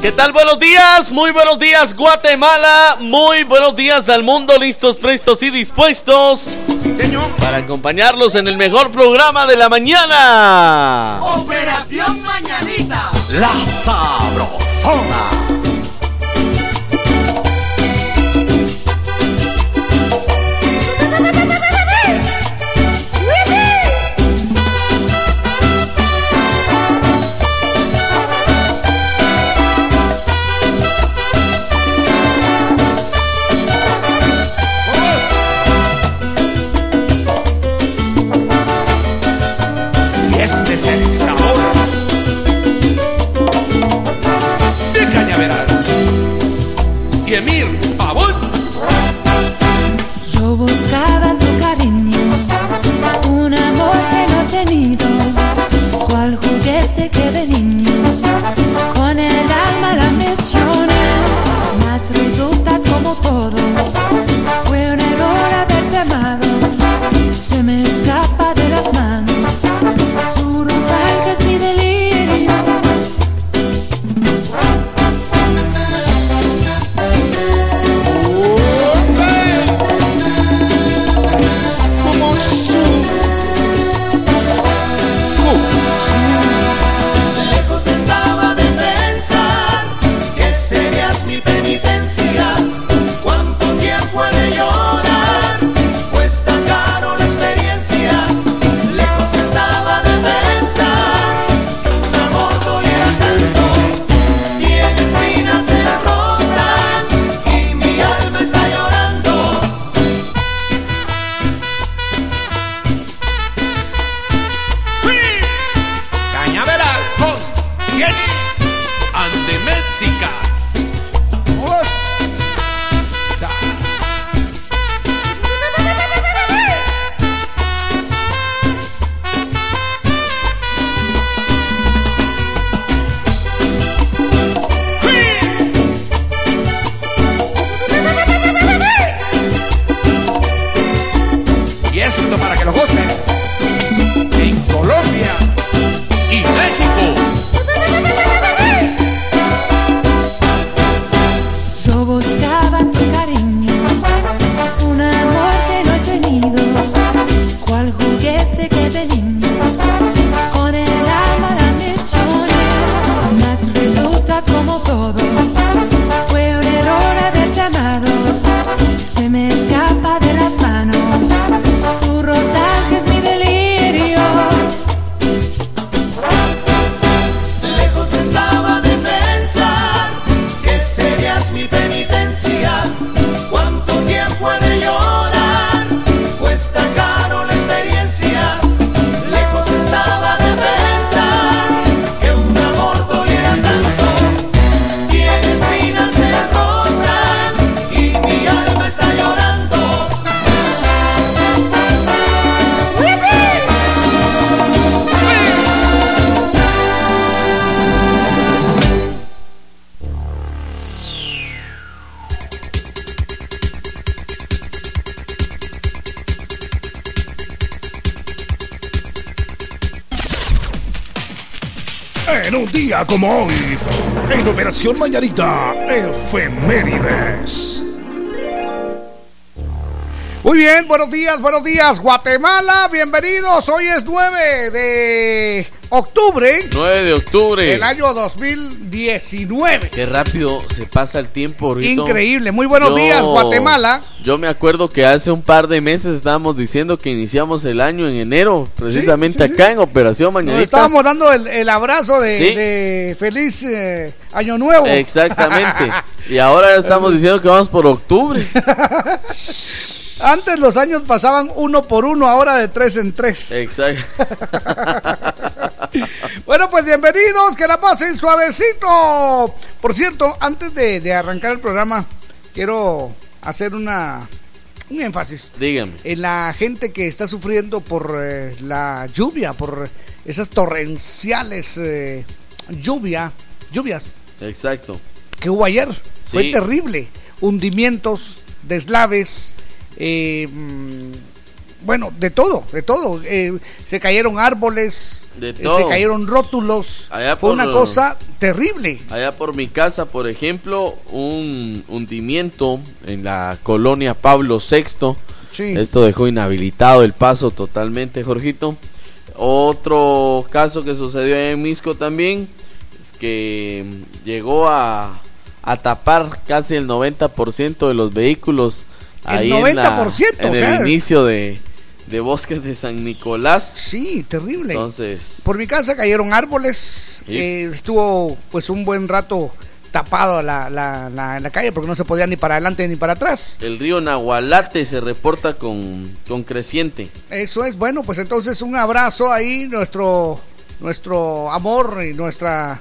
¿Qué tal? Buenos días, muy buenos días Guatemala, muy buenos días al mundo, listos, prestos y dispuestos. Sí, señor. Para acompañarlos en el mejor programa de la mañana. Operación Mañanita. La Sabrosona. Como hoy, en Operación Mañanita, Efemérides. Muy bien, buenos días, buenos días, Guatemala, bienvenidos. Hoy es 9 de octubre. 9 de octubre. Del año 2019. Qué rápido se pasa el tiempo, Increíble. Muy buenos días, Guatemala. Yo me acuerdo que hace un par de meses estábamos diciendo que iniciamos el año en enero, precisamente acá en Operación Mañanita. estábamos dando el, abrazo de, feliz eh, año nuevo. Exactamente. y ahora estamos diciendo que vamos por octubre. Antes los años pasaban uno por uno, ahora de tres en tres. Exacto. bueno, pues bienvenidos, que la pasen suavecito. Por cierto, antes de, arrancar el programa, quiero hacer una un énfasis Dígame. en la gente que está sufriendo por eh, la lluvia, por esas torrenciales eh, lluvia, lluvias Exacto. que hubo ayer. Fue terrible. Hundimientos, deslaves, eh, bueno, de todo, de todo. Eh, se cayeron árboles, De eh, se cayeron rótulos. Allá Fue por- una cosa terrible. Allá por mi casa, por ejemplo, un hundimiento en la colonia Pablo VI. Sí. Esto dejó inhabilitado el paso totalmente, Jorgito. Otro caso que sucedió en Misco también es que llegó a, a tapar casi el 90% de los vehículos El ahí en, la- 90%, en o el sea. inicio de, de Bosques de San Nicolás. Sí, terrible. Entonces, Por mi casa cayeron árboles, Sí. eh, estuvo pues un buen rato tapado la, la, la, la calle porque no se podía ni para adelante ni para atrás. el río Nahualate se reporta con, con creciente. Eso es, bueno, pues entonces un abrazo ahí, nuestro, nuestro amor y nuestra,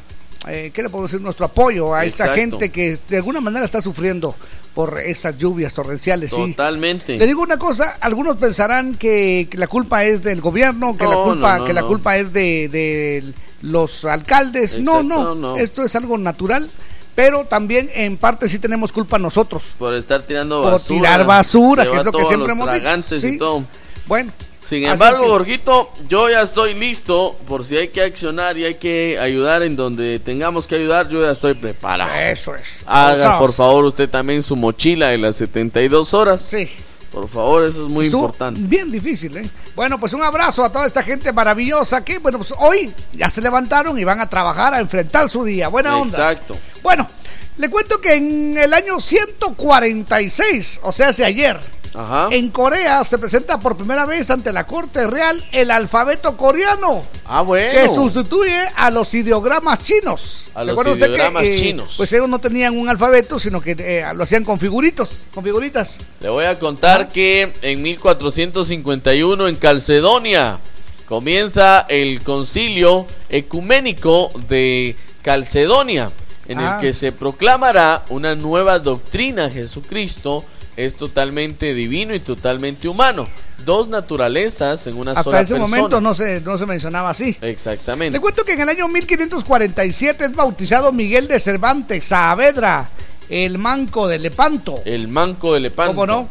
eh, ¿qué le puedo decir? Nuestro apoyo a esta gente que de alguna manera está sufriendo por esas lluvias torrenciales. Sí. Totalmente. Le digo una cosa, algunos pensarán que, que la culpa es del gobierno, que la culpa, no, no, que la culpa es de, de los alcaldes. no, Exacto, no, no. esto es algo natural, pero también en parte sí tenemos culpa nosotros. Por estar tirando Por basura. tirar basura, que es lo que siempre hemos dicho. tragantes y Sí. todo. Bueno. Sin así embargo, es que- Jorgito, yo ya estoy listo por si hay que accionar y hay que ayudar en donde tengamos que ayudar, yo ya estoy preparado. Eso es. Haga por favor usted también su mochila de las 72 horas. Sí. Por favor, eso es muy Estuvo importante. Bien difícil, ¿eh? Bueno, pues un abrazo a toda esta gente maravillosa que, bueno, pues hoy ya se levantaron y van a trabajar a enfrentar su día. Buena onda. Exacto. Bueno, le cuento que en el año 146, o sea, hace ayer, Ajá. en Corea se presenta por primera vez ante la Corte Real el alfabeto coreano. Ah, bueno. Que sustituye a los ideogramas chinos. A los ¿Recuerda usted que, ideogramas eh, chinos. Pues ellos no tenían un alfabeto, sino que eh, lo hacían con figuritos, con figuritas. Le voy a contar que en 1451 en Calcedonia comienza el concilio ecuménico de Calcedonia, en Ah. el que se proclamará una nueva doctrina. Jesucristo es totalmente divino y totalmente humano. Dos naturalezas en una sola Hasta ese persona. momento no se, no se mencionaba así. Exactamente. Le cuento que en el año 1547 es bautizado Miguel de Cervantes Saavedra, el manco de Lepanto. El manco de Lepanto. ¿Cómo no?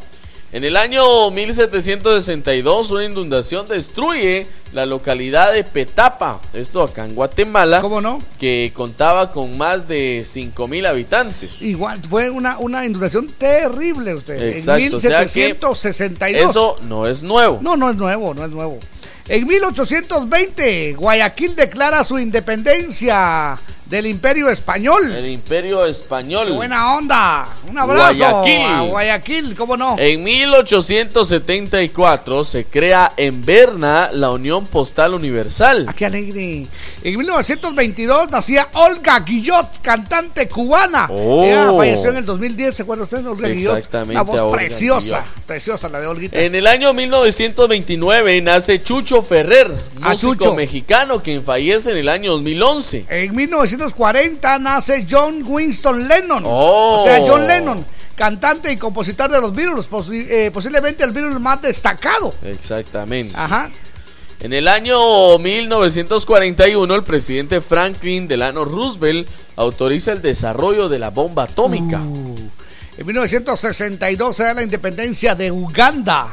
En el año 1762 una inundación destruye la localidad de Petapa, esto acá en Guatemala, ¿Cómo no? que contaba con más de 5 mil habitantes. Igual, fue una, una inundación terrible usted. Exacto, en o sea que 1762. Eso no es nuevo. No, no es nuevo, no es nuevo. En 1820, Guayaquil declara su independencia del Imperio Español. El imperio español. ¡Qué buena onda! Un abrazo Guayaquil. a Guayaquil, ¿cómo no? En 1874 se crea en Berna la Unión Postal Universal. Ah, qué alegre. En 1922 nacía Olga Guillot, cantante cubana. Oh. Ella falleció en el 2010, ¿se acuerda usted de Olga Guillot? Exactamente, Una voz preciosa, Guillot. preciosa la de Olguita. En el año 1929 nace Chucho Ferrer, músico Chucho. mexicano, quien fallece en el año 2011. En 1940 nace John Winston Lennon. Oh. O sea, John Lennon, cantante y compositor de los Beatles, posi- eh, posiblemente el Beatles más destacado. Exactamente. Ajá. En el año 1941, el presidente Franklin Delano Roosevelt autoriza el desarrollo de la bomba atómica. Uh. En 1962 se da la independencia de Uganda.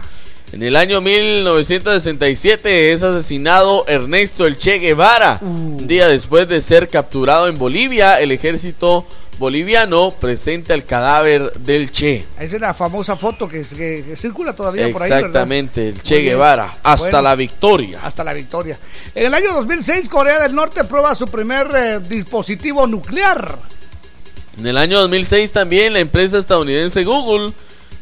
En el año 1967 es asesinado Ernesto El Che Guevara. Un día después de ser capturado en Bolivia, el ejército boliviano presenta el cadáver del Che. Esa es la famosa foto que, que- que circula todavía por ahí. Exactamente, el Che. Guevara. Hasta Bueno. la victoria. Hasta la victoria. En el año 2006, Corea del Norte prueba su primer eh, dispositivo nuclear. En el año 2006 también la empresa estadounidense Google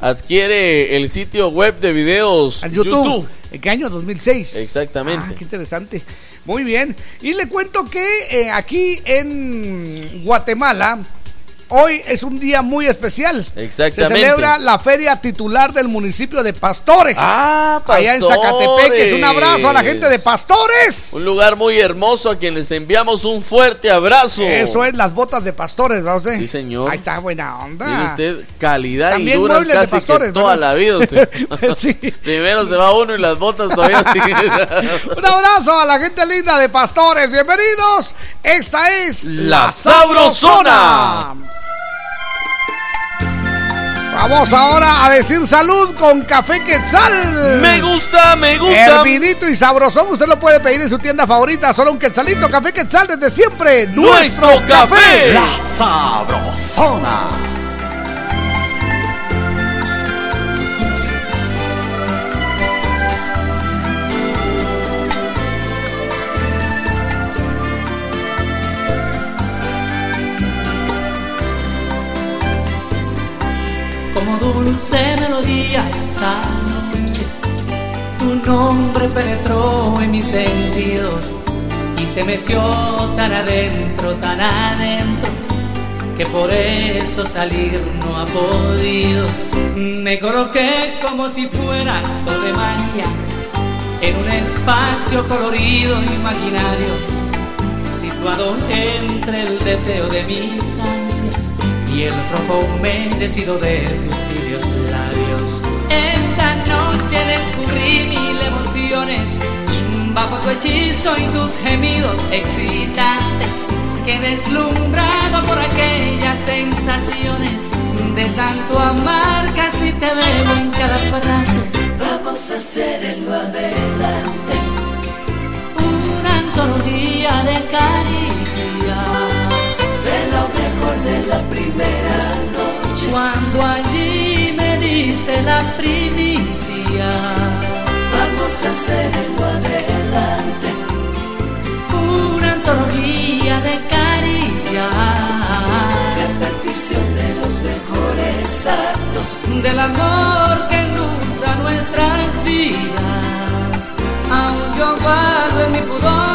adquiere el sitio web de videos En YouTube. ¿En qué año? 2006. Exactamente. Ah, qué interesante. Muy bien. Y le cuento que eh, aquí en Guatemala hoy es un día muy especial. Exactamente. Se celebra la feria titular del municipio de Pastores. Ah, Allá en Zacatepeque. Un abrazo a la gente de Pastores. Un lugar muy hermoso a quien les enviamos un fuerte abrazo. Eso es las botas de Pastores, ¿verdad usted? Sí, señor. Ahí está buena onda. Tiene usted calidad También y dura muebles de casi pastores, que toda la vida. usted. Sí. Primero se va uno y las botas todavía siguen. Un abrazo a la gente linda de Pastores. Bienvenidos. Esta es La Sabrosona. Vamos ahora a decir salud con café quetzal. Me gusta, me gusta. Hervidito y sabrosón, usted lo puede pedir en su tienda favorita, solo un quetzalito, café quetzal desde siempre. Nuestro café. La Sabrosona. Dulce melodía esa noche, tu nombre penetró en mis sentidos y se metió tan adentro, tan adentro, que por eso salir no ha podido. Me coloqué como si fuera acto de magia en un espacio colorido e imaginario, situado entre el deseo de mis ansias y el rojo humedecido de tus descubrí mil emociones bajo tu hechizo y tus gemidos excitantes. Que deslumbrado por aquellas sensaciones de tanto amar, casi te veo en cada frase. Vamos a hacer en lo adelante. Una antología de caricias. De lo mejor de la primera noche. Cuando allí me diste la primicia. Vamos a hacer adelante. Una antología de caricias. Repetición de los mejores actos. Del amor que endulza nuestras vidas. Aún yo guardo en mi pudor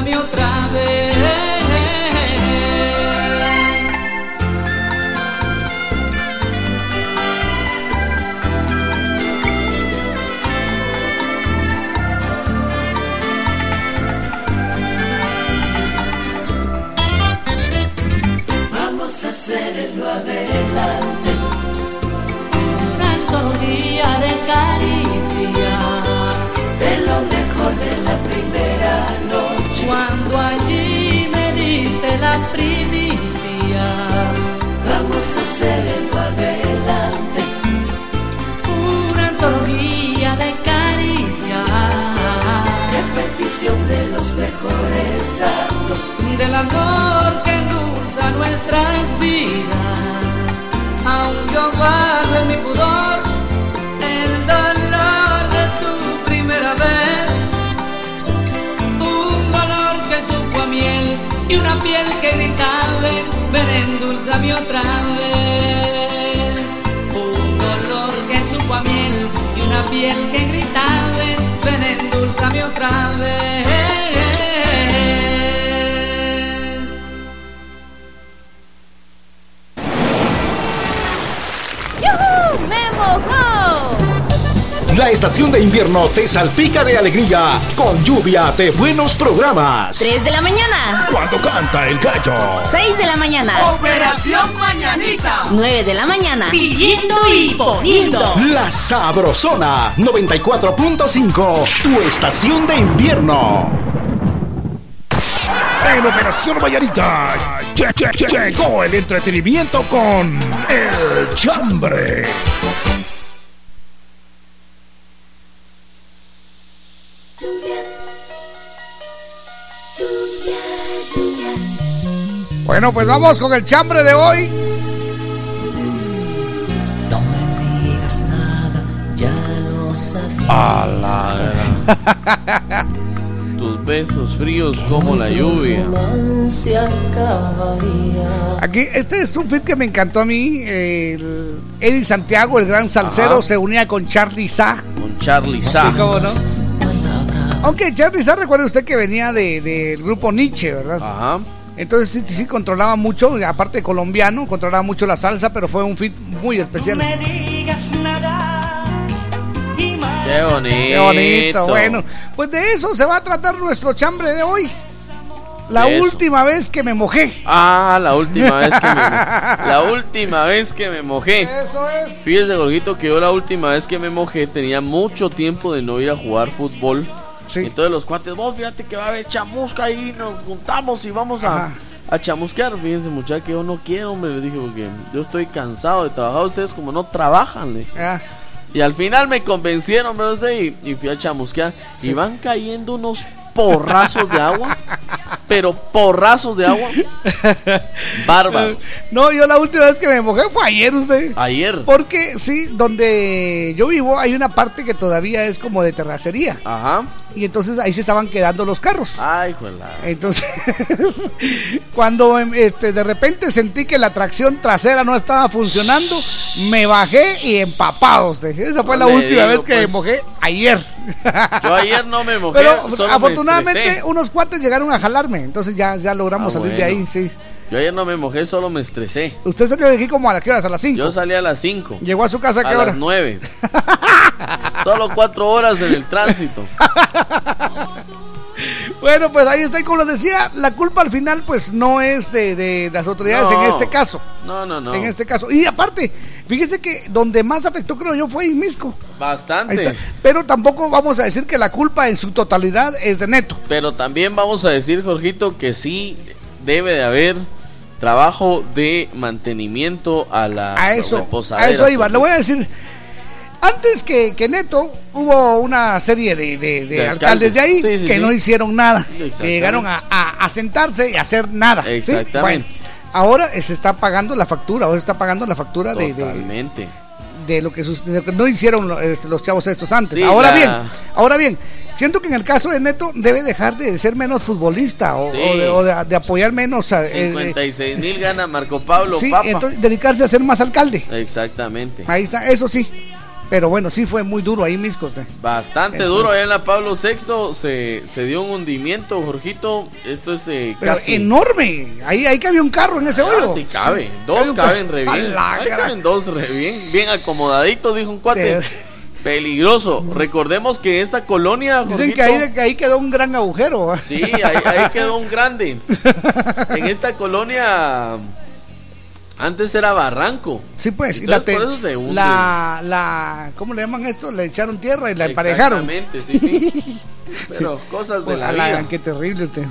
endulzame otra vez. Cuando allí me diste la primicia. Vamos a hacer en lo adelante. Una antología de caricias. Repetición de los mejores actos. Del amor que endulza nuestras vidas. Endulzame otra vez. Un dolor que supo a miel y una piel que gritaba, ven, endulzame otra vez. La estación de invierno te salpica de alegría con lluvia de buenos programas. 3 de la mañana, Cuando canta el gallo. 6 de la mañana, Operación Mañanita. 9 de la mañana, Pidiendo y poniendo. La Sabrosona 94.5. Tu estación de invierno. En Operación lle- llegó el entretenimiento con El Chambre. Bueno, pues vamos con el chambre de hoy. No me digas nada, ya lo sabía. A la gran. Tus besos fríos como la lluvia. Aquí, este es un fit que me encantó a mí. el Eddie Santiago, el gran salsero, Ajá. se unía con Charlie Sa. Con Charlie Sa. no. Aunque Charlie Sa, recuerde usted que venía de- del grupo Nietzsche, ¿verdad? Ajá. Entonces sí, sí controlaba mucho, aparte colombiano, controlaba mucho la salsa, pero fue un fit muy especial. digas nada y más. Qué bonito. Qué bonito. Bueno, pues de eso se va a tratar nuestro chambre de hoy. La De eso. última vez que me mojé. Ah, la última vez que me La última vez que me mojé. Eso es. Fíjese, Gorguito, que yo la última vez que me mojé tenía mucho tiempo de no ir a jugar fútbol. Sí. Entonces los cuates, vos fíjate que va a haber chamusca ahí, nos juntamos y vamos a, a chamusquear. Fíjense, muchachos, que yo no quiero, hombre, les dije, porque yo estoy cansado de trabajar. Ustedes como no trabajan, le. Ah, Y al final me convencieron, usted? Y, y fui a chamusquear. Y van cayendo unos porrazos de agua. pero porrazos de agua. Bárbaro. No, yo la última vez que me mojé fue ayer usted. Ayer. Porque sí, donde yo vivo hay una parte que todavía es como de terracería. Ajá. Y entonces ahí se estaban quedando los carros. Ay, juela. Entonces, cuando em, este, de repente sentí que la tracción trasera no estaba funcionando, me bajé y empapado. usted. Esa fue No la última digo, vez que me pues. mojé ayer. Yo ayer no me mojé. Pero solo afortunadamente unos cuates llegaron a jalarme, entonces ya, ya logramos Ah, salir de ahí. Sí. Yo ayer no me mojé, solo me estresé. Usted salió de aquí como a las, ¿qué horas? a las 5. Yo salí a las 5. Llegó a su casa a A qué hora. las 9. Solo 4 horas en el tránsito. Bueno, pues ahí está, y como les decía, la culpa al final pues no es de, de las autoridades No. en este caso. No, no, no. En este caso. Y aparte, fíjese que donde más afectó creo yo fue en Misco. Bastante. Pero tampoco vamos a decir que la culpa en su totalidad es de Neto. Pero también vamos a decir, Jorgito, que sí debe de haber trabajo de mantenimiento a la A eso, a eso iba. Le voy a decir, antes que, que Neto, hubo una serie de, de- de De alcaldes, alcaldes. de ahí Sí, sí, que sí. no hicieron nada. Que llegaron a, a- a sentarse y a hacer nada. Exactamente. Bueno, ahora se está pagando la factura, o se está pagando la factura de, Totalmente. de lo que, de lo que no hicieron este, los chavos estos antes. Ahora la- bien, ahora bien, siento que en el caso de Neto debe dejar de ser menos futbolista o, Sí. o de, o de- de apoyar menos a, eh, 56 mil gana Marco Pablo sí, Papa. entonces dedicarse a ser más alcalde. Exactamente. Ahí está, eso sí. Pero bueno, sí fue muy duro ahí Miscos. ¿eh? Bastante duro allá en la Pablo VI se, se dio un hundimiento, Jorgito. Esto es eh, Pero casi. enorme. Ahí, ahí cabía un carro en ese Ah, hoyo. sí cabe. Sí. Dos caben re bien. Ahí caben dos re bien. Bien acomodaditos, dijo un cuate. Peligroso. Recordemos que esta colonia. Dicen que ahí, que ahí quedó un gran agujero. Sí, ahí, ahí quedó un grande. En esta colonia. Antes era barranco. Sí, pues. y Entonces, te- por eso se hunde. la, la, ¿cómo le llaman esto? Le echaron tierra y la emparejaron. Exactamente, sí, sí. Pero cosas de Pues, la la vida. gran, qué terrible usted.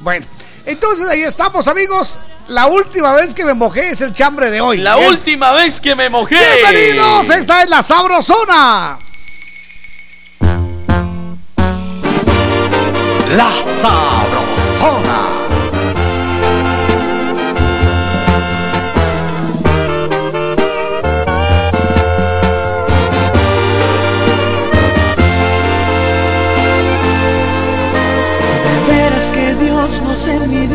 Bueno, entonces ahí estamos, amigos. La última vez que me mojé es el chambre de hoy. La Bien. última vez que me mojé. Bienvenidos, esta es la Sabrosona. La Sabrosona.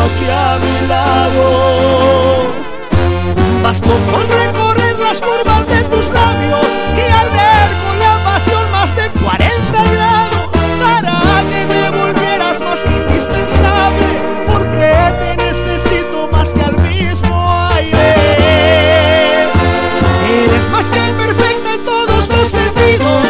aquí a mi lado. Bastó con recorrer las curvas de tus labios y arder con la pasión más de 40 grados para que me volvieras más indispensable porque te necesito más que al mismo aire. Eres más que perfecta en todos los sentidos.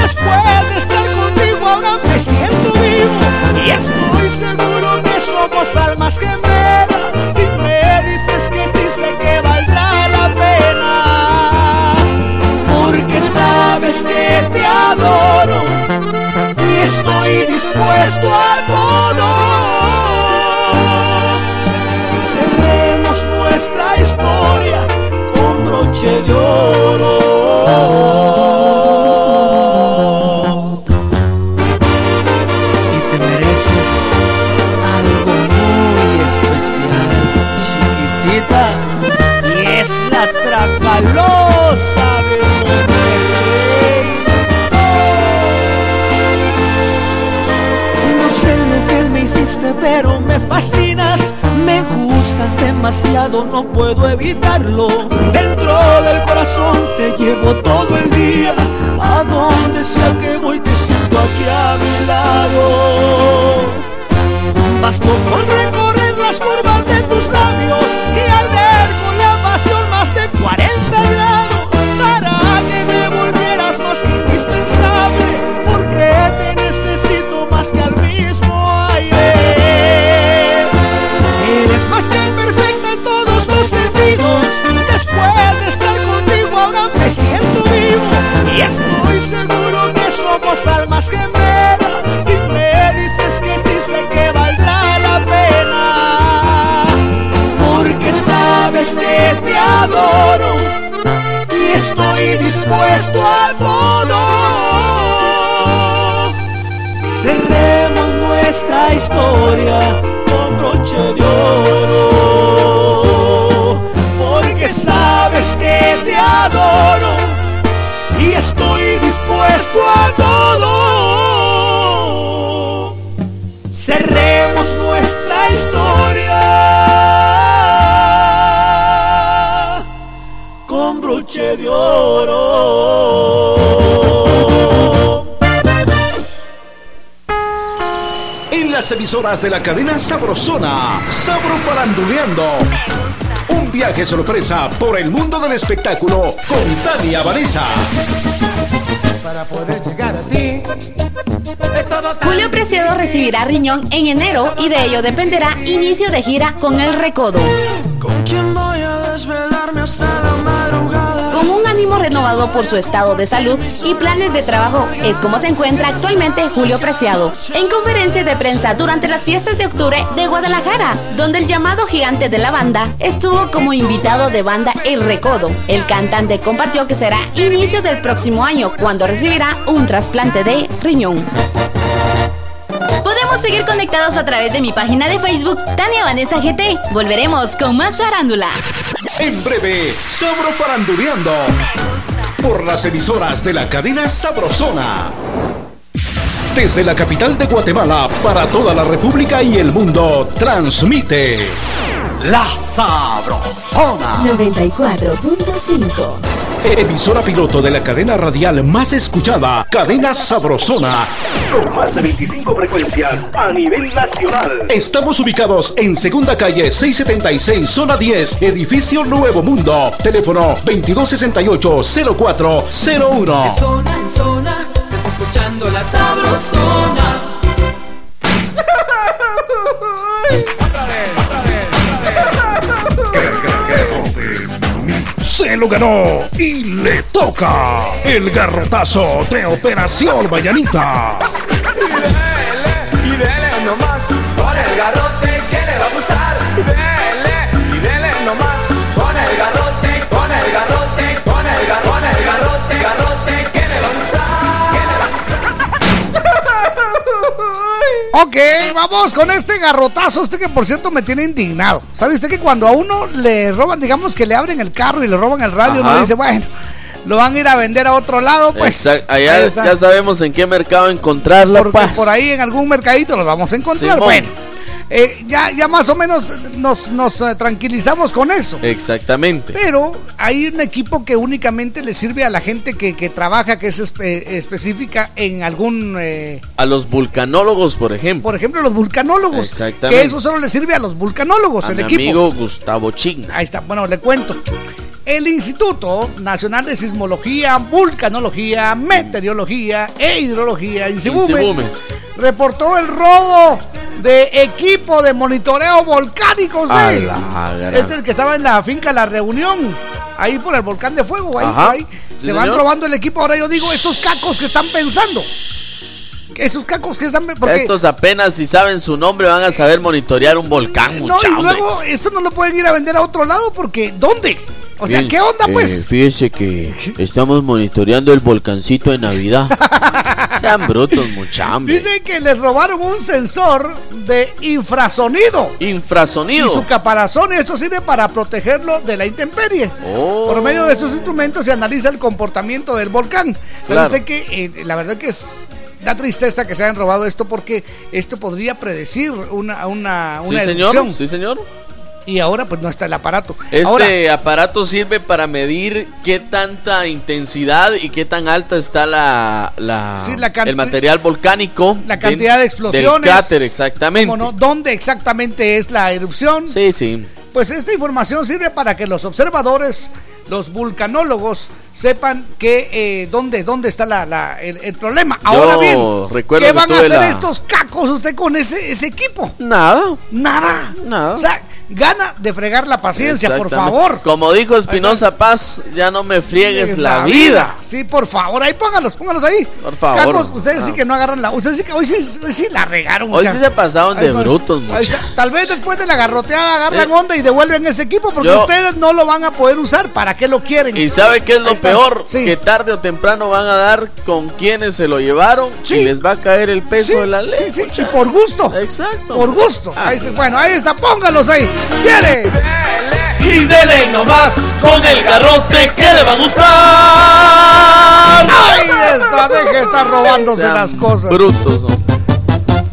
Después de estar contigo ahora me siento vivo y estoy seguro que somos las gemelas y me dices que sí sé que valdrá la pena. Porque sabes que te adoro y estoy dispuesto a todo. Cerremos nuestra historia con broche de oro. me gustas demasiado, no puedo evitarlo. Dentro del corazón te llevo todo el día, a donde sea que voy te siento aquí a mi lado. Bastó con recorrer las curvas de tus labios almas gemelas. Si me dices que sí sé que valdrá la pena, porque sabes que te adoro y estoy dispuesto a todo. Cerremos nuestra historia con broche de oro, porque sabes que te adoro y estoy dispuesto a todo. Broche de oro. En las emisoras de la cadena Sabrosona, Sabro Faranduleando. Un viaje sorpresa por el mundo del espectáculo con Tania Vanessa. Para poder llegar a ti, Julio Preciado recibirá riñón en enero y de ello dependerá inicio de gira con el Recodo. ¿Con quién voy a renovado por su estado de salud y planes de trabajo, es como se encuentra actualmente Julio Preciado. En conferencia de prensa durante las fiestas de octubre de Guadalajara, donde el llamado gigante de la banda estuvo como invitado de banda El Recodo. El cantante compartió que será inicio del próximo año cuando recibirá un trasplante de riñón. Podemos seguir conectados a través de mi página de Facebook, Tania Vanessa GT. Volveremos con más farándula. En breve, Sabro Faranduleando. Por las emisoras de la cadena Sabrosona. Desde la capital de Guatemala para toda la República y el mundo, transmite La Sabrosona. 94.5. Emisora piloto de la cadena radial más escuchada, Cadena Sabrosona. Con más de 25 frecuencias a nivel nacional. Estamos ubicados en Segunda Calle 676, Zona 10, Edificio Nuevo Mundo. Teléfono 2268-0401. Zona en zona, se está escuchando la sabrosona. Lo ganó y le toca el garrotazo de Operación Mañanita. Ok, vamos con este garrotazo, este que por cierto me tiene indignado. ¿Sabe usted que cuando a uno le roban, digamos que le abren el carro y le roban el radio, uno Ajá. dice, bueno, lo van a ir a vender a otro lado, pues. Allá ya sabemos en qué mercado Porque pues. por ahí en algún mercadito los vamos a encontrar. Simón. Bueno, eh, ya, ya más o menos nos, nos eh, tranquilizamos con eso. Exactamente. Pero hay un equipo que únicamente le sirve a la gente que, que trabaja, que es espe- específica en algún, eh, A los vulcanólogos, por ejemplo. por ejemplo, los vulcanólogos. Exactamente. Que eso solo le sirve a los vulcanólogos, a el mi equipo. amigo Gustavo Chigna. Ahí está, bueno, le cuento. El Instituto Nacional de Sismología, Vulcanología, Meteorología e Hidrología, INSIBUME, Insibume. reportó el robo de equipo de monitoreo la gran- Es el que estaba en la finca La Reunión, ahí por el volcán de fuego, ahí, por ahí. Sí, Se van señor. robando el equipo. Ahora yo digo, estos cacos que están pensando. Esos cacos que están porque Estos apenas si saben su nombre van a saber monitorear un volcán, no, mucha y hombre. luego esto no lo pueden ir a vender a otro lado porque ¿dónde? O sea, Sí. ¿qué onda Eh, pues? fíjese que estamos monitoreando el volcancito de Navidad. Sean brutos, mucha hambre. Dice que les robaron un sensor de infrasonido. Infrasonido. Y su caparazón, esto sirve para protegerlo de la intemperie. Oh. Por medio de estos instrumentos se analiza el comportamiento del volcán. Claro. usted que eh, la verdad que es da tristeza que se hayan robado esto porque esto podría predecir una, una, Sí, una señor. erupción. Sí, señor. Y ahora pues no está el aparato. Este Ahora, aparato sirve para medir qué tanta intensidad y qué tan alta está la, la- Sí, la can- el material volcánico. la cantidad de explosiones. Del cráter, exactamente. ¿cómo no? ¿Dónde exactamente es la erupción? Sí, sí. Pues esta información sirve para que los observadores, los vulcanólogos, sepan que eh, dónde, dónde está la, la- el, el problema. Ahora bien, ¿qué van a hacer la- estos cacos usted con ese, ese equipo? Nada. Nada. Nada. O sea, gana de fregar la paciencia, por favor. Como dijo Espinosa Paz, ya no me friegues la, vida. Sí, por favor, ahí póngalos, póngalos ahí. Por favor. Cacos, ustedes sí Ah. que no agarran la. Ustedes sí que hoy sí, hoy sí la regaron. Hoy sí se pasaron de brutos, Ahí mucha. está. Tal vez después de la garroteada agarran Eh. onda y devuelven ese equipo porque Yo- ustedes no lo van a poder usar. ¿Para qué lo quieren? Y sabe qué es lo peor, Sí. que tarde o temprano van a dar con quienes se lo llevaron Sí. y les va a caer el peso de la ley. sí, sí, y por gusto. Exacto. Por gusto. Ah. Ahí bueno, ahí está, póngalos ahí. ¡Viene! Y dele nomás con el garrote que le va a gustar. ¡Ahí está! Deje de estar robándose Sean las cosas. Brutos. ¿no?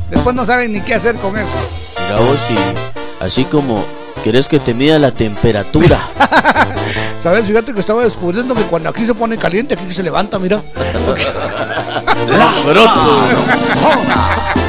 Después no saben ni qué hacer con eso. Mira vos, sí, así como querés que te mida la temperatura. ¿Sabes? Fíjate que estaba descubriendo que cuando aquí se pone caliente, aquí se levanta, mira.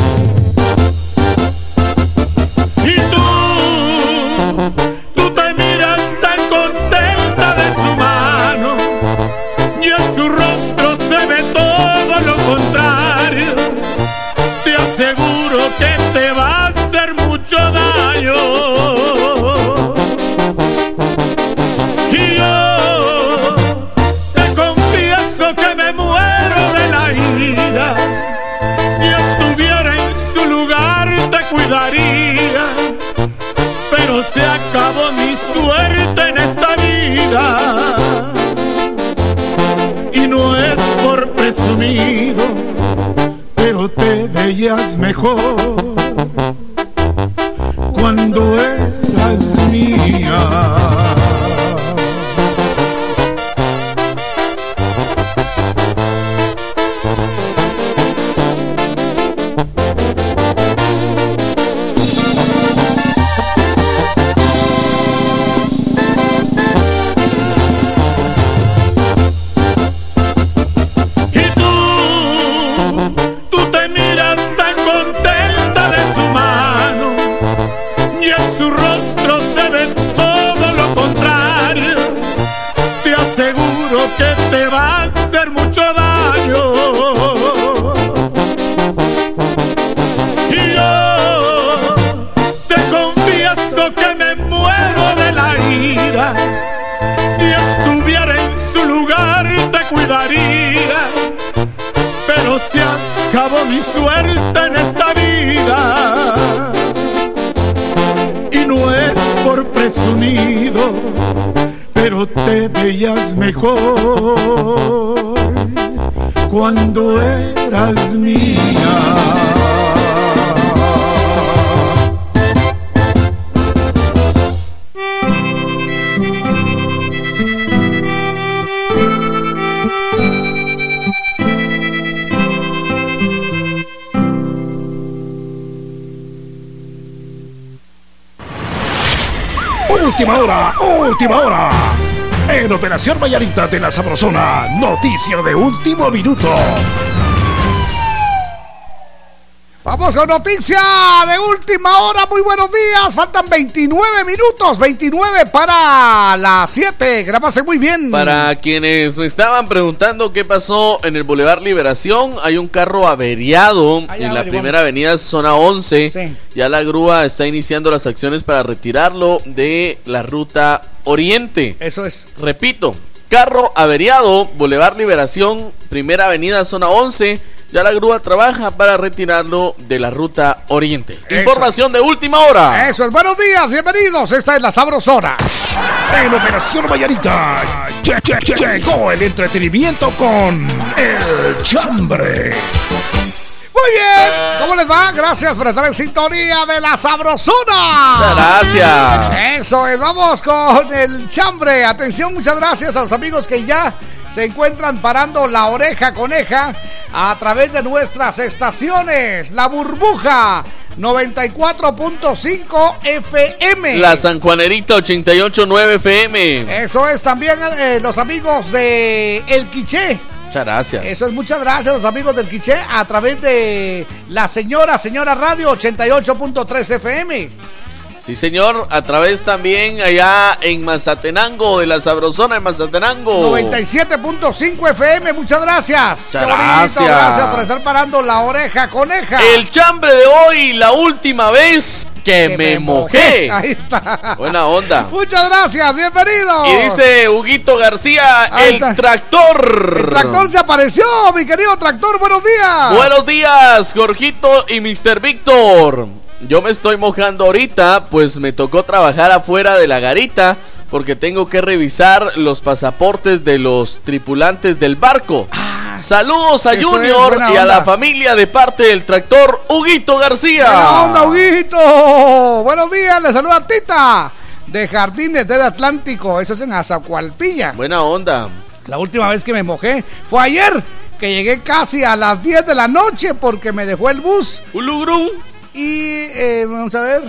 Veías mejor te veías mejor cuando eras mía. Última hora, última hora. En Operación Mañanita de la Sabrosona, noticia de último minuto. Vamos con noticia de última hora. Muy buenos días. Faltan 29 minutos. 29 para las 7. Grábase muy bien. Para quienes me estaban preguntando qué pasó en el Boulevard Liberación, hay un carro averiado en la primera avenida zona 11. Sí. Ya la grúa está iniciando las acciones para retirarlo de la ruta Oriente. Eso es. Repito, carro averiado, Boulevard Liberación, primera avenida zona 11. Ya la grúa trabaja para retirarlo de la ruta oriente. Eso Información de última hora. Eso es, buenos días, bienvenidos. Esta es la Sabrosona. En Operación Vallarita lle- lle- lle- llegó el entretenimiento con El Chambre. Muy bien, ¿cómo les va? Gracias por estar en sintonía de la Sabrosona. Gracias. Eso es, vamos con el chambre. Atención, muchas gracias a los amigos que ya se encuentran parando la oreja coneja a través de nuestras estaciones. La burbuja 94.5 FM. La San Juanerita 889 FM. Eso es también eh, los amigos de El Quiché. Muchas gracias. Eso es, muchas gracias los amigos del Quiché a través de la señora, señora Radio 88.3 FM. Sí, señor. A través también allá en Mazatenango, de la Sabrosona en Mazatenango. 97.5 FM, muchas gracias. Muchas gracias. gracias por estar parando la oreja coneja. El chambre de hoy, la última vez que, Que me, mojé. Ahí está. Buena onda. Muchas gracias, bienvenido. Y dice Huguito García, Ahí el está. tractor. El tractor se apareció, mi querido tractor, buenos días. Buenos días, Jorgito y Mr. Víctor. Yo me estoy mojando ahorita, pues me tocó trabajar afuera de la garita porque tengo que revisar los pasaportes de los tripulantes del barco. Saludos a Ah, eso es, Junior y a la familia de parte del tractor Huguito García. Buena onda, Huguito. Buenos días, le saluda Tita. De Jardines del Atlántico, eso es en Azacualpilla. Buena onda. La última vez que me mojé fue ayer, que llegué casi a las 10 de la noche porque me dejó el bus. Ulugrum. Y eh, vamos a ver,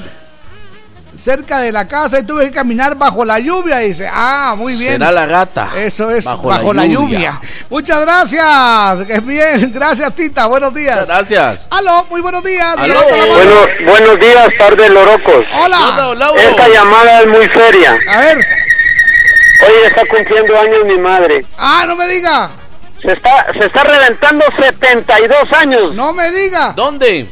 cerca de la casa y tuve que caminar bajo la lluvia. Dice, ah, muy bien. Será la gata. Eso es, Bajo bajo, la la, lluvia. Muchas gracias. Que bien, gracias Tita, buenos días. Muchas gracias. Aló, muy buenos días. Aló. Bueno, buenos días, par de lorocos. ¿Qué onda, Hola. Lauro? Esta llamada es muy seria. A ver, Hoy está cumpliendo años mi madre. ah, no me diga, Se está, se está reventando 72 años. no me diga. ¿Dónde?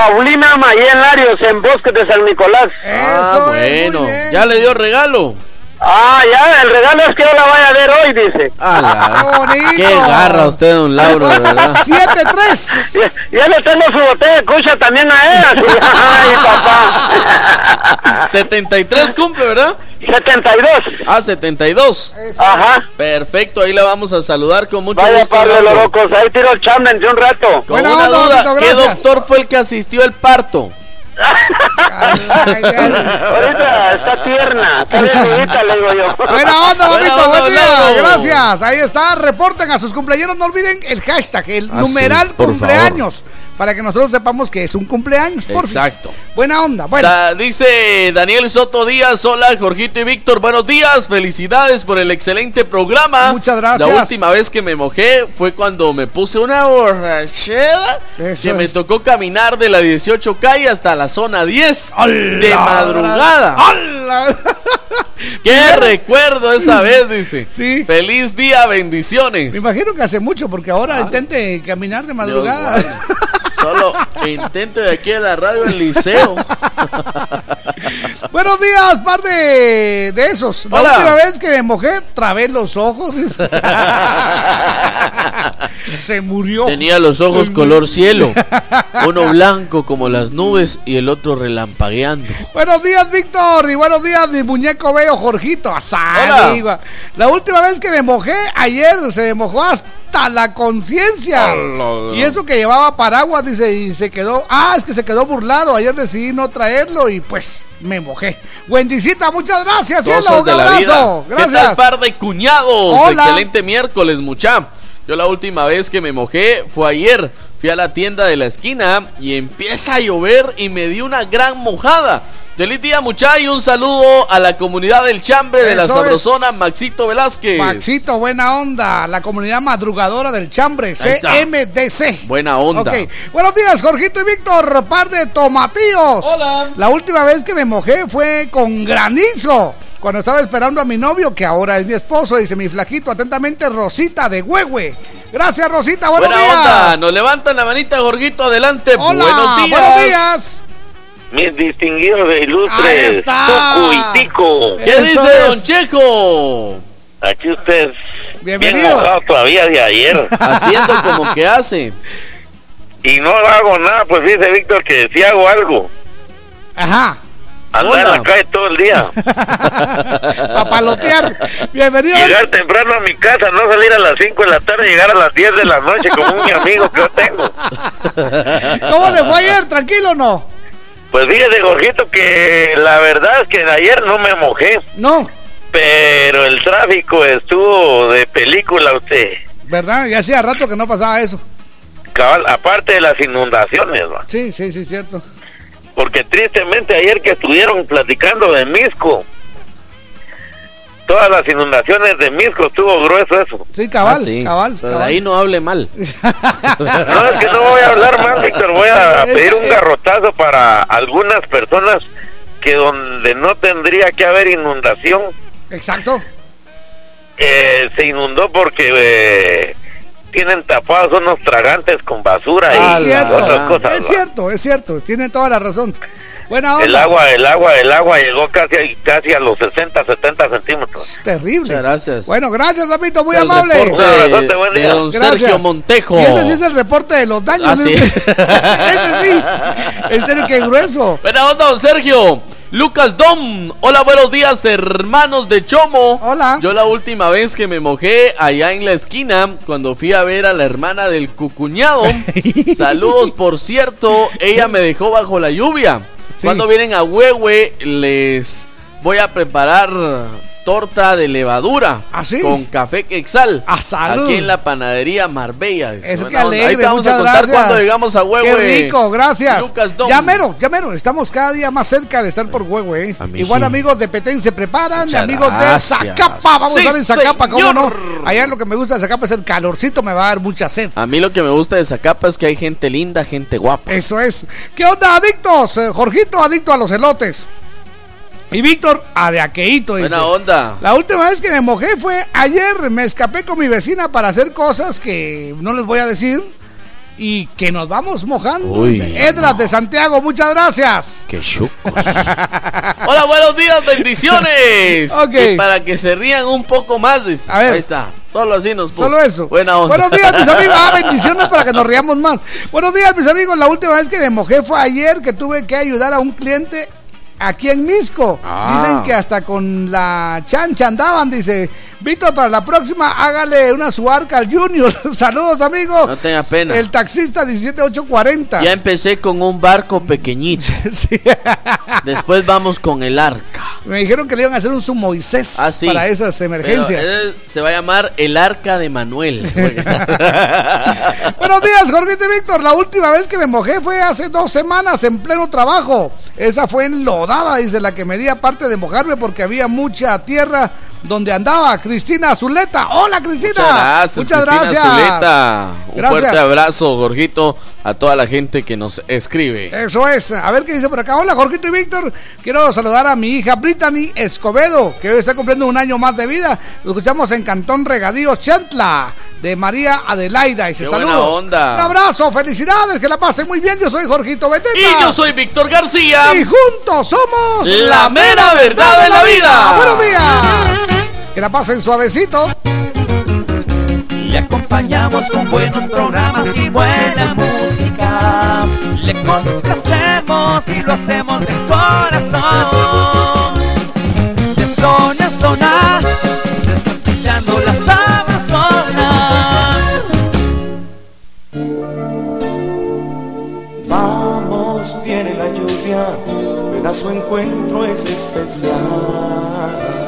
Paulina Mayén Larios en Bosques de San Nicolás. Eso ah, es, bueno. muy bien. Ya le dio regalo. Ah, ya, el regalo es que yo la vaya a ver hoy, dice. Ah, Qué bonito. Qué garra usted, don Lauro, de verdad. 7-3. Ya, ya le tengo su botella de cucha también a él. así. Ay, papá. 73 cumple, ¿verdad? 72. Ah, 72. Ajá. Perfecto, ahí la vamos a saludar con mucho Vaya gusto. par de Lauro. lorocos. Ahí tiro el chambre de un rato. Con Buena una onda, duda, Tito, ¿qué doctor fue el que asistió al parto? Ahorita está tierna. Está le digo yo. Buena onda, onda, buen día. Gracias. Ahí está. Reporten a sus cumpleaños. No olviden el hashtag, el Ah, numeral sí, cumpleaños. Para que nosotros sepamos que es un cumpleaños. porfis. Exacto. Buena onda. Bueno, Da- dice Daniel Soto Díaz, hola Jorgito y Víctor, buenos días, felicidades por el excelente programa. Muchas gracias. La última vez que me mojé fue cuando me puse una borrachera Eso que me tocó caminar de la 18 calle hasta la zona 10 de ¡Hala! madrugada. ¡Hala! ¡Qué recuerdo esa vez! Dice. Sí. Feliz día, bendiciones. Me imagino que hace mucho, porque ahora Ah. intente caminar de madrugada. Dios. Solo intente de aquí a la radio el liceo. Buenos días, par de, de esos. La Hola. última vez que me mojé, trabé los ojos. Se murió. Tenía los ojos color cielo, uno blanco como las nubes y el otro relampagueando. Buenos días, Víctor. Y buenos días, mi muñeco veo, Jorgito. Hola. Saliva. La última vez que me mojé, ayer se me mojó hasta la conciencia. Hola. Y eso que llevaba paraguas, dice, y se quedó. Ah, es que se quedó burlado. Ayer decidí no traerlo y pues me mojé. Wendicita, muchas gracias, cielo. Un de la vida. abrazo. ¿Qué tal Gracias. par de cuñados? Hola. Excelente miércoles, mucha. Yo la última vez que me mojé fue ayer. Fui a la tienda de la esquina y empieza a llover y me di una gran mojada. Feliz día, mucha, y un saludo a la comunidad del chambre de la Sabrosona, es. Maxito Velázquez. Maxito, buena onda. La comunidad madrugadora del chambre. CMDC. Buena onda. Ok. Buenos días, Jorgito y Víctor, par de tomatillos. Hola. La última vez que me mojé fue con granizo. Cuando estaba esperando a mi novio, que ahora es mi esposo, dice mi flaquito, atentamente, Rosita de Huehue. Gracias, Rosita, buenos Buena días. onda. Nos levantan la manita, Jorgito, adelante. Hola, buenos días. buenos días. Mis distinguidos de Ahí ilustres. y Tico. ¿Qué Eso dice es. Don Checo? Aquí usted. Bienvenido. Bien mojado todavía de ayer. Haciendo como que hace. y no hago nada, pues dice Víctor que sí hago algo. Ajá. Andar en la calle todo el día. Papalotear. Bienvenido. Llegar temprano a mi casa, no salir a las 5 de la tarde, llegar a las 10 de la noche como un amigo que yo tengo. ¿Cómo le fue ayer? ¿Tranquilo o no? Pues fíjese, Jorgito, que la verdad es que ayer no me mojé. No. Pero el tráfico estuvo de película usted. ¿Verdad? Ya hacía rato que no pasaba eso. Cabal, aparte de las inundaciones, ¿va? Sí, sí, sí, cierto. Porque tristemente ayer que estuvieron platicando de Misco, todas las inundaciones de Misco estuvo grueso eso. Sí, cabal, Ah, sí. cabal, de cabal. ahí no hable mal. No, es que no voy a hablar más, Víctor. Voy a pedir un garrotazo para algunas personas que donde no tendría que haber inundación, Exacto. eh, se inundó porque eh, tienen tapados unos tragantes con basura Es y cierto, otras cosas. es ¿va? cierto, es cierto. Tiene toda la razón. Buena onda. El agua, el agua, el agua llegó casi, casi a los 60, 70 centímetros. Es terrible. Muchas gracias. Bueno, gracias, Lapito, muy El amable. reporte Un abrazote, buen de día. don Gracias. Sergio Montejo. Y ese sí es el reporte de los daños. Ah, sí. ese sí. En serio, qué grueso. Buena onda, don Sergio. Lucas Dom. Hola, buenos días, hermanos de Chomo. Hola. Yo la última vez que me mojé allá en la esquina, cuando fui a ver a la hermana del cucuñado. Saludos, por cierto. Ella me dejó bajo la lluvia. Sí. Cuando vienen a Huehue, les voy a preparar torta de levadura ¿Ah, sí? con café quexal ¡Ah, salud! aquí en la panadería Marbella. Eso que alegre, Ahí te vamos a contar gracias. cuando llegamos a Huehue. Qué rico, gracias. Lucas Dom. Ya mero, ya mero, estamos cada día más cerca de estar por Huehue. ¿eh? A Igual sí. amigos de Petén se preparan, Muchas amigos gracias. de Zacapa, vamos Sí, a estar en Zacapa, ¿cómo no? Allá lo que me gusta de Zacapa es el calorcito, me va a dar mucha sed. A mí lo que me gusta de Zacapa es que hay gente linda, gente guapa. Eso es. ¿Qué onda, adictos? Eh, Jorgito, adicto a los elotes. Y Víctor, a de aqueíto, dice. Buena onda. La última vez que me mojé fue ayer. Me escapé con mi vecina para hacer cosas que no les voy a decir. Y que nos vamos mojando. Uy. Edras de Santiago, muchas gracias. Qué chucos. Hola, buenos días, bendiciones. Ok. Y para que se rían un poco más, dice. A ver. Ahí está. Solo así nos puso. Solo eso. Buena onda. Buenos días, mis amigos. Ah, bendiciones para que nos riamos más. Buenos días, mis amigos. La última vez que me mojé fue ayer que tuve que ayudar a un cliente aquí en Misco. Ah. Dicen que hasta con la chancha andaban, dice. Víctor, para la próxima hágale una suarca al Junior. Saludos, amigos. No tenga pena. El taxista 17840. Ya empecé con un barco pequeñito. Sí. Después vamos con el arca. Me dijeron que le iban a hacer un su Moisés Ah, sí. para esas emergencias. él se va a llamar el arca de Manuel. Buenos días, Jorgito y Víctor. La última vez que me mojé fue hace dos semanas en pleno trabajo. Esa fue enlodada, dice la que me di aparte de mojarme porque había mucha tierra donde andaba. Cristina Zuleta. Hola, Cristina. Muchas gracias. Muchas gracias. Zuleta. Un Gracias. fuerte abrazo, Jorgito, a toda la gente que nos escribe. Eso es. A ver qué dice por acá. Hola, Jorgito y Víctor. Quiero saludar a mi hija Brittany Escobedo, que hoy está cumpliendo un año más de vida. Lo escuchamos en Cantón Regadío Chantla, de María Adelaida. Y se saludos. onda. Un abrazo, felicidades, que la pasen muy bien. Yo soy Jorgito Beteta. Y yo soy Víctor García. Y juntos somos La mera verdad de la vida. Buenos días. Que la pasen suavecito. Le acompañamos con buenos programas y buena música. Le complacemos y lo hacemos de corazón. De zona a zona, se está escuchando la sabrosona. Vamos, viene la lluvia, ven a su encuentro es especial.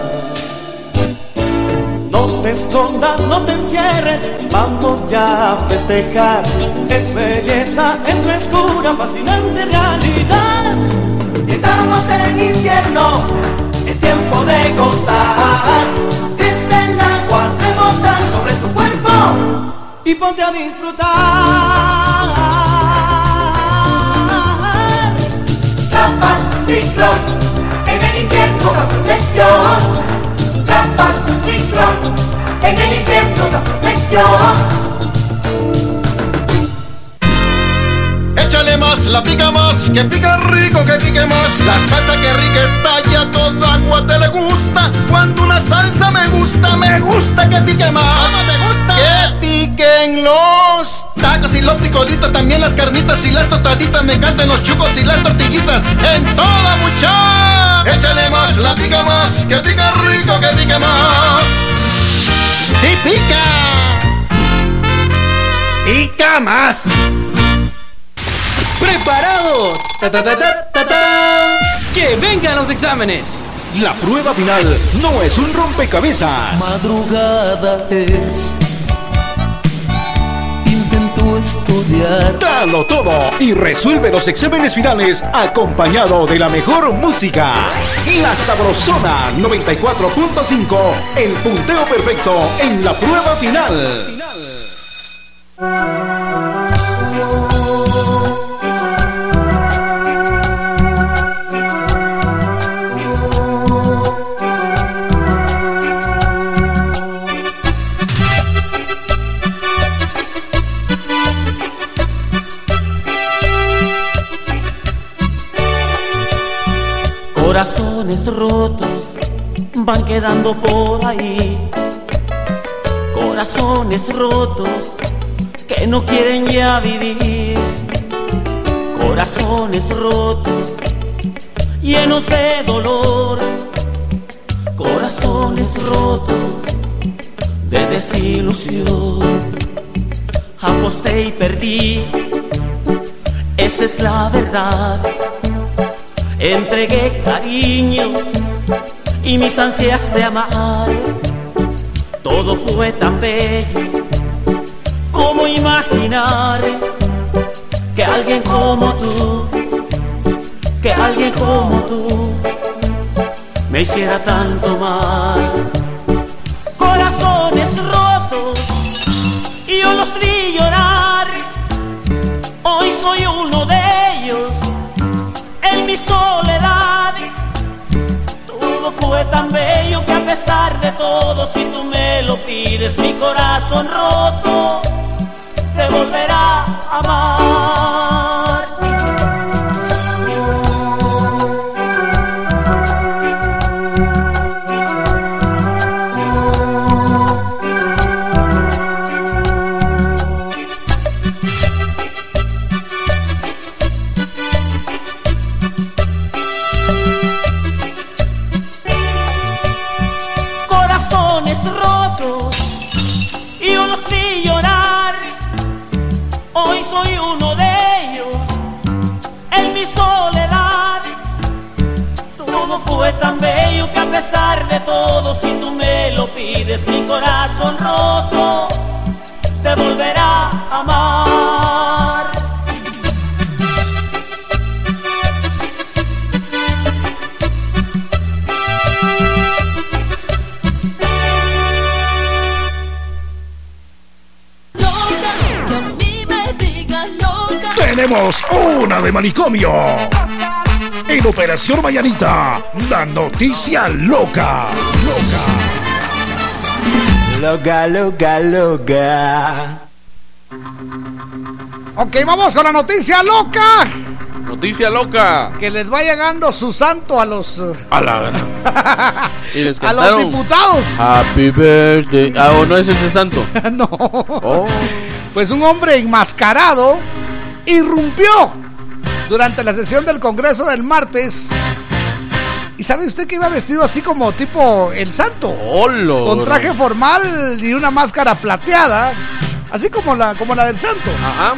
Te escondas, no te encierres, vamos ya a festejar. Es belleza, es frescura, fascinante realidad. Estamos en invierno, es tiempo de gozar. Siente el agua rebotar sobre tu cuerpo y ponte a disfrutar. Capas Ciclón, el da protección. En el protección. Échale más, la pica más, que pica rico, que pique más. La salsa que rica está y a toda agua te le gusta. Cuando una salsa me gusta, me gusta que pique más. ¿Cómo te gusta? Que piquen los tacos y los frijolitos, también las carnitas y las tostaditas, me encantan los chucos y las tortillitas, en toda mucha. Échale más, la pica más, que pica rico, que pique más. ¡Sí pica! ¡Pica más! ¡Preparado! ¡Ta, ta, ta, ta, ta, ta! ¡Que vengan los exámenes! La prueba final no es un rompecabezas. Madrugada es. Estudiar. Dalo todo y resuelve los exámenes finales acompañado de la mejor música. La Sabrosona 94.5, el punteo perfecto en la prueba final. Corazones rotos van quedando por ahí. Corazones rotos que no quieren ya vivir. Corazones rotos llenos de dolor. Corazones rotos de desilusión. Aposté y perdí. Esa es la verdad entregué cariño y mis ansias de amar. Todo fue tan bello como imaginar que alguien como tú, que alguien como tú me hiciera tanto mal. Tan bello que a pesar de todo, si tú me lo pides, mi corazón roto te volverá Tenemos una de manicomio. En Operación Mañanita, la noticia loca. Loca, loca, loca. Ok, vamos con la noticia loca. Noticia loca. Que les va llegando su santo a los A la Y les a los diputados. Happy birthday. Ah, ¿o no es ese santo? no. Oh. Pues un hombre enmascarado irrumpió durante la sesión del Congreso del martes. ¿Y sabe usted que iba vestido así como tipo el santo? ¡Holo! Con traje formal y una máscara plateada, así como la, como la del santo. Ajá.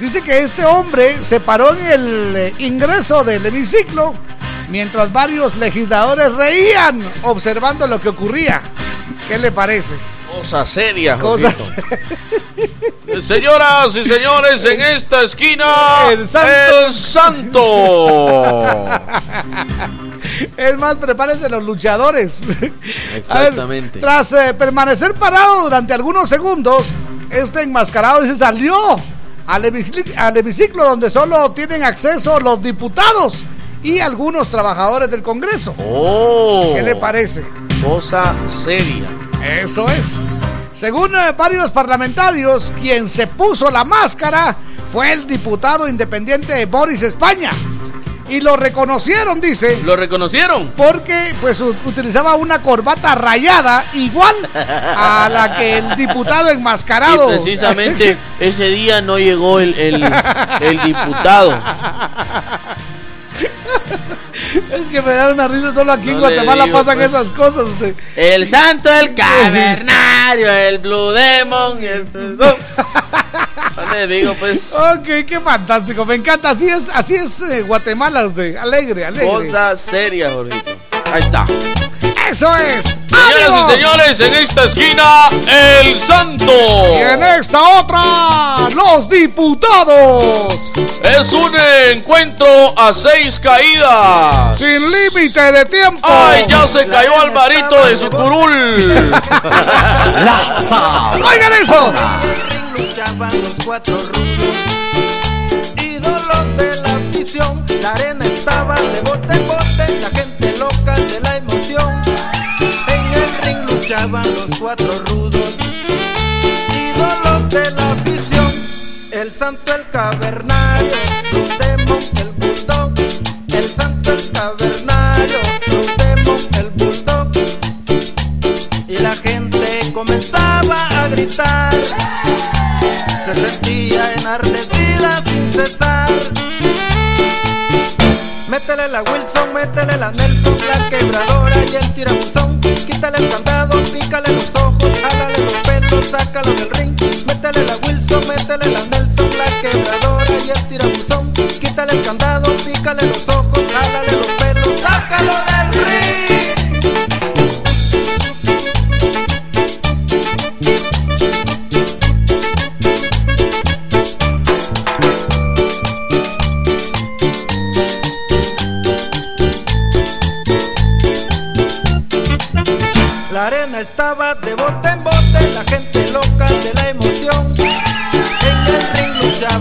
Dice que este hombre se paró en el eh, ingreso del hemiciclo mientras varios legisladores reían observando lo que ocurría. ¿Qué le parece? Cosa seria, Cosas- Jorgito. Señoras y señores, en esta esquina, El santo. el santo. Es más, prepárense los luchadores. Exactamente. Ver, tras eh, permanecer parado durante algunos segundos, este enmascarado se salió al hemiciclo, al hemiciclo donde solo tienen acceso los diputados y algunos trabajadores del Congreso. Oh. ¿Qué le parece? Cosa seria. Eso es. Según eh, varios parlamentarios, quien se puso la máscara fue el diputado independiente Boris España. y lo reconocieron, dice. ¿Lo reconocieron? Porque pues utilizaba una corbata rayada igual a la que el diputado enmascarado. Y precisamente ese día no llegó el, el, el diputado. Es que me da una risa solo aquí en Guatemala pasan pues. esas cosas. Usted. El santo, el cavernario, el Blue Demon, el... No le digo, pues. Ok, qué fantástico. Me encanta. Así es, así es eh, Guatemala, usted. Alegre, alegre. Cosa seria, Jorgito. Ahí está. Eso es. Señoras y señores, en esta esquina, el santo. Y en esta otra, los diputados. Es un encuentro a seis caídas. Sin límite de tiempo. Ay, ya se cayó Alvarito de su curul. Oigan eso. los cuatro rudos, ídolos de la afición. La arena estaba de bote ring luchaban los cuatro rudos, ídolos de la afición. El santo, el cavernario, los demon, el bulldog. El santo, el cavernario, los demon, el bulldog. Y la gente comenzaba a gritar se sentía enardecida sin cesar. Métele la Wilson, métele la Nelson, la quebradora y el tirabuzón. Sácalo del ring. Métele la Wilson, métele la Nelson, la quebradora y el tirabuzón. Quítale el candado, pícale los ojos, jálale los pelos, sácalo del ring. La arena estaba de bote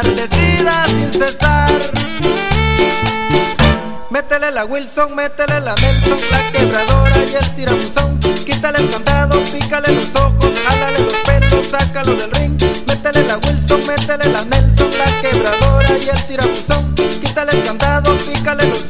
enardecida sin cesar. Métele la Wilson, métele la Nelson, la quebradora y el tirabuzón. Quítale el candado, pícale los ojos, jálale los pelos, sácalo del ring. Métele la Wilson, métele la Nelson, la quebradora y el tirabuzón. Quítale el candado, pícale los ojos,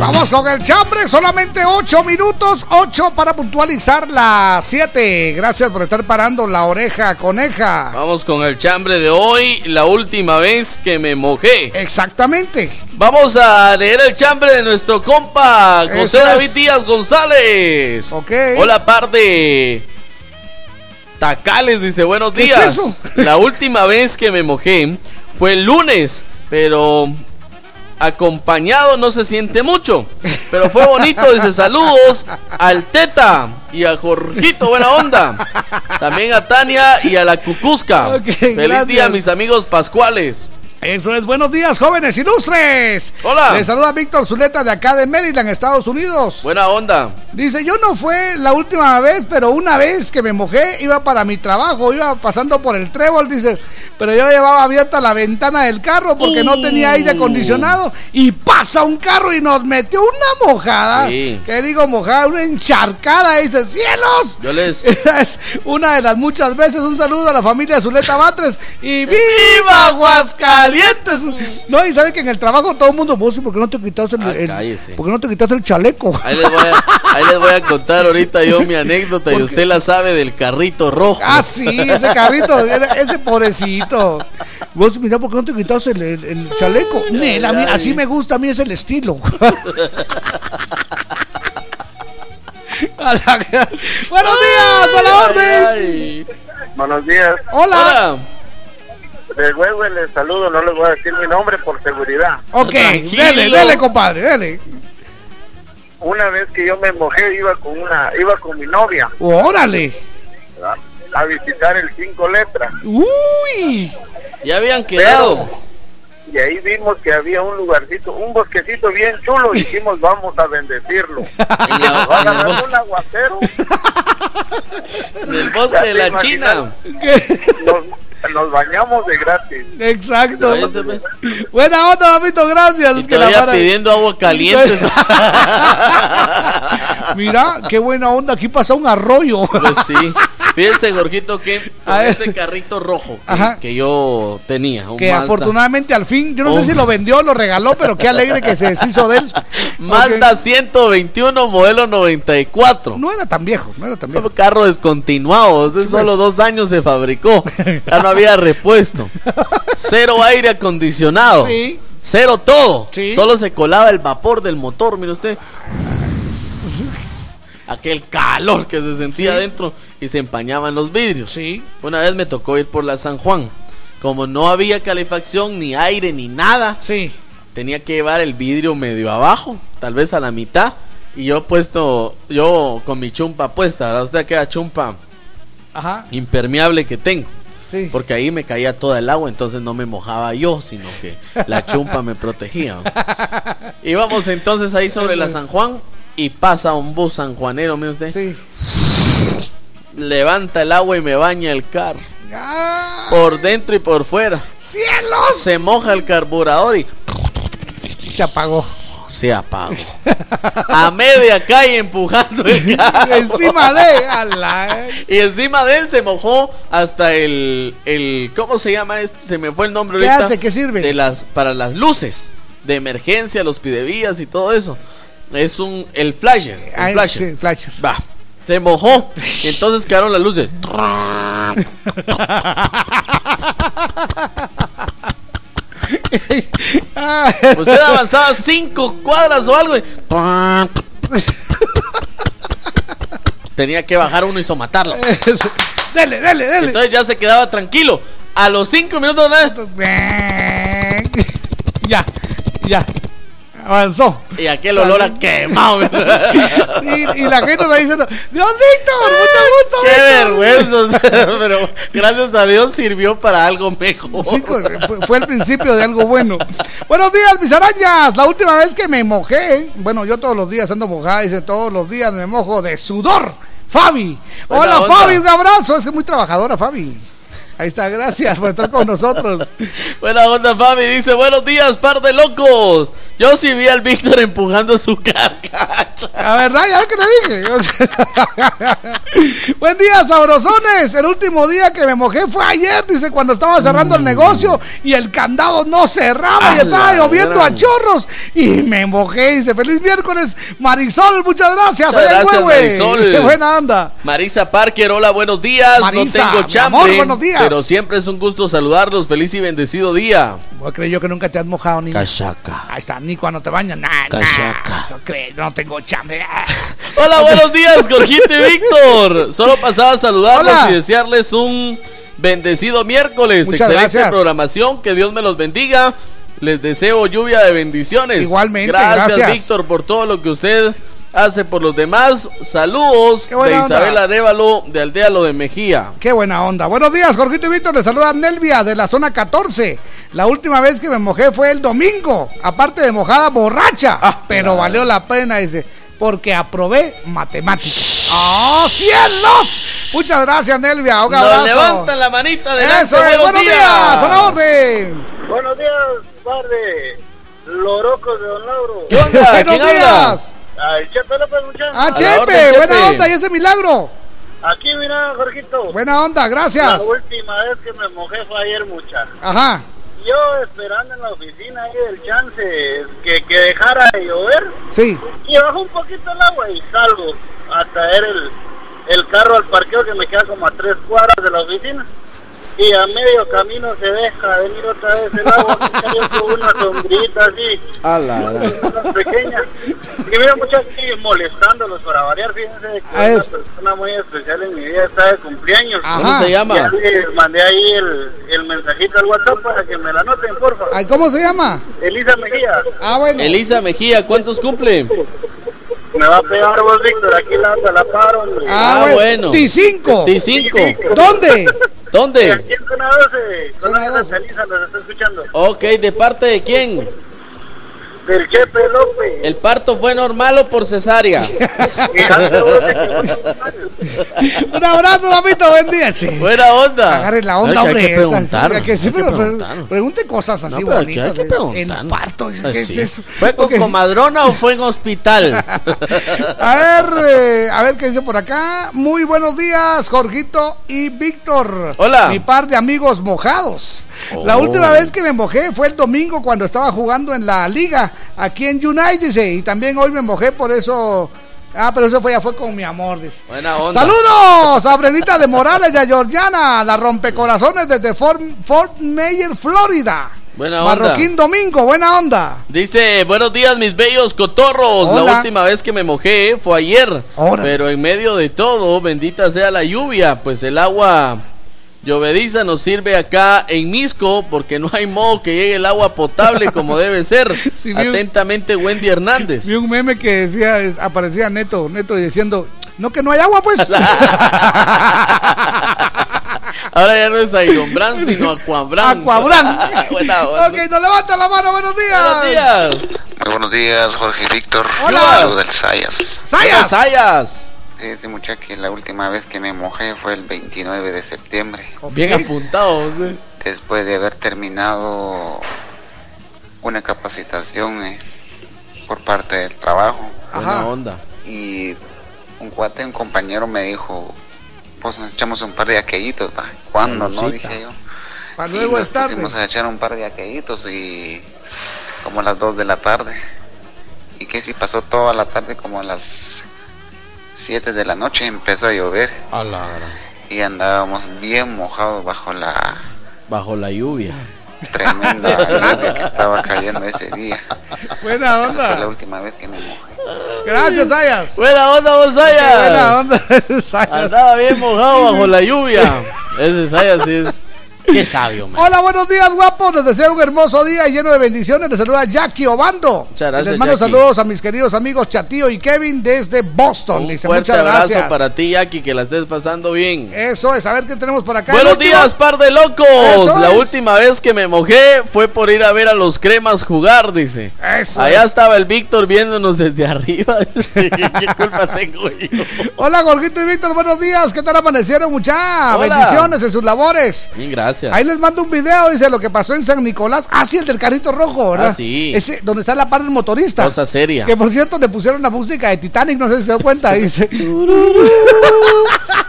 Vamos con el chambre, solamente 8 minutos, 8 para puntualizar las 7. Gracias por estar parando la oreja, coneja. Vamos con el chambre de hoy, la última vez que me mojé. Exactamente. Vamos a leer el chambre de nuestro compa José es. David Díaz González. Ok. Hola, par de Tacales, dice buenos ¿Qué es días. eso? La última vez que me mojé fue el lunes, pero acompañado no se siente mucho. Pero fue bonito, dice saludos al Teta y a Jorgito, buena onda. También a Tania y a la Cucusca. Ok, Feliz gracias. día, mis amigos pascuales. Eso es, buenos días, jóvenes ilustres. Hola. Les saluda Víctor Zuleta de acá de Maryland, Estados Unidos. Buena onda. Dice, yo no fue la última vez, pero una vez que me mojé, iba para mi trabajo, iba pasando por el trébol, dice, pero yo llevaba abierta la ventana del carro porque no tenía aire acondicionado y pasa un carro y nos metió una mojada. Sí. ¿Qué digo mojada? Una encharcada, dice, cielos. Yo les. Esa es una de las muchas veces. Un saludo a la familia Zuleta Batres y ¡Viva Aguascalientes! No, y sabe que en el trabajo todo el mundo, vos, ¿por qué no te quitas el, Ah, el-. ¿por qué no te quitas el chaleco? Ahí les, voy a, ahí les voy a contar ahorita yo mi anécdota y usted la sabe del carrito rojo. Ah, sí, ese carrito, ese pobrecito. Vos, mira, ¿por qué no te quitas el, el- el chaleco? Nel, a mí- ay. así me gusta, a mí es el estilo. A la- Buenos días, a la orden. Buenos días. Hola. De huevo les saludo, no les voy a decir mi nombre por seguridad. Ok, dele, dele, compadre, dele. Una vez que yo me mojé, iba con una, iba con mi novia Órale. A visitar el cinco letras. Uy. Ya habían quedado. Y ahí vimos que había un lugarcito, un bosquecito bien chulo. Y dijimos, vamos a bendecirlo. A bosque, un aguacero. en el bosque de la. China. Nos, nos bañamos de gratis. Exacto. Buena onda, papito, gracias. Y Es que la todavía vara- pidiendo agua caliente. Mira, qué buena onda, aquí pasa un arroyo. Pues sí. Fíjense, Jorgito, que con ese carrito rojo que, yo tenía, un que Mazda, afortunadamente al fin, yo no sé si lo vendió o lo regaló, pero qué alegre que se deshizo de él. Mazda Ok. 121 modelo 94. No era tan viejo, no era tan viejo. Un carro descontinuado, desde solo pues. dos años se fabricó. Ya no había repuesto. Cero aire acondicionado. Sí. Cero todo. Sí. Solo se colaba el vapor del motor, mire usted. Aquel calor que se sentía Sí. adentro y se empañaban los vidrios. Sí. Una vez me tocó ir por la San Juan. Como no había calefacción, ni aire, ni nada, Sí. tenía que llevar el vidrio medio abajo, tal vez a la mitad. Y yo puesto, yo con mi chumpa puesta, ¿verdad? Usted aquella chumpa Ajá. impermeable que tengo. Sí. Porque ahí me caía toda el agua, entonces no me mojaba yo, sino que la chumpa me protegía. Íbamos entonces ahí sobre la San Juan y pasa un bus sanjuanero, mire usted. Sí. Levanta el agua y me baña el carro. ¡Ah! Por dentro y por fuera. ¡Cielos! Se moja el carburador y Se apagó. se apagó. A media calle empujando el carro. Encima de. la- Y encima de él se mojó hasta el, el ¿cómo se llama este? Se me fue el nombre ¿Qué ahorita. hace? ¿Qué sirve? De las para las luces de emergencia, los pidevías y todo eso. Es un el flasher, el Ay, flasher. sí, flasher. Va. Se mojó y entonces quedaron las luces. Usted avanzaba cinco cuadras o algo y tenía que bajar uno y somatarlo. dele, dele, dele. Entonces ya se quedaba tranquilo. A los cinco minutos ¿no? Ya, ya. Avanzó. y aquel olor a quemado. Y, y la gente está diciendo, Dios Víctor, mucho gusto. Qué Víctor". vergüenza. Pero gracias a Dios sirvió para algo mejor. Sí, fue, el principio de algo bueno. Buenos días, mis arañas. La última vez que me mojé, bueno, yo todos los días ando mojada, dice todos los días me mojo de sudor. Fabi. Buena Hola, onda. Fabi, un abrazo. Es que es muy trabajadora, Fabi. Ahí está, gracias por estar con nosotros. Buena onda, Fabi. Dice, buenos días, par de locos. Yo sí vi al Víctor empujando su carcacha. La verdad, ya que le dije. Buen día, sabrosones. El último día que me mojé fue ayer, dice, cuando estaba cerrando el negocio y el candado no cerraba y estaba lloviendo a chorros. Y me mojé, dice, feliz miércoles, Marisol, muchas gracias. Muchas gracias. Marisol. Qué buena onda. Marisa Parker, hola, buenos días. Marisa, no tengo chambre, amor, buenos días. Pero siempre es un gusto saludarlos. Feliz y bendecido día. Bueno, creo yo que nunca te has mojado ni. Cachaca. Ahí está, ni cuando te bañas, nada. Cachaca. No creo, no tengo chambre. Hola, buenos días, Jorgito y Víctor. Solo pasaba a saludarlos Hola. y desearles un bendecido miércoles. Muchas Excelente gracias. programación, que Dios me los bendiga. Les deseo lluvia de bendiciones. Igualmente, Gracias, gracias. Víctor, por todo lo que usted hace por los demás. Saludos de onda. Isabel Arevalo de Aldea Lo de Mejía. Qué buena onda. Buenos días, Jorgito y Víctor. Les saluda Nelvia de la zona 14. La última vez que me mojé fue el domingo. Aparte de mojada borracha. Ah, pero valió la pena, dice. Porque aprobé matemáticas. ¡Oh, cielos! Muchas gracias, Nelvia. Un Nos abrazo. levantan la manita adelante. Eso es. Buenos días. A la orden. Buenos días, padre. Lorocos de Don Lauro. ¿Qué onda? Buenos días. Chepe López, muchachos. Ah, la Chepe. orden, Buena Chepe. onda. Y ese milagro. Aquí, mira, Jorgito. Buena onda. La Gracias. última vez que me mojé fue ayer, muchacho. Ajá. Yo esperando en la oficina ahí del chance que, que dejara de llover. Sí. Y bajó un poquito el agua y salgo a traer el, el carro al parqueo que me queda como a tres cuadras de la oficina. Y a medio camino se deja venir otra vez el agua. cayó con una sombrita así. A la. Una pequeña. Y mira, muchachos, aquí molestándolos para variar. Fíjense que A una persona muy especial en mi vida está de cumpleaños. Ajá. ¿Cómo se llama? Ya les mandé ahí el, el mensajito al WhatsApp para que me la anoten, por favor. ¿Cómo se llama? Elisa Mejía. Ah, bueno. Elisa Mejía, ¿cuántos cumple? Me va a pegar vos, Víctor. Aquí la anda, la paro. Ah, Ah, bueno. bueno. T5. T5. ¿Dónde? ¿Dónde? Aquí en zona 12, Zona Colonia 12. Santa Elisa, los está escuchando. Ok, ¿de parte de quién? Del Chepe López. ¿El parto fue normal o por cesárea? Un abrazo, papito. Buen día. Este. Buena onda. Agarre la onda, hombre. Hay que preguntar. Ya que sí, hay que pero pre- preguntar. pregunte cosas así No, bonitas. hay que preguntar. El parto. ¿qué Pues es sí. eso? ¿Fue con Ok. comadrona o fue en hospital? A ver, eh, a ver qué dice por acá. Muy buenos días, Jorgito y Víctor. Hola. Mi par de amigos mojados. La Oh. última vez que me mojé fue el domingo cuando estaba jugando en la liga aquí en United, dice. Y también hoy me mojé, por eso. Ah, pero eso fue, ya fue con mi amor, dice. Buena onda. Saludos a Brenita de Morales y a Georgiana, la rompecorazones desde Fort, Fort Mayer, Florida. Buena onda. Marroquín Domingo, buena onda. Dice, buenos días mis bellos cotorros. Hola. La última vez que me mojé fue ayer. Órale. Pero en medio de todo, bendita sea la lluvia, pues el agua llovediza nos sirve acá en Misco porque no hay modo que llegue el agua potable como debe ser. Sí, vi un- Atentamente Wendy Hernández. Vi un meme que decía, es- aparecía Neto, Neto diciendo, no que no hay agua, pues. Ahora ya no es Iron Brand, sino. Aquabrand. Buena onda. ok, nos levanta la mano, buenos días. Buenos días. Muy buenos días, Jorge y Víctor. Hola. Saludos del Sayas. Sayas. Sayas. Fíjese, muchacha, que la última vez que me mojé fue el 29 de septiembre, Bien apuntados. eh. después de haber terminado una capacitación eh, por parte del trabajo. Buena onda. Y un cuate, un compañero me dijo, pues nos echamos un par de aquellitos, ¿va? ¿Cuándo? No, dije yo. Para luego nos es tarde. a echar un par de aquellitos y como a las 2 de la tarde. Y que si pasó toda la tarde como a las 7 de la noche empezó a llover A la gran. y andábamos bien mojados bajo la Bajo la lluvia. tremenda lluvia que estaba cayendo ese día. Buena Esa fue la onda. última vez que me mojé. Gracias, Sayas. Buena onda, vos Sayas. Buena onda, Sayas. Andaba bien mojado bajo la lluvia. Ese Sayas sí es. Qué sabio, man. Hola, buenos días, guapos. Les deseo un hermoso día lleno de bendiciones. Les saluda Jackie Obando. Muchas gracias, Les mando Jackie. saludos a mis queridos amigos Chatío y Kevin desde Boston. Un Dice, fuerte muchas abrazo gracias. para ti, Jackie, que la estés pasando bien. Eso es, a ver qué tenemos por acá. Buenos días, par de locos. Eso La es. última vez que me mojé fue por ir a ver a los cremas jugar, dice. Eso Allá es. estaba el Víctor viéndonos desde arriba. ¿Qué, culpa tengo yo? Hola, Gorgito y Víctor, buenos días. ¿Qué tal amanecieron, mucha? Hola. Bendiciones en sus labores. Bien, gracias. Ahí les mando un video, dice lo que pasó en San Nicolás. Ah, sí, el del carrito rojo, ¿verdad? Ah, sí. Ese, donde está la parte del motorista. Cosa seria. Que por cierto le pusieron la música de Titanic, no sé si se dio cuenta, dice.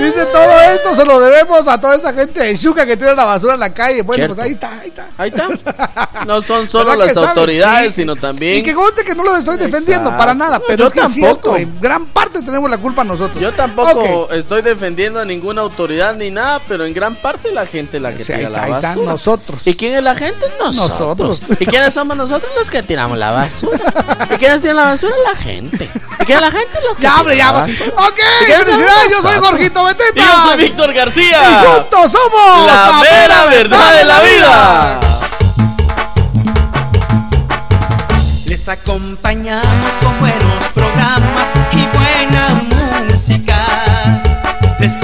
dice todo eso se lo debemos a toda esa gente de Chuca que tiene la basura en la calle. Bueno, Cierto. pues ahí está, ahí está. Ahí está. No son solo ¿Verdad que las autoridades, Sí. sino también. Y que conste que no los estoy defendiendo Exacto. para nada, pero Yo es que es tampoco. cierto, en gran parte tenemos la culpa nosotros. Yo tampoco estoy defendiendo a ninguna autoridad ni nada, pero en gran parte la gente la que tira está, la ahí basura. nosotros. ¿Y quién es la gente? Nosotros. Nosotros. ¿Y quiénes somos nosotros los que tiramos la basura? ¿Y quiénes tiran la basura? La gente. ¿Y quién es la gente? Los que Ya, hombre, ya. la. Ok, ¿Y quiénes somos felicidades, yo soy? Jorgito Beteta. Y yo soy Víctor García. Y juntos somos La mera verdad de la vida. Les Les acompañamos con buenos programas y buena música. Les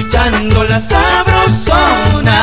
escuchando la sabrosona.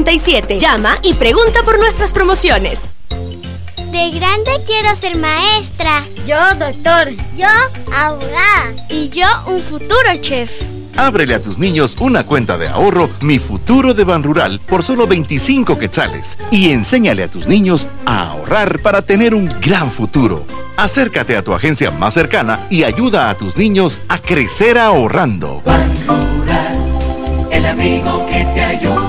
Llama y pregunta por nuestras promociones. De grande quiero ser maestra. Yo doctor. Yo abogada. Y yo un futuro chef. Ábrele a tus niños una cuenta de ahorro Mi Futuro de Ban Rural por solo 25 quetzales y enséñale a tus niños a ahorrar para tener un gran futuro. Acércate a tu agencia más cercana y ayuda a tus niños a crecer ahorrando. Ban Rural, el amigo que te ayuda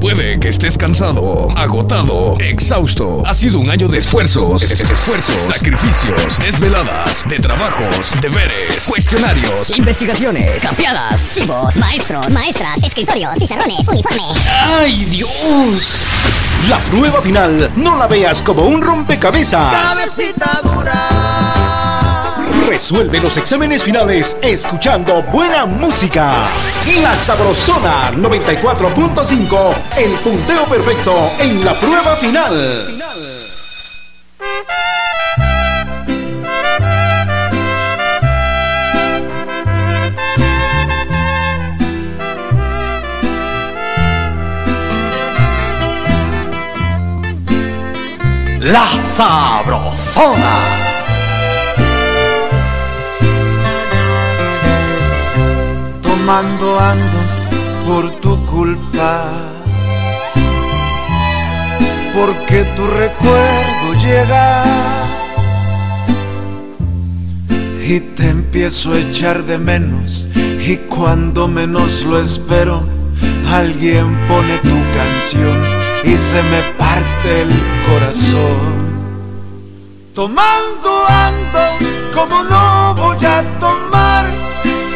Puede que estés cansado, agotado, exhausto. Ha sido un año de esfuerzos, es- es- esfuerzos, sacrificios, desveladas, de trabajos, deberes, cuestionarios. Investigaciones, campeadas, chivos, maestros, maestras, escritorios, pizarrones, uniforme. ¡Ay, Dios! La prueba final no la veas como un rompecabezas. Cabecita dura. Resuelve los exámenes finales escuchando buena música. La Sabrosona 94.5, el punteo perfecto en la prueba final. La Sabrosona. Tomando ando por tu culpa. Porque tu recuerdo llega y te empiezo a echar de menos. Y cuando menos lo espero, alguien pone tu canción y se me parte el corazón. Tomando ando como no voy a tomar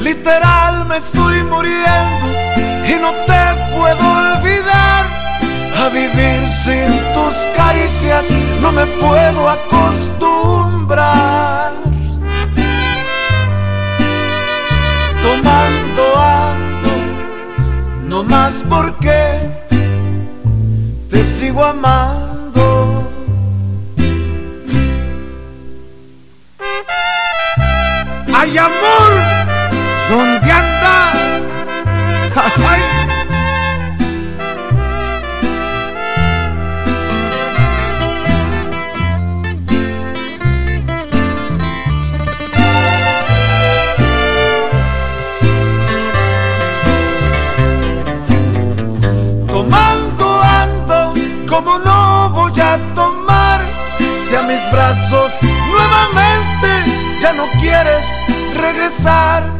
Literal me estoy muriendo y no te puedo olvidar. A vivir sin tus caricias no me puedo acostumbrar. Tomando ando, no más porque te sigo amando. ¡Ay, amor! ¿Dónde andas? Tomando ando como no voy a tomar si a mis brazos nuevamente ya no quieres regresar.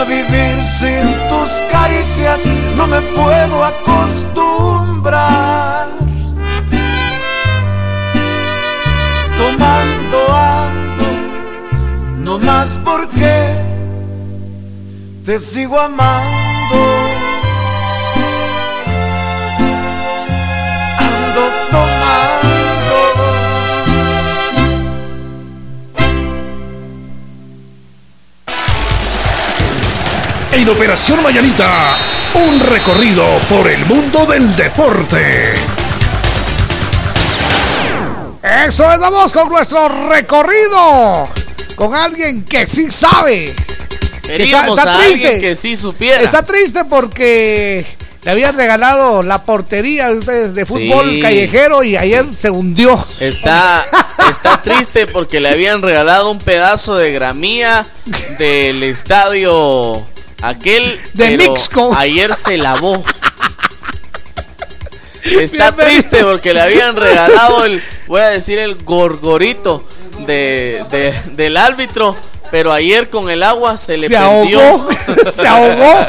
A vivir sin tus caricias no me puedo acostumbrar. Tomando ando, no más porque te sigo amando. En Operación Mañanita, un recorrido por el mundo del deporte. Eso es, vamos con nuestro recorrido. Con alguien que sí sabe. Que a alguien que sí supiera. Está triste porque le habían regalado la portería de ustedes de fútbol Sí. callejero y ayer se hundió. Está, está triste porque le habían regalado un pedazo de gramía del estadio aquel De Mixco. Ayer se lavó. Está triste porque le habían regalado el, voy a decir el gorgorito de, de- del árbitro, pero ayer con el agua se le Se ahogó. se ahogó.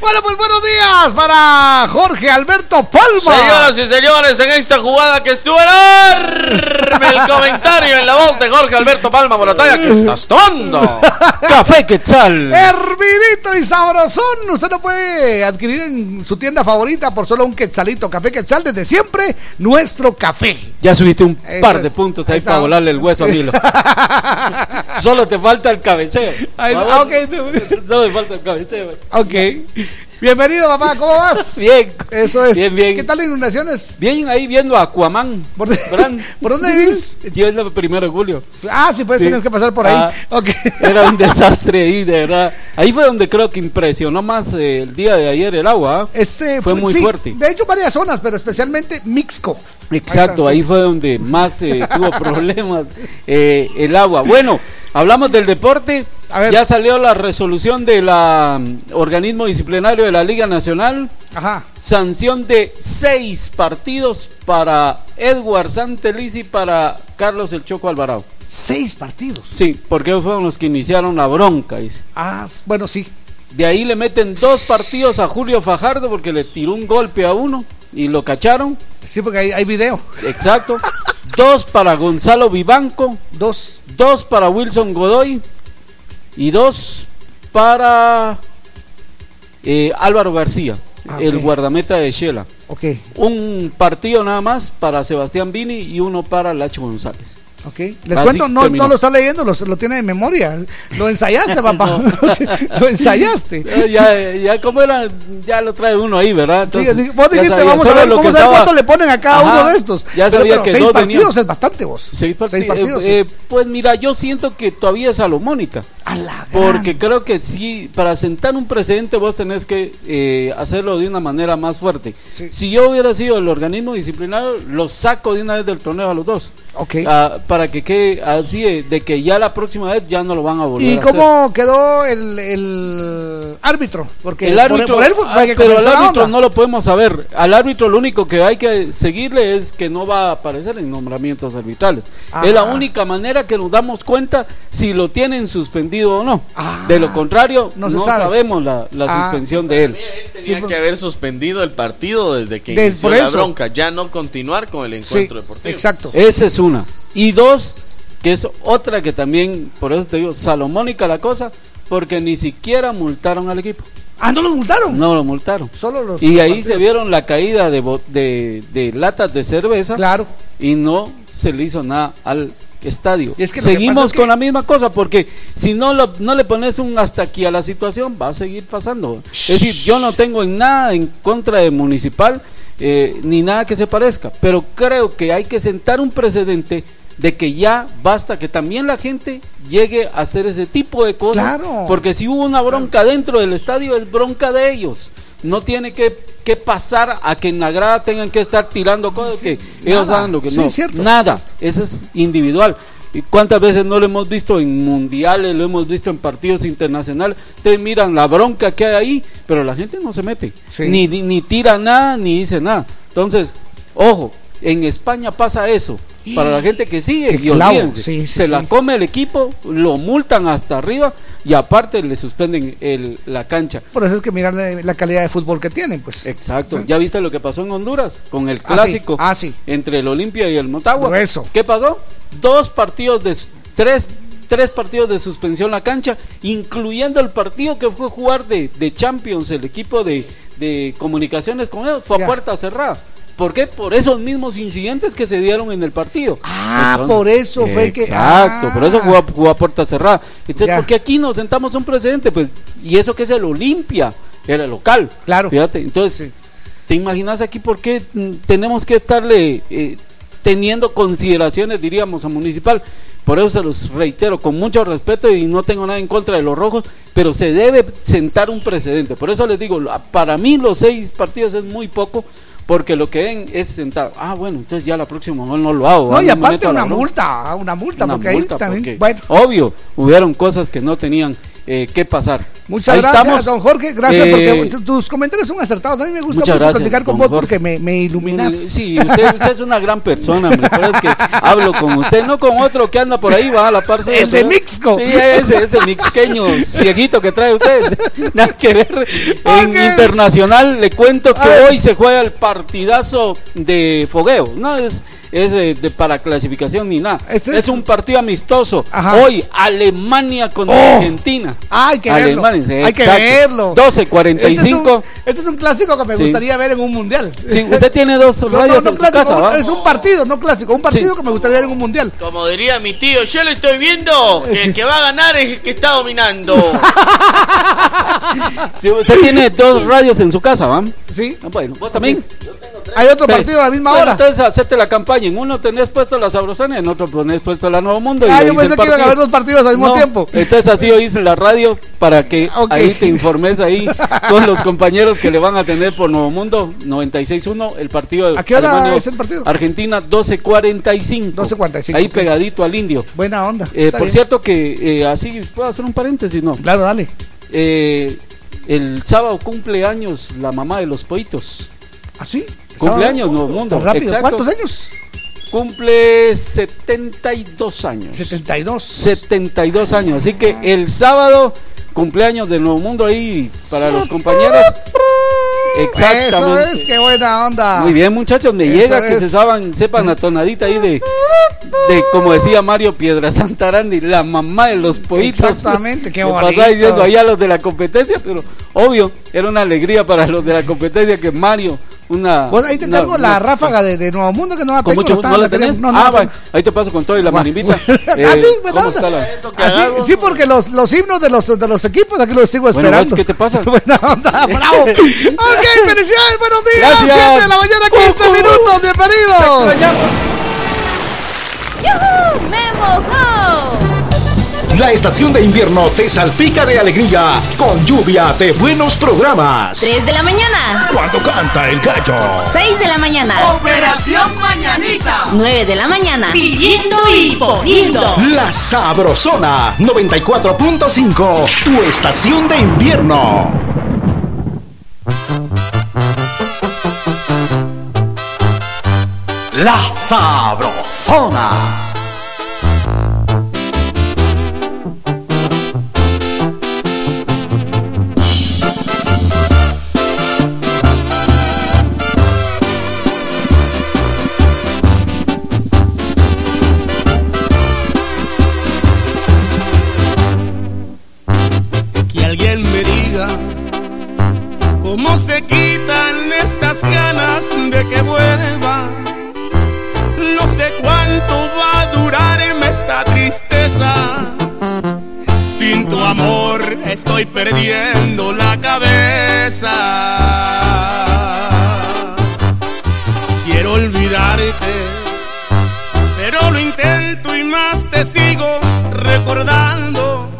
bueno, pues buenos días para Jorge Alberto Palma. Señoras y señores, en esta jugada que estuvo enorme el comentario en la voz de Jorge Alberto Palma Morataya que estás tomando. Café Quetzal. Hervidito y sabrosón. Usted lo puede adquirir en su tienda favorita por solo un quetzalito. Café Quetzal desde siempre, nuestro café. Ya subiste un Eso par es. de puntos Ahí ahí para volarle el hueso a Milo. Solo te falta el cabeceo. Vamos. ah, ok. No me falta el cabeceo. Ok. Bienvenido, papá. ¿Cómo vas? Bien. Eso es. Bien, bien. ¿Qué tal las inundaciones? Bien ahí viendo a Aquaman. ¿Por, ¿por dónde vivís? Yo es el primero de julio. Ah, sí, pues Sí. tienes que pasar por ahí. Ah. Era un desastre ahí, de verdad. Ahí fue donde creo que impresionó más eh, el día de ayer el agua. ¿ah? Este, fue muy sí, fuerte. De hecho, varias zonas, pero especialmente Mixco. Exacto, ahí fue donde más eh, tuvo problemas eh, el agua. Bueno, hablamos del deporte. Ya salió la resolución del organismo disciplinario de la Liga Nacional. Ajá. Sanción de seis partidos para Edward Santeliz y para Carlos El Choco Alvarado. Seis partidos. Sí, porque fueron los que iniciaron la bronca. dice. Ah, bueno, sí. De ahí le meten dos partidos a Julio Fajardo porque le tiró un golpe a uno y lo cacharon. Sí, porque hay, hay video. Exacto. dos para Gonzalo Vivanco. Dos. Dos para Wilson Godoy. Y dos para eh, Álvaro García, Ah, el guardameta de Shela. Ok, Un partido nada más para Sebastián Vini y uno para Lacho González. Ok. Les Así cuento, no, no lo está leyendo, lo, lo tiene de memoria. Lo ensayaste, papá. lo ensayaste. Eh, ya, ya como era, ya lo trae uno ahí, ¿verdad? Sí, vos dijiste, sabía vamos a ver, vamos a estaba- cuánto le ponen a cada Ajá, uno de estos. Ya sabía pero que seis dos partidos es bastante, vos. Seis parti- Seis partidos. eh, eh, pues mira, yo siento que todavía es salomónica. Porque creo que sí, para sentar un precedente vos tenés que eh, hacerlo de una manera más fuerte. Si yo hubiera sido el organismo disciplinario, los saco de una vez del torneo a los dos. Ok. Ah, para que quede así de, de que ya la próxima vez ya no lo van a volver ¿Y a hacer. cómo quedó el, el árbitro? Porque El por- árbitro, por él fue- ah, que pero la árbitro no lo podemos saber. Al árbitro lo único que hay que seguirle es que no va a aparecer en nombramientos arbitrales. Ah. Es la única manera que nos damos cuenta si lo tienen suspendido o no. Ah. de lo contrario, No no, se sabe. sabemos la, la Ah. suspensión de él. Tenía que haber suspendido el partido desde que inició por la bronca, ya no continuar con el encuentro deportivo. Exacto. Esa es una. Y dos, que es otra que también, por eso te digo, salomónica la cosa, porque ni siquiera multaron al equipo. Ah, no lo multaron. No lo multaron. Solo los Y ahí partidos. se vieron la caída de, de, de latas de cerveza. Claro. Y no se le hizo nada al estadio. Y es que Seguimos pasa es que- con la misma cosa porque si no, lo- no le pones un hasta aquí a la situación, va a seguir pasando. Es decir, yo no tengo en nada en contra de Municipal eh, ni nada que se parezca, pero creo que hay que sentar un precedente de que ya basta que también la gente llegue a hacer ese tipo de cosas Claro. porque si hubo una bronca dentro del estadio es bronca de ellos no tiene que, que pasar a que en la grada tengan que estar tirando cosas que ellos hagan lo que no es cierto. nada eso es individual ¿Y cuántas veces no lo hemos visto en mundiales, lo hemos visto en partidos internacionales? Ustedes miran la bronca que hay ahí, pero la gente no se mete. Sí. Ni, ni, ni tira nada, ni dice nada. Entonces, ojo, en España pasa eso. Para la gente que sigue, y clavo, olvídense, sí, sí, se la come el equipo, lo multan hasta arriba y aparte le suspenden el, la cancha. Por eso es que miran la, la calidad de fútbol que tienen, pues. Exacto. ¿Ya viste lo que pasó en Honduras con el Ah, clásico Ah, entre el Olimpia y el Motagua? Grueso. ¿Qué pasó? Dos partidos de tres tres partidos de suspensión la cancha, incluyendo el partido que fue jugar de, de Champions, el equipo de, de comunicaciones con ellos, fue a puerta cerrada. ¿Por qué? Por esos mismos incidentes que se dieron en el partido. Ah, por eso fue que- Exacto, ah. por eso jugó, a- jugó a puerta cerrada. Entonces, Ya. ¿por qué aquí nos sentamos un precedente? Pues, y eso que es el Olimpia, era el local. Claro. Fíjate, entonces, ¿te imaginas aquí por qué mm, tenemos que estarle eh, teniendo consideraciones, diríamos, a Municipal? Por eso se los reitero con mucho respeto y no tengo nada en contra de los rojos, pero se debe sentar un precedente. Por eso les digo, para mí los seis partidos es muy poco. Porque lo que ven es sentar, ah, bueno, entonces ya la próxima mejor no lo hago. No, ah, y aparte meto a la una multa, una multa, Una porque ahí multa, también. porque, Bueno, Obvio, hubieron cosas que no tenían eh, que pasar. muchas Ahí gracias, estamos. don Jorge. Gracias Eh, porque tu- tus comentarios son acertados. A mí me gusta mucho gracias, platicar con vos Jorge. porque me, me iluminas. Sí, usted, usted es una gran persona, pero es que hablo con usted, no con otro que anda por ahí, va a la par El de Mixco. Sí, ese, ese mixqueño cieguito que trae usted. Nada que ver. En internacional le cuento que Ay. hoy se juega el partidazo de fogueo. No es, es de, de- para clasificación ni nada. Este es, un partido amistoso. Ajá. Hoy Alemania contra Oh. Argentina. Ah, hay que verlo. Alemania, Hay que verlo. 12.45. Este es, un, este es un clásico que me Sí. gustaría ver en un mundial. Sí, usted tiene dos No, no, radios no en su clásico, casa, ¿va? es un partido, no clásico, un partido que me gustaría ver en un mundial. Como diría mi tío, yo lo estoy viendo, que el que va a ganar es el que está dominando. Sí, usted tiene dos radios en su casa, ¿va? Sí. Ah, Bueno, vos también. Hay otro Tres. partido a la misma Bueno, hora. Entonces hacete la campaña. En uno tenés puesto la sabrosana, en otro ponés puesto la Nuevo Mundo. y Ah, ahí yo pensé que iban a haber dos partidos al mismo No, tiempo. Entonces así oíste la radio para que ahí te informes ahí con los compañeros que le van a tener por Nuevo Mundo 96-1 el partido de ¿A qué hora Alemania- es el partido? Argentina 12-45. 12:45. Ahí pegadito al indio. Buena onda. Eh, por bien. cierto que eh, así puedo hacer un paréntesis, ¿no? Claro, dale. Eh, el sábado cumple años la mamá de los poitos. ¿Ah, sí? Cumpleaños, Nuevo Mundo. tan rápido. exacto. ¿Cuántos años? Cumple 72 años. 72. 72 años. Así que el sábado, cumpleaños del Nuevo Mundo ahí para los compañeros. Exactamente. Eso es, qué buena onda. Muy bien, muchachos, me Eso llega que es. se saben, sepan la tonadita ahí de, de como decía Mario Piedra Santarandi, la mamá de los pollitos. Exactamente, qué bonito. pasaba diciendo ahí a los de la competencia, pero obvio, era una alegría para los de la competencia que Mario, una. Vos ahí te una- cargo la una- ráfaga de, de Nuevo Mundo que no la Con tengo. mucho no gusto, está- ¿no la tenés? no, no ah, va, tengo. ahí te paso con todo y la marimbita. ah, sí, Eh, buena ¿Cómo está la- Así, sí, porque los, los himnos de los, de los equipos aquí los sigo Bueno, esperando. ¿vos ¿qué te pasa? Buena onda, bravo. ok, felicidades, buenos días. Gracias. 7 de la mañana, 15 minutos, bienvenidos. ¡Yujú! ¡Me mojó! La estación de invierno te salpica de alegría con lluvia de buenos programas. 3 de la mañana. Cuando canta el gallo. 6 de la mañana. Operación Mañanita. 9 de la mañana. Pidiendo y poniendo. La Sabrosona 94.5, tu estación de invierno. La Sabrosona. Alguien me diga cómo se quitan estas ganas de que vuelvas. No sé cuánto va a durarme esta tristeza. Sin tu amor estoy perdiendo la cabeza. Quiero olvidarte, pero lo intento y más te sigo recordando.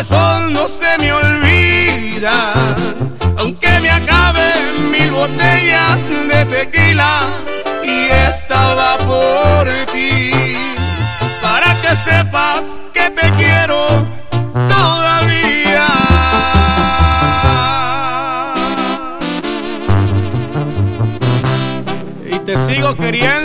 besos no se me olvida. Aunque me acaben mil botellas de tequila y estaba por ti. Para que sepas que te quiero todavía. Y te sigo queriendo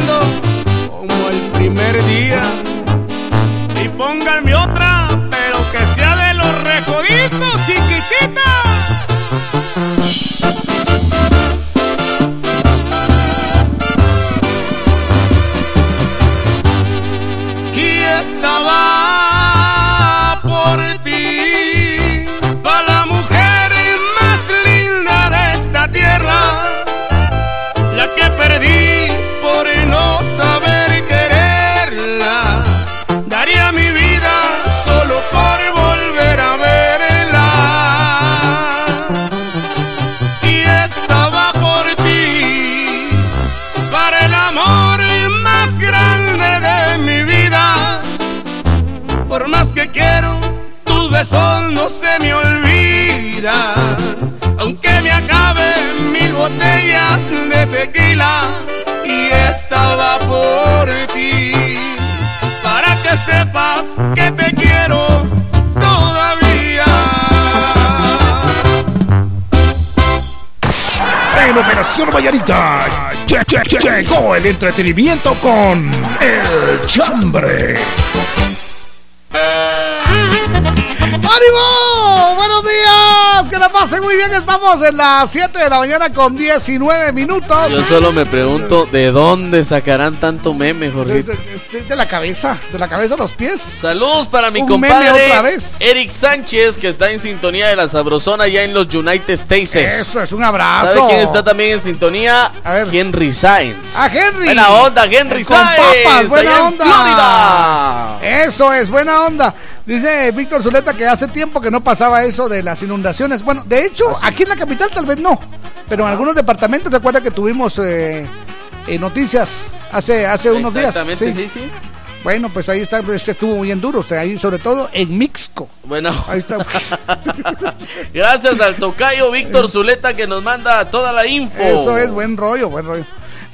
botellas de tequila y estaba por ti. Para que sepas que te quiero todavía. En Operación Vallarita lle- lle- lle- llegó el entretenimiento con El Chambre. ¡Ánimo! ¡Buenos días! Que la pasen muy bien. Estamos en las 7 de la mañana con 19 minutos. Yo solo me pregunto de dónde sacarán tanto meme, de, Jorgito. de- de la cabeza, de la cabeza a los pies. Saludos para mi Un compadre meme otra vez. Eric Sánchez, que está en sintonía de la Sabrosona ya en los United States. Eso es un abrazo. ¿Sabe quién está también en sintonía? Henry Sainz. A Henry. Buena onda, Henry Con Sainz. papas, buena allá en onda. Florida. Eso es, buena onda. Dice Víctor Zuleta que hace tiempo que no pasaba eso de las inundaciones. Bueno, de hecho, ¿Ah, aquí en la capital tal vez no, pero en algunos departamentos, recuerda que tuvimos eh, eh, noticias hace, hace unos días. Exactamente, sí, sí. Bueno, pues ahí está, este estuvo bien duro, usted ahí sobre todo en Mixco. Bueno, Ahí está. gracias al tocayo Víctor Zuleta que nos manda toda la info. Eso es buen rollo, buen rollo.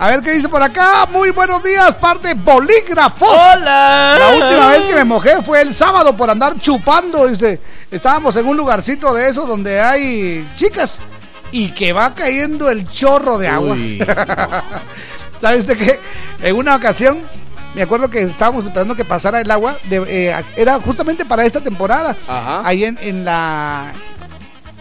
A ver qué dice por acá. Muy buenos días, parte bolígrafos. Hola. La última vez que me mojé fue el sábado por andar chupando. Dice, estábamos en un lugarcito de eso donde hay chicas y que va cayendo el chorro de agua. Uy, ¿Sabes de qué? En una ocasión, me acuerdo que estábamos esperando que pasara el agua. de- eh, era justamente para esta temporada. Ajá. Ahí en, en la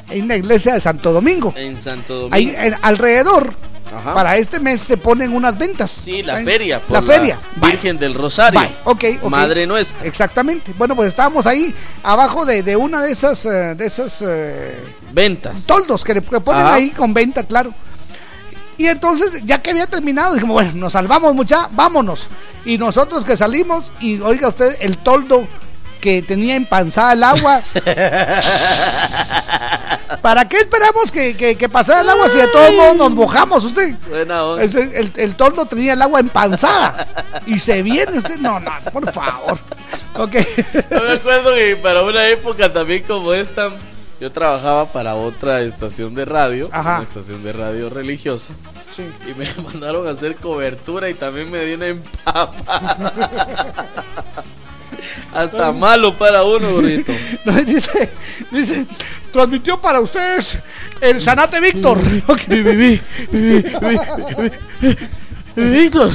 en la iglesia de Santo Domingo. En Santo Domingo. Ahí en- alrededor, Ajá. para este mes se ponen unas ventas. Sí, la Ahí- feria. por La feria. Virgen del Rosario. Bye, ok. Madre nuestra. Exactamente. Bueno, pues estábamos ahí abajo de, de una de esas eh, de esas eh, Ventas. toldos que, le- que ponen Ajá. ahí con venta, claro. Y entonces, ya que había terminado, dijimos, bueno, nos salvamos mucha, vámonos. Y nosotros que salimos, y oiga usted, el toldo que tenía empanzada el agua. ¿Para qué esperamos que, que- que pasara el agua si de todos modos nos mojamos usted? Buena onda. El, el toldo tenía el agua empanzada. Y se viene usted. No, no, por favor. Ok. Yo me acuerdo que para una época también como esta, yo trabajaba para otra estación de radio, Ajá. una estación de radio religiosa. Sí. Y me mandaron a hacer cobertura y también me dio empapa. Hasta malo para uno, burrito. No, dice, dice, transmitió para ustedes el Sanate Víctor. Víctor.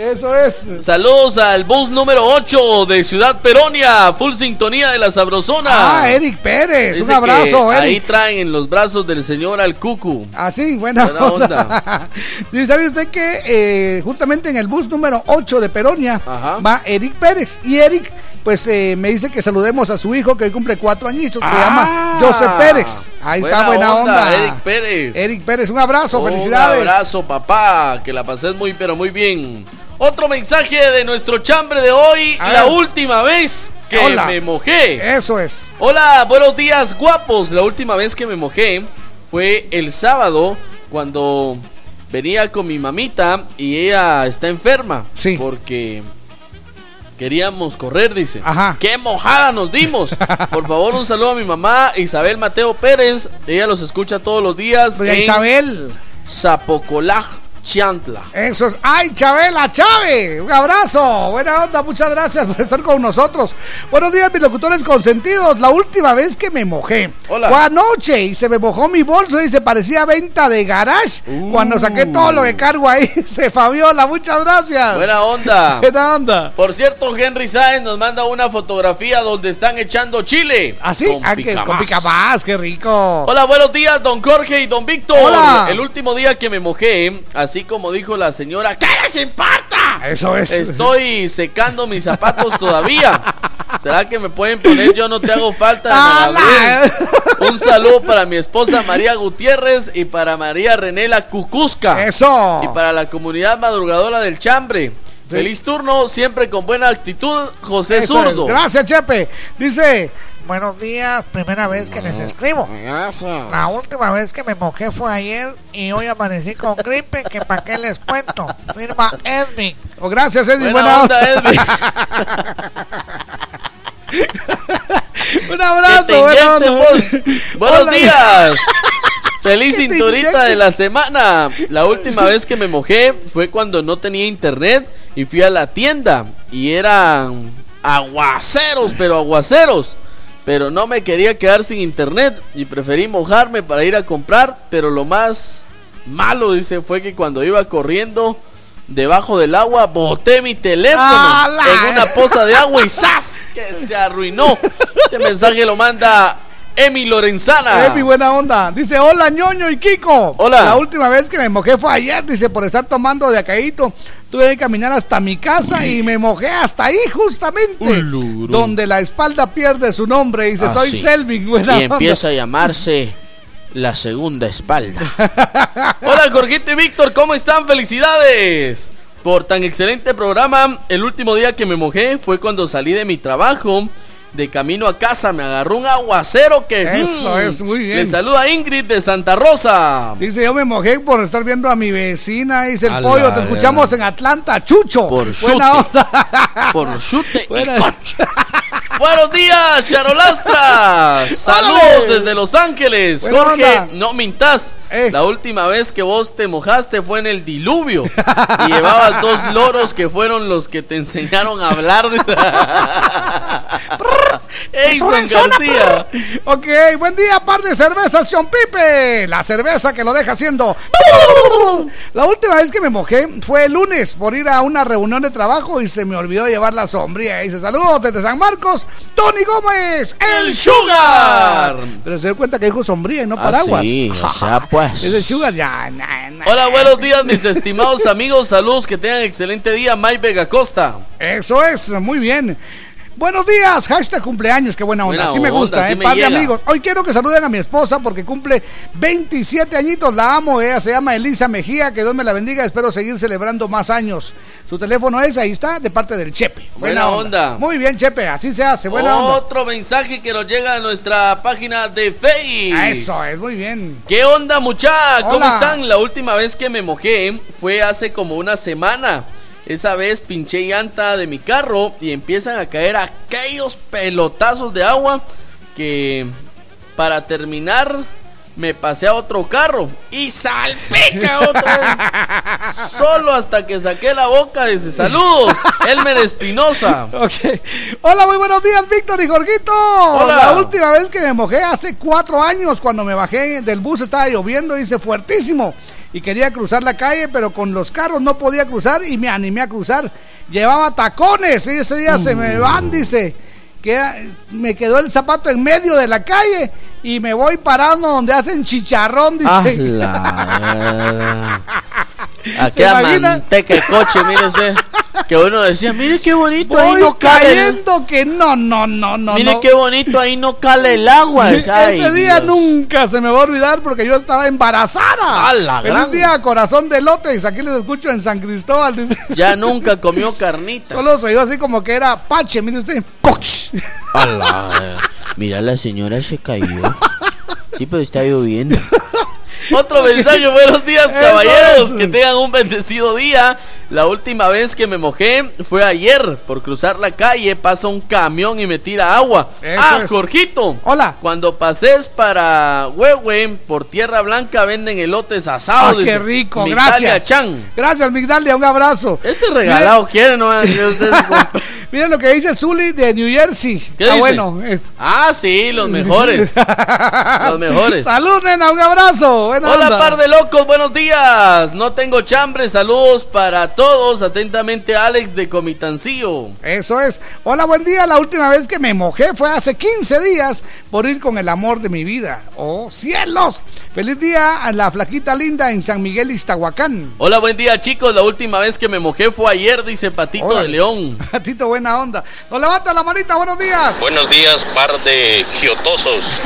Eso es. Saludos al bus número 8 de Ciudad Peronia, full sintonía de la Sabrosona. Ah, Eric Pérez. Dice un abrazo, Eric. Ahí traen en los brazos del señor al cucu. Ah, sí, buena, Buena onda. onda. sí, ¿sabe usted que eh, justamente en el bus número 8 de Peronia va Eric Pérez? Y Eric, pues eh, me dice que saludemos a su hijo que hoy cumple cuatro añitos, que se llama José Pérez. Ahí está, buena onda. Eric Pérez. Eric Pérez, un abrazo, Un felicidades. abrazo, papá. Que la pases muy, pero muy bien. Otro mensaje de nuestro chambre de hoy. La última vez que Hola. me mojé. Eso es. Hola, buenos días, guapos. La última vez que me mojé fue el sábado cuando venía con mi mamita y ella está enferma. Sí. Porque Queríamos correr, dice. Ajá. ¡Qué mojada nos dimos! Por favor, un saludo a mi mamá, Isabel Mateo Pérez. Ella los escucha todos los días. Doña en Isabel. Zapocolaj, Chantla. Eso es. ¡Ay, Chabela, Chave! Un abrazo. Buena onda, muchas gracias por estar con nosotros. Buenos días, mis locutores consentidos. La última vez que me mojé Hola. fue anoche y se me mojó mi bolso y se parecía a venta de garage. Cuando saqué todo lo que cargo ahí, se Fabiola, muchas gracias. Buena onda. Buena onda. Por cierto, Henry Sáenz nos manda una fotografía donde están echando chile. ¿Así? Con Ah, que- picamás. con picamás, qué rico. Hola, buenos días, don Jorge y don Víctor. Hola. El último día que me mojé, así como dijo la señora, ¿qué les importa? Eso es. Estoy secando mis zapatos todavía. ¿Será que me pueden poner yo no te hago falta? Un saludo para mi esposa María Gutiérrez y para María Renela Cucusca. Eso. Y para la comunidad madrugadora del Chambre. Feliz turno, siempre con buena actitud, José Eso es. Zurdo. Gracias, Chepe. Dice, buenos días, primera vez que les escribo. Gracias. La última vez que me mojé fue ayer y hoy amanecí con gripe, que para qué les cuento. Firma Edwin. Oh, gracias, Edwin. Buena Buena, onda, Edwin. Un abrazo, vos. Buenos Hola. días. Feliz cinturita de la semana. La última vez que me mojé fue cuando no tenía internet y fui a la tienda y eran aguaceros, pero aguaceros. Pero no me quería quedar sin internet y preferí mojarme para ir a comprar, pero lo más malo, dice, fue que cuando iba corriendo debajo del agua boté mi teléfono ¡Ala! en una poza de agua y ¡zas! que se arruinó. Este mensaje lo manda Emi Lorenzana. Emi, buena onda. Dice, hola, ñoño y Kiko. Hola. La última vez que me mojé fue ayer, dice, por estar tomando de acáito. Tuve que caminar hasta mi casa y me mojé hasta ahí, justamente. Donde la espalda pierde su nombre. Dice, Ah, soy sí. Selvin, buena y onda. empieza a llamarse la segunda espalda. Hola Jorgito y Víctor, ¿cómo están? Felicidades por tan excelente programa. El último día que me mojé fue cuando salí de mi trabajo. De camino a casa me agarró un aguacero que... Eso mm, es, muy bien. Le saluda Ingrid de Santa Rosa. Dice, yo me mojé por estar viendo a mi vecina. Dice el A pollo, la te escuchamos en Atlanta, Chucho. Por Buena chute. onda. Por chute y. Buenos días, Charolastras. Saludos desde Los Ángeles. Buena Jorge, onda. no mintas. Eh. La última vez que vos te mojaste fue en el diluvio. y llevabas dos loros que fueron los que te enseñaron a hablar. Zona, García. Ok, buen día, par de cervezas, John Pipe. La cerveza que lo deja haciendo. La última vez que me mojé fue el lunes por ir a una reunión de trabajo y se me olvidó llevar la sombría. Dice, saludos desde San Marcos, Tony Gómez, el Sugar. Pero se dio cuenta que dijo sombría y no Ah, paraguas. sí, o sea, pues. Es el Sugar, ya. na, na. Hola, buenos días, mis estimados amigos. Saludos, que tengan excelente día. Mike Vega Costa. Eso es, muy bien. Buenos días, hashtag cumpleaños, qué buena onda. Buena Así me onda, gusta, eh, me par de amigos. Hoy quiero que saluden a mi esposa porque cumple 27 añitos, la amo, ella se llama Elisa Mejía, que Dios me la bendiga, espero seguir celebrando más años. Su teléfono es, ahí está, de parte del Chepe. Buena onda. Muy bien, Chepe, así se hace, buena onda. Otro mensaje que nos llega a nuestra página de Face. Eso es, muy bien. ¿Qué onda, mucha? ¿Cómo están? La última vez que me mojé fue hace como una semana. Esa vez pinché llanta de mi carro y empiezan a caer aquellos pelotazos de agua que para terminar me pasé a otro carro y salpica vez. Solo hasta que saqué la boca dice saludos, Elmer Espinosa. Hola, muy buenos días, Víctor y Jorgito. Hola. La última vez que me mojé hace cuatro años, cuando me bajé del bus, estaba lloviendo, dice fuertísimo. Y quería cruzar la calle, pero con los carros no podía cruzar y me animé a cruzar. Llevaba tacones y ese día se me van, dice. Queda- me quedó el zapato en medio de la calle y me voy parando donde hacen chicharrón, dice. Ah, Aquella imagina? manteca de coche, mire usted. Que uno decía, mire qué bonito, ahí no cale. cayendo que no, no, no, no. mire no. qué bonito, ahí no cale el agua. Ese Ay, día Dios. nunca se me va a olvidar porque yo estaba embarazada. ¡A la Feliz gran! día, corazón de lotes. Aquí les escucho en San Cristóbal. dice. Ya nunca comió carnitas. Solo se oyó así como que era pache. Mire usted. ¡Poch! Eh. Mira, la señora se cayó. Sí, pero está lloviendo. Otro mensaje, buenos días caballeros, que tengan un bendecido día. La última vez que me mojé fue ayer. Por cruzar la calle pasa un camión y me tira agua. Eso ah, es. Jorgito. Hola. Cuando pases para Huehue, por Tierra Blanca venden elotes Ah, asados. qué dice rico, Migdalia gracias. Chan. Gracias, Migdalia, un abrazo. Este regalado quiere, ¿no? Miren lo que dice Zully de New Jersey. ¿Qué Está dice? bueno. es- Ah, sí, los mejores. los mejores. Salud, nena, un abrazo. Buena Hola, onda. par de locos, buenos días. No tengo chambre, saludos para todos. Atentamente, Alex de Comitancillo. Eso es. Hola, buen día. La última vez que me mojé fue hace 15 días por ir con el amor de mi vida. ¡Oh, cielos! Feliz día a la flaquita linda en San Miguel Iztahuacán. Hola, buen día, chicos. La última vez que me mojé fue ayer, dice Patito de León. Tito, buena onda. Nos levanta la manita, buenos días. Buenos días, par de giotosos.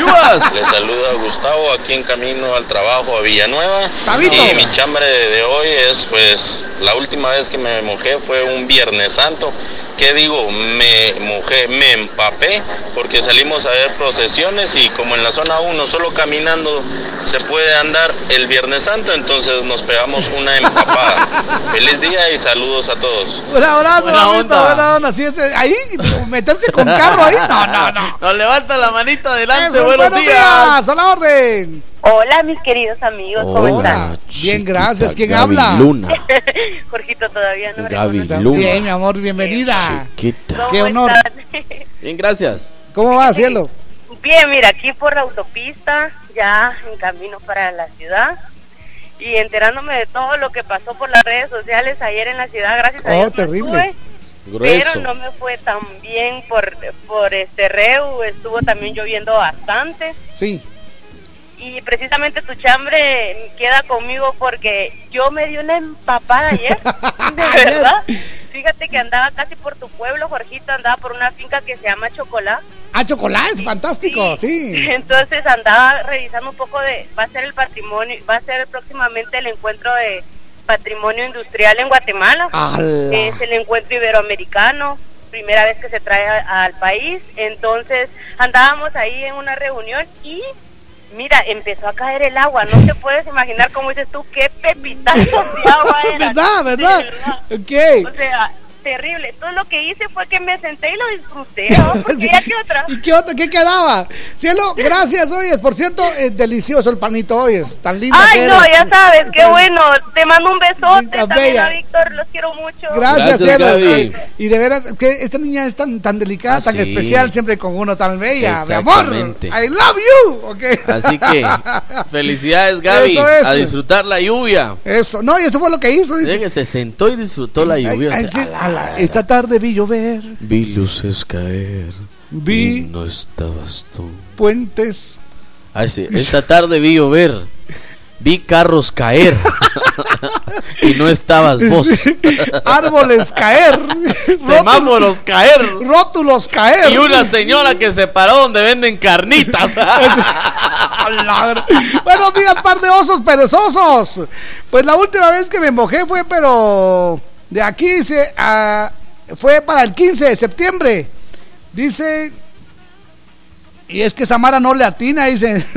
Les saluda Gustavo aquí en camino al trabajo a Villanueva. Tabito. Y mi chambre de hoy es, pues, la última vez que me mojé fue un Viernes Santo. ¿Qué digo? Me mojé, me empapé porque salimos a ver procesiones y como en la zona 1 solo caminando se puede andar el Viernes Santo, entonces nos pegamos una empapada. Feliz día y saludos a todos. Un abrazo, Buena onda. buena onda. Ahí, meterse con carro ahí. No, no, no. Nos levanta la manita adelante. Eso, buenos, días. a la orden. Hola, mis queridos amigos, ¿cómo están? Hola, bien, gracias. ¿Quién Gaby habla? Luna. Jorgito todavía no Gaby. Luna. Bien, mi amor, bienvenida. Chiquita. Qué honor. Bien, gracias. ¿Cómo va, cielo? Bien, mira, aquí por la autopista, ya en camino para la ciudad y enterándome de todo lo que pasó por las redes sociales ayer en la ciudad, gracias a Oh, Dios. me terrible. estuve, Grueso. Pero no me fue tan bien por, por este Reu, estuvo también lloviendo bastante. Sí. Y precisamente tu chambre queda conmigo porque yo me di una empapada ayer, de verdad. Fíjate que andaba casi por tu pueblo, Jorgito, andaba por una finca que se llama Chocolá. Ah, chocolate, fantástico, sí. Entonces andaba revisando un poco de, va a ser el patrimonio, va a ser próximamente el encuentro de patrimonio industrial en Guatemala. Es el encuentro iberoamericano, primera vez que se trae a- al país. Entonces andábamos ahí en una reunión y mira, empezó a caer el agua. No te puedes imaginar cómo dices tú, qué pepitazos de agua era. ¿Verdad, verdad? De Ok. O sea, terrible. Entonces lo que hice fue que me senté y lo disfruté, ¿no? Porque ya que otra. ¿Y qué otra? ¿Qué quedaba? Cielo, gracias, oyes. Por cierto, es delicioso el panito, oyes. Tan lindo Ay, que no, eres. ya sabes, qué bueno. Te mando un besote Linda, también bella. a Víctor, los quiero mucho. Gracias, Gracias, cielo. Gaby. Y de veras, que esta niña es tan, tan delicada, Ah, tan sí. especial, siempre con uno tan bella. Mi amor, Exactamente. I love you. Así que, felicidades, Gaby. Eso es. A disfrutar la lluvia. Eso, no, y eso fue lo que hizo. Dice que se sentó y disfrutó la lluvia. Ay, O sea, sí, a la- esta tarde vi llover, Vi luces caer. Vi- y no estabas tú. puentes. Ay, sí, Esta tarde vi llover. Vi carros caer. y no estabas vos. Árboles caer. Semáforos caer. Rótulos caer. Y una señora que se paró donde venden carnitas. Buenos días, par de osos perezosos. Pues la última vez que me mojé fue, pero de aquí se, ah, fue para el 15 de septiembre. Dice. Y es que Samara no le atina, dice.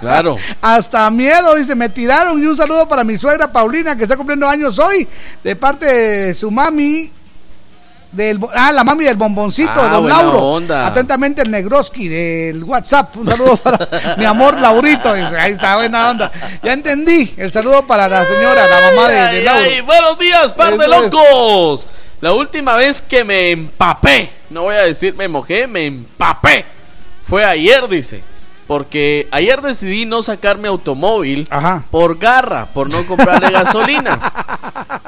Claro. Hasta miedo, dice, me tiraron. Y un saludo para mi suegra Paulina, que está cumpliendo años hoy, de parte de su mami. Del, ah, la mami del bomboncito, Ah, don Lauro. onda. Atentamente el Negroski del WhatsApp. Un saludo para mi amor Laurito. Dice, ahí está, buena onda. Ya entendí. El saludo para la señora, la mamá de, de Ay, Lauro. ay, buenos días, par de es. locos. La última vez que me empapé, no voy a decir me mojé, me empapé. Fue ayer, dice. Porque ayer decidí no sacar mi automóvil por garra, por no comprarle gasolina.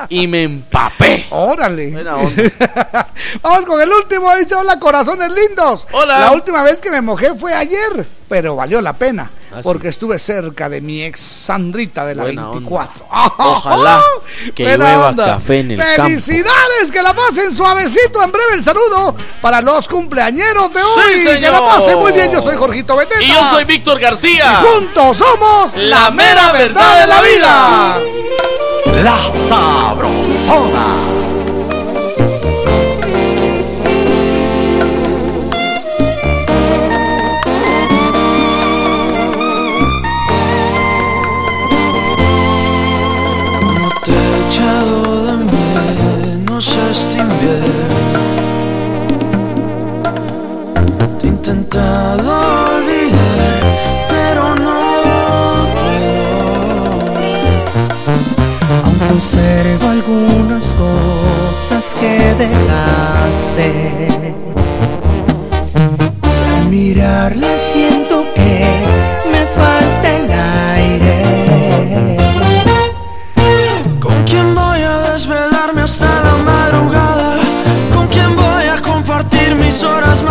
Y me empapé. Órale. Buena onda. Vamos con el último. Dice, hola, corazones lindos. Hola. La última vez que me mojé fue ayer, pero valió la pena. Ah, sí. porque estuve cerca de mi ex Sandrita de la Buena onda. 24. Ojalá que llueva café en el campo. Felicidades, que la pasen suavecito. En breve el saludo para los cumpleañeros de hoy. Sí, que la pasen muy bien. Yo soy Jorgito Beteta. Y yo soy Víctor García. Y juntos somos La mera verdad de la vida. La Sabrosona. este invierno. Te he intentado olvidar, pero no puedo. Aún conservo algunas cosas que dejaste. Mirarlas siempre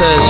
says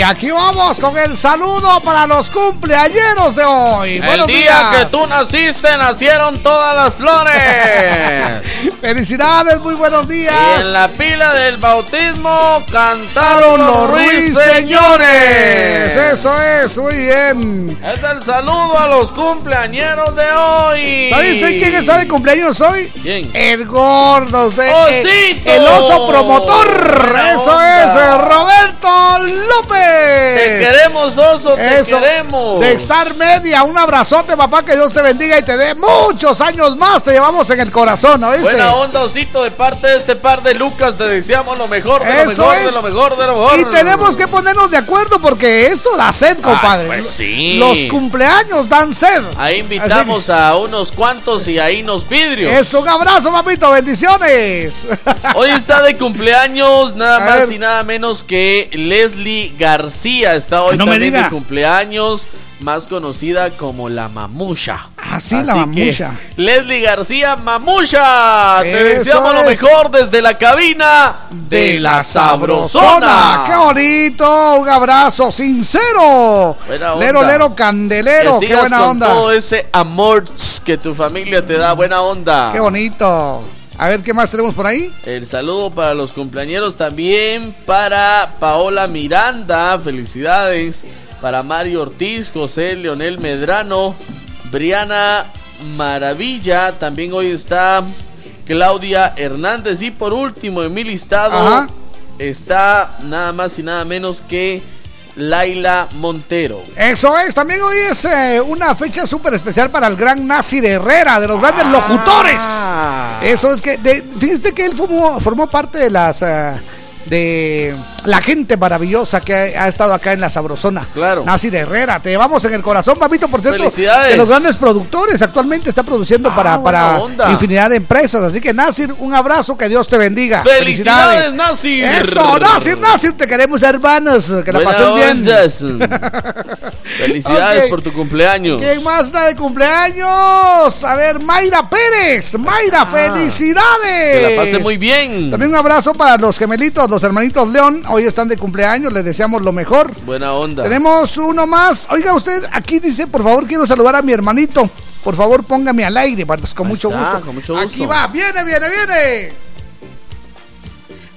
Y aquí vamos con el saludo para los cumpleañeros de hoy. El día que tú naciste, nacieron todas las flores. Felicidades, muy buenos días. Y en la pila del bautismo cantaron los ruiseñores. Eso es, muy bien. Es el saludo a los cumpleañeros de hoy. ¿Sabes quién está de cumpleaños hoy? ¿Quién? El gordo de eh, el, el oso promotor. Eso es, eh, Roberto. López. Te queremos, oso, te queremos. De Media, un abrazote, papá, que Dios te bendiga y te dé muchos años más. Te llevamos en el corazón, ¿oíste? Buena onda, osito, de parte de este par de Lucas, te deseamos lo mejor, de Eso lo mejor, es. de lo mejor, de lo mejor. Y tenemos que ponernos de acuerdo porque esto da sed, compadre. Pues sí. Los cumpleaños dan sed. Ahí invitamos a unos cuantos y ahí nos vidrios. Eso, un abrazo, papito, bendiciones. Hoy está de cumpleaños nada más y nada menos que Leslie García. Está hoy No me también de cumpleaños, más conocida como la Mamusha. Ah, sí, la mamusha. Leslie García Mamusha. Te deseamos lo mejor desde la cabina de la Sabrosona. ¡Qué bonito! Un abrazo sincero. Buena onda. Lero, lero, candelero. Que ¡Qué buena con onda! todo ese amor que tu familia te da. Buena onda. ¡Qué bonito! A ver, ¿qué más tenemos por ahí? El saludo para los cumpleañeros también para Paola Miranda, felicidades. Para Mario Ortiz, José Leonel Medrano, Briana Maravilla, también hoy está Claudia Hernández y por último en mi listado Ajá. está nada más y nada menos que Laila Montero. Eso es, también hoy es eh, una fecha súper especial para el gran Nazi de Herrera, de los grandes locutores. Eso es que, de, fíjate que él formó, formó parte de las... eh, de la gente maravillosa que ha, ha estado acá en la Sabrosona. Claro. Nazi de Herrera, te llevamos en el corazón, papito, por cierto. Felicidades. De los grandes productores, actualmente está produciendo para, buena para onda. infinidad de empresas. Así que, Nasir, un abrazo, que Dios te bendiga. ¡Felicidades, Nasir! Eso, Nasir, Nasir, te queremos, hermanos. Que la Buena pasen bien. Felicidades por tu cumpleaños. ¿Quién más está de cumpleaños? A ver, Mayra Pérez. Mayra, felicidades. Que la pase muy bien. También un abrazo para los gemelitos, los hermanitos León. Hoy están de cumpleaños, les deseamos lo mejor. Buena onda. Tenemos uno más. Oiga, usted aquí dice, por favor, quiero saludar a mi hermanito. Por favor, póngame al aire. Bueno, pues con mucho está, gusto. con mucho gusto. Aquí va, viene, viene, viene.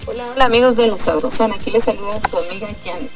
Hola, hola amigos de la Sabrosona, aquí les saluda su amiga Janet.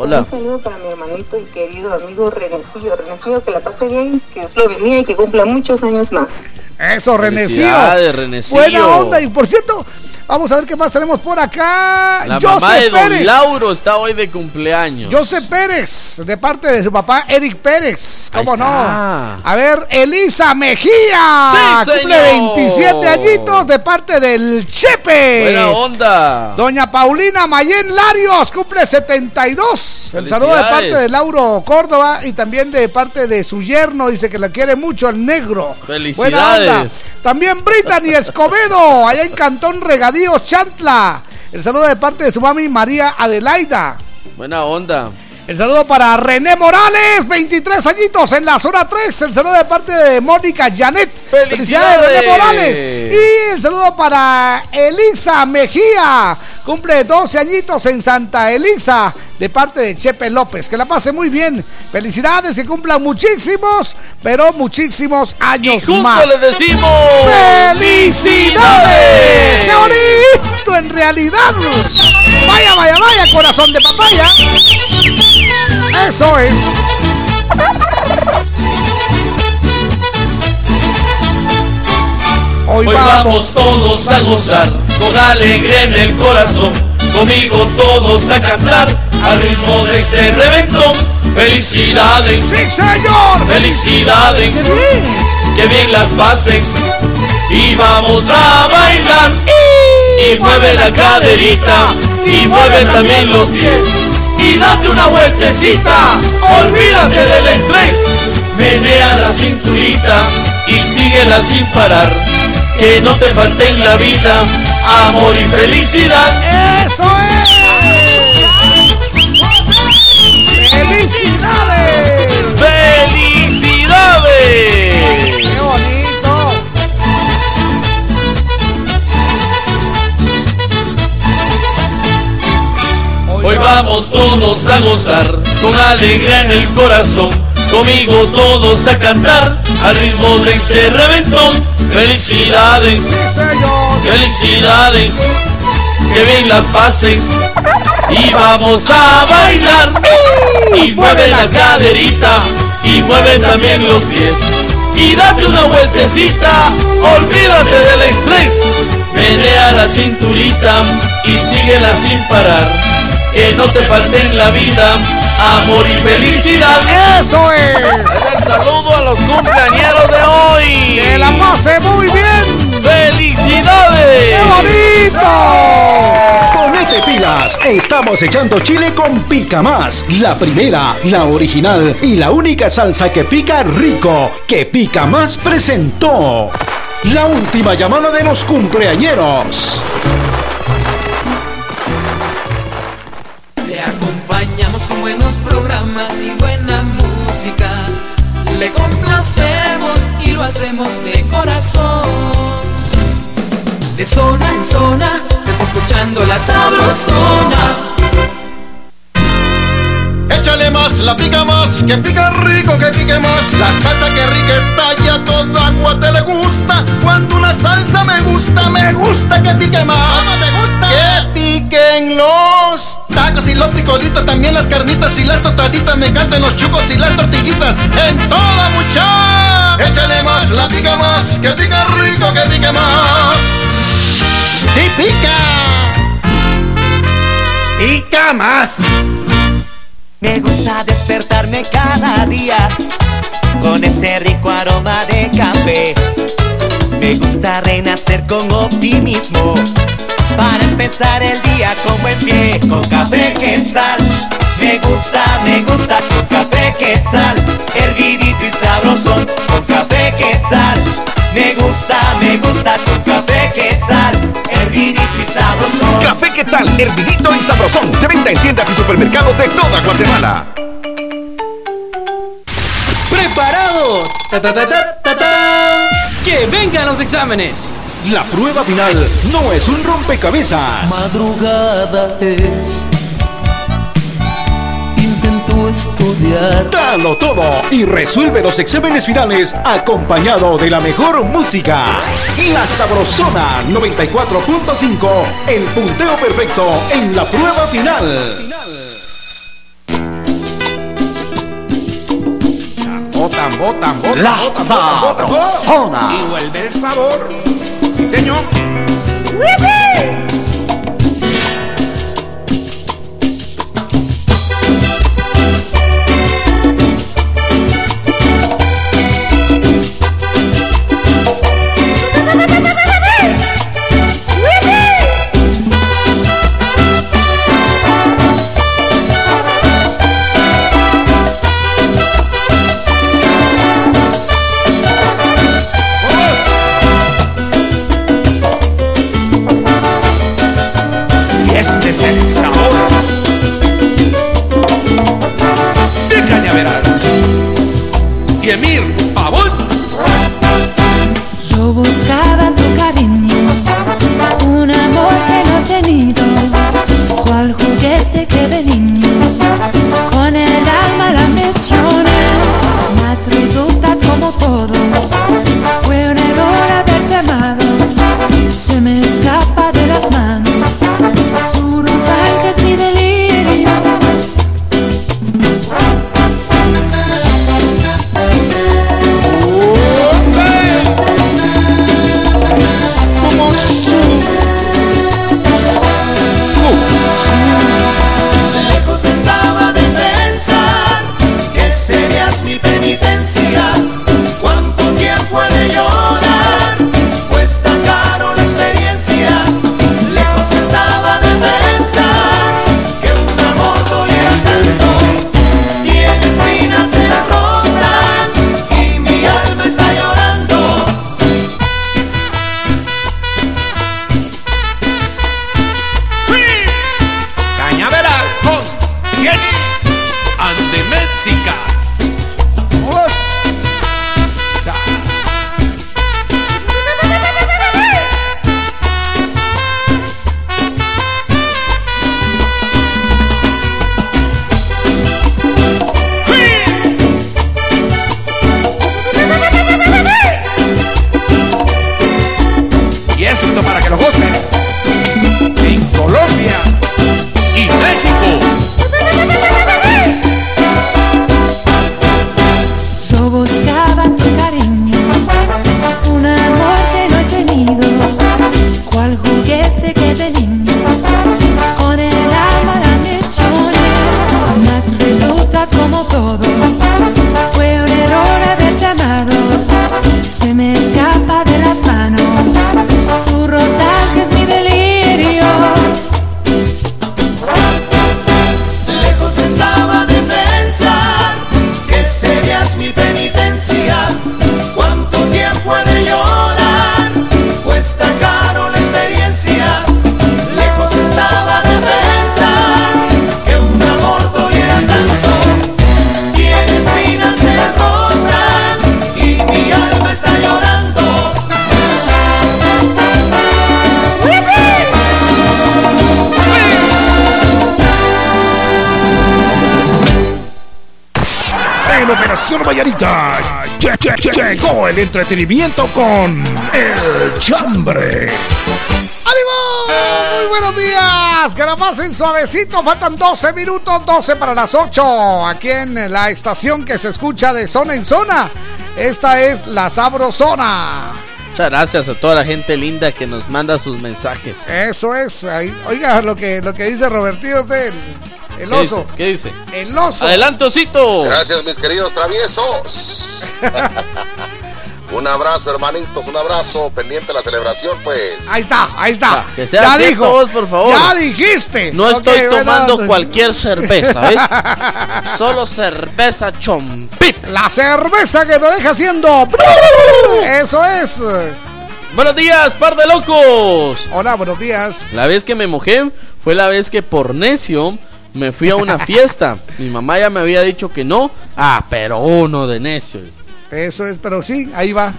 Hola. Un saludo para mi hermanito y querido amigo Renecillo. Renecillo, que la pase bien, que Dios lo bendiga y que cumpla muchos años más. Eso, Renecillo. Renecillo. Buena onda. Y por cierto, vamos a ver qué más tenemos por acá. La Joseph mamá de Don Pérez. Lauro está hoy de cumpleaños. Joseph Pérez, de parte de su papá Eric Pérez. ¿Cómo no? A ver, Elisa Mejía. Sí, Cumple señor. 27 añitos de parte del Chepe. Buena onda. Doña Paulina Mayen Larios cumple 72. El saludo de parte de Lauro Córdoba y también de parte de su yerno. Dice que la quiere mucho el negro. Buena onda. Felicidades. También Brittany Escobedo, allá en Cantón Regadío, Chantla. El saludo de parte de su mami María Adelaida. Buena onda. El saludo para René Morales, 23 añitos en la zona 3. El saludo de parte de Mónica Janet. ¡Felicidades! René Morales. Y el saludo para Elisa Mejía. Cumple 12 añitos en Santa Elisa de parte de Chepe López. Que la pase muy bien. Felicidades, que cumplan muchísimos, pero muchísimos años Y más. les decimos ¡Felicidades! ¡Qué bonito en realidad! Vaya, vaya, vaya, corazón de papaya. Eso es. Hoy, Hoy vamos todos a gozar con alegría en el corazón. Conmigo todos a cantar al ritmo de este reventón. Felicidades, sí señor, felicidades, que bien las pases y vamos a bailar. Y mueve la caderita y mueve también los pies y date una vueltecita. Olvídate del estrés, menea la cinturita y síguela sin parar. Que no te falte en la vida amor y felicidad. ¡Eso es! ¡Felicidades! ¡Qué bonito! Hoy vamos todos a gozar con alegría en el corazón. Conmigo todos a cantar al ritmo de este reventón. Felicidades, felicidades, que bien las pases. Y vamos a bailar. Y mueve la caderita y mueve también los pies. Y date una vueltecita, olvídate del estrés. Menea la cinturita y síguela sin parar. que no te falte en la vida amor y felicidad. ¡Eso es! Un saludo a los cumpleañeros de hoy. ¡Que la pase muy bien! ¡Felicidades! ¡Qué bonito! Estamos echando chile con Pica Más, la primera, la original y la única salsa que pica rico, que Pica Más presentó. La última llamada de los cumpleañeros. Le acompañamos con buenos programas y buena música. Le complacemos y lo hacemos de corazón. De zona en zona se está escuchando la sabrosona. Échale más, la pica más, que pica rico, que pique más. La salsa que rica está ya toda agua te le gusta. Cuando una salsa me gusta, me gusta que pique más. ¿Cómo te gusta? Que piquen los tacos y los frijolitos, también las carnitas y las tostaditas. Me encantan los chucos y las tortillitas. En toda mucha. Échale más, la pica más, que pica rico, que pique más. ¡Sí pica! Pica más. Me gusta despertarme cada día con ese rico aroma de café. Me gusta renacer con optimismo para empezar el día con buen pie. Con café quetzal. Me gusta, me gusta con café quetzal. Hervidito y sabrosón con café quetzal. Me gusta, me gusta con café quetzal. Hervidito y sabrosón. Café ¿qué tal? Hervidito y sabrosón. De venta en tiendas y supermercados de toda Guatemala. ¡Preparado! ¡Ta, ta, ta, ta, ta, ta! ¡Que vengan los exámenes! La prueba final no es un rompecabezas. Madrugada es. Estudiar. Dalo todo y resuelve los exámenes finales acompañado de la mejor música. La Sabrosona 94.5, el punteo perfecto en la prueba final. Botan, botan, botan. La. Sabrosona. Y vuelve el sabor. Sí, señor. Y Y el entretenimiento con El Chambre. ¡Ánimo! Muy buenos días. Que la pasen suavecito. Faltan 12 minutos, 12 para las 8. Aquí en la estación que se escucha de zona en zona. Esta es la Sabrosona. Muchas gracias a toda la gente linda que nos manda sus mensajes. Eso es. Oiga lo que, lo que dice Robertillo del el ¿Qué oso. dice? ¿Qué dice? El oso. Adelante, osito. Gracias, mis queridos traviesos. un abrazo, hermanitos, un abrazo. Pendiente de la celebración, pues. Ahí está, ahí está. Que sea ya cierto, dijo. vos, por favor. Ya dijiste. No estoy bueno. tomando cualquier cerveza, ¿ves? Solo cerveza chompip. La cerveza que te deja haciendo. Eso es. Buenos días, par de locos. Hola, buenos días. La vez que me mojé fue la vez que por necio me fui a una fiesta. Mi mamá ya me había dicho que no. Ah, pero uno de necios. Eso es, pero sí, ahí va.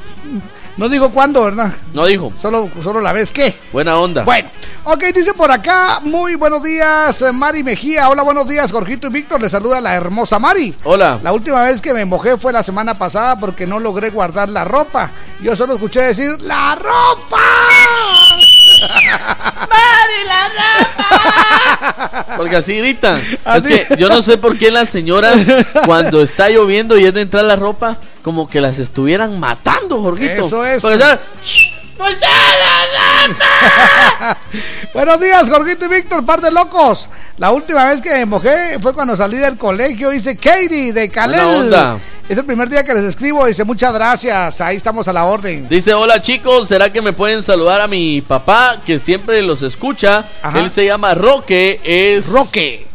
No digo cuándo, ¿verdad? No dijo. Solo, solo la vez que. Buena onda. Bueno, ok, dice por acá, muy buenos días, eh, Mari Mejía. Hola, buenos días, Jorgito y Víctor. Le saluda la hermosa Mari. Hola. La última vez que me mojé fue la semana pasada porque no logré guardar la ropa. Yo solo escuché decir, ¡La ropa! ¡Mari, la ropa! Porque así gritan. Así. Es que yo no sé por qué las señoras, cuando está lloviendo y es de entrar la ropa, como que las estuvieran matando, Jorgito. Eso es. Porque. Buenos días, Jorgito y Víctor, par de locos. La última vez que me mojé fue cuando salí del colegio. Dice Katie de Calel. Es el primer día que les escribo. Dice muchas gracias. Ahí estamos a la orden. Dice, hola chicos, ¿será que me pueden saludar a mi papá que siempre los escucha? Ajá. Él se llama Roque, es... Roque.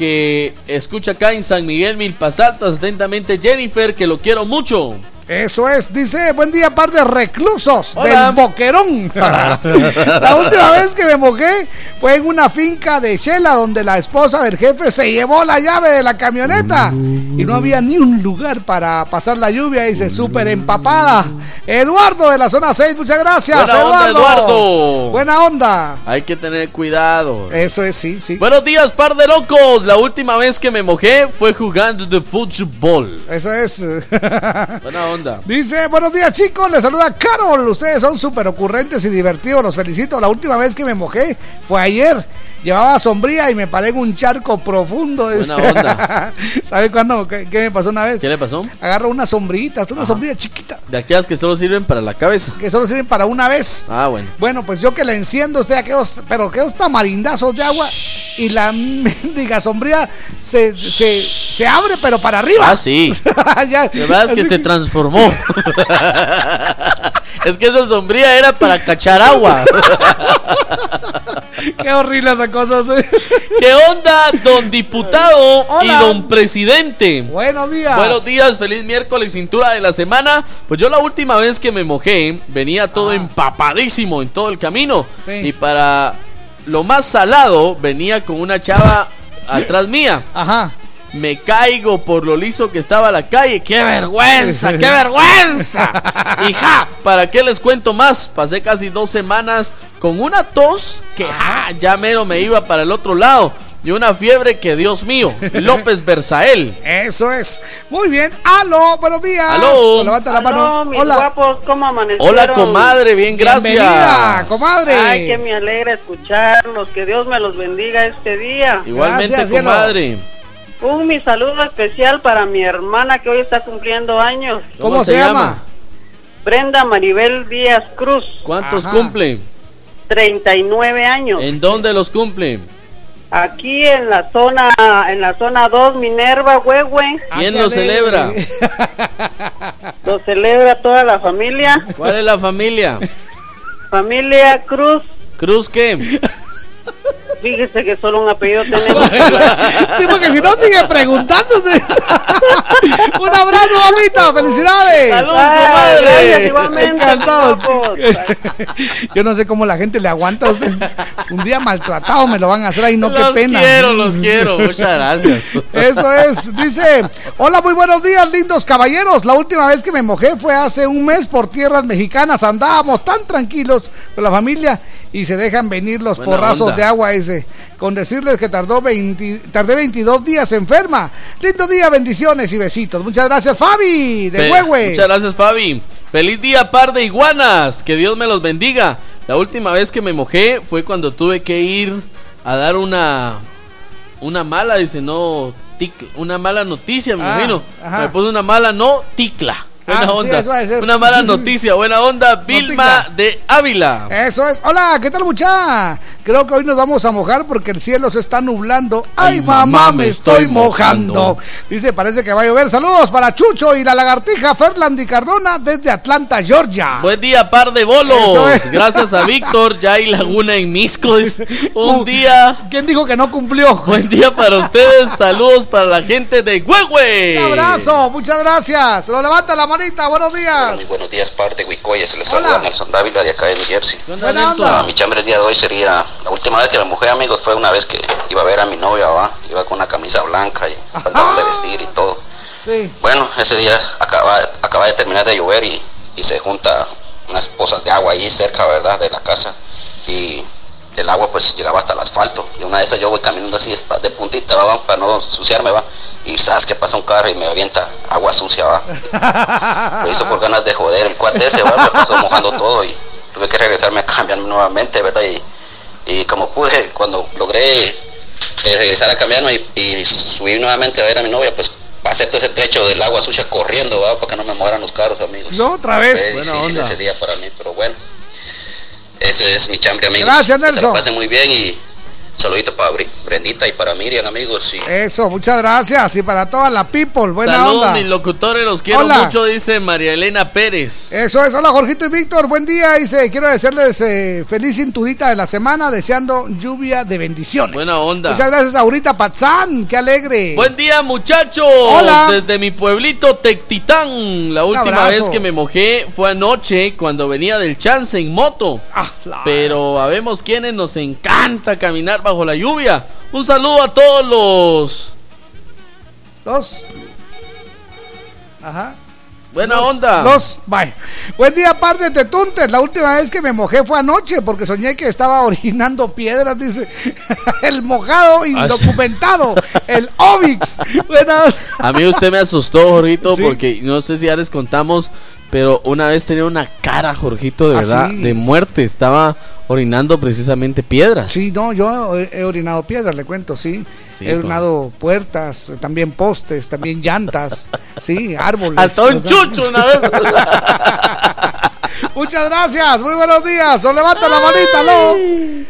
Que escucha acá en San Miguel Milpas Altas, atentamente Jennifer, que lo quiero mucho. Eso es, dice, buen día, par de reclusos Hola. del Boquerón. la última vez que me mojé fue en una finca de Shela donde la esposa del jefe se llevó la llave de la camioneta y no había ni un lugar para pasar la lluvia. Dice, súper empapada. Eduardo de la zona 6, muchas gracias. Buena onda, Eduardo. Buena onda. Hay que tener cuidado. Eso es, sí, sí. Buenos días, par de locos. La última vez que me mojé fue jugando de fútbol. Eso es. Buena onda. Dice, buenos días chicos, les saluda Carol. Ustedes son súper ocurrentes y divertidos, los felicito. La última vez que me mojé fue ayer. Llevaba sombría y me paré en un charco profundo. Buena onda. ¿Sabe cuándo? ¿Qué, qué me pasó una vez? ¿Qué le pasó? Agarro una sombrita, una sombrilla chiquita, De aquellas que solo sirven para la cabeza. que solo sirven para una vez. Ah, bueno. Bueno, pues yo que la enciendo, usted aquellos, pero aquellos tamarindazos de agua y la mendiga sombría se, se, se abre, pero para arriba. Ah, sí. Ya, La verdad es que así se transformó. es que esa sombría era para cachar agua. Qué horrible esa cosa. ¿Qué onda, don diputado y don presidente? Buenos días. Buenos días, feliz miércoles, cintura de la semana. Pues yo la última vez que me mojé, venía todo empapadísimo en todo el camino. Ah. Sí. Y para lo más salado, venía con una chava atrás mía. Ajá. Me caigo por lo liso que estaba la calle. ¡Qué vergüenza! ¡Qué vergüenza! Hija, ¿para qué les cuento más? Pasé casi dos semanas con una tos que ja, ya mero me iba para el otro lado. Y una fiebre que, Dios mío, López Berzael. Eso es. Muy bien. Aló, buenos días. Aló. Levanta la mano. Mis Hola. guapos, ¿cómo amanecieron? Hola, comadre, bien, gracias. Bienvenida, comadre. Ay, que me alegra escucharlos, que Dios me los bendiga este día. Igualmente, Gracias, cielo. Un mi saludo especial para mi hermana que hoy está cumpliendo años, ¿Cómo, se, llama? Brenda Maribel Díaz Cruz, ¿Cuántos Ajá. cumplen? 39 años. ¿En dónde los cumplen? Aquí en la zona en la zona 2 Minerva Huehue, ¿Quién lo celebra? lo celebra toda la familia, ¿Cuál es la familia? familia Cruz. ¿Cruz qué? Fíjese que solo un apellido tenemos. Sí, porque si no sigue preguntándose. Un abrazo, mamita. Felicidades. Saludos, Ay, comadre. gracias, igualmente. Yo no sé cómo la gente le aguanta a usted. Un día maltratado me lo van a hacer ahí, no, los qué pena. quiero, los quiero. Muchas gracias. Eso es, dice, hola, muy buenos días, lindos caballeros. La última vez que me mojé fue hace un mes por tierras mexicanas. Andábamos tan tranquilos con la familia y se dejan venir los Buena porrazos onda. de agua. Dice, dice, con decirles que tardó 20, tardé 22 días enferma. Lindo día, bendiciones y besitos. Muchas gracias, Fabi, de Huehue. Muchas gracias, Fabi. Feliz día, par de iguanas. Que Dios me los bendiga. La última vez que me mojé fue cuando tuve que ir a dar una una mala, dice, no, ticla, una mala noticia, me Ah, imagino. ajá. Me puso una mala no ticla. Buena Ah, sí, onda. eso una mala noticia, buena onda, Vilma de Ávila. Eso es. Hola, ¿qué tal, mucha? Creo que hoy nos vamos a mojar porque el cielo se está nublando. Ay, Ay, mamá, mamá, me estoy estoy mojando. mojando. Dice, parece que va a llover. Saludos para Chucho y la lagartija Ferland y Cardona desde Atlanta, Georgia. Buen día, par de bolos. Es. Gracias a Víctor, ya hay Laguna en Misco. Un día. ¿Quién dijo que no cumplió? Buen día para ustedes. Saludos para la gente de Huehue. Un abrazo, muchas gracias. Lo levanta la buenos días. Muy buenos días, parte Huicoya. Se les saluda Nelson Dávila de acá de New Jersey. Buena onda. Ah, mi chambre el día de hoy sería. La última vez que me mojé, amigos, fue una vez que iba a ver a mi novia, ¿va? Iba con una camisa blanca y pantalón de vestir y todo. Sí. Bueno, ese día acaba, acaba de terminar de llover y, y se junta unas pozas de agua ahí cerca, ¿verdad? De la casa. Y el agua pues llegaba hasta el asfalto. Y una de esas yo voy caminando así de puntita, ¿va? Para no ensuciarme, ¿va? Y sabes que pasa un carro y me avienta agua sucia, ¿va? Lo hizo por ganas de joder. El cuate ese, ¿va? Me pasó mojando todo y tuve que regresarme a cambiarme nuevamente, ¿verdad? Y, y como pude, cuando logré eh, regresar a cambiarme y, y subir nuevamente a ver a mi novia, pues pasé todo ese trecho del agua sucia corriendo, ¿va? Para que no me mueran los carros, amigos. No, otra vez. Fue difícil onda. ese día para mí, pero bueno. Ese es mi chambre, amigos. Gracias, Que se la Nelson. pasen muy bien y saludito para Brendita y para Miriam, amigos. Y Eso, muchas gracias. Y para toda la people, buena Saludos, onda. mis locutores, los quiero Hola. mucho, dice María Elena Pérez. Eso es, hola Jorgito y Víctor, buen día. Dice, quiero desearles eh, feliz cinturita de la semana, deseando lluvia de bendiciones. Buena onda. Muchas gracias, Aurita Patzán, qué alegre. Buen día, muchachos. Hola. Desde mi pueblito Tectitán. La última vez que me mojé fue anoche cuando venía del chance en moto. Ah, Pero habemos quienes nos encanta caminar bajo la lluvia. Un saludo a todos los. Dos. Ajá. Buena Dos, onda. Dos, bye. Buen día, par de tetuntes. La última vez que me mojé fue anoche porque soñé que estaba orinando piedras, dice. El mojado indocumentado. el Ovix. Buena onda. A mí usted me asustó, Jorgito, porque no sé si ya les contamos, pero una vez tenía una cara, Jorgito, de ¿Ah, verdad, sí? de muerte. Estaba orinando precisamente piedras. Sí, no, yo he, orinado piedras, le cuento, sí. Sí, he pa. orinado puertas, también postes, también llantas, sí, árboles. Hasta un chucho una vez. Muchas gracias, muy buenos días. O levanta la manita, ¿no?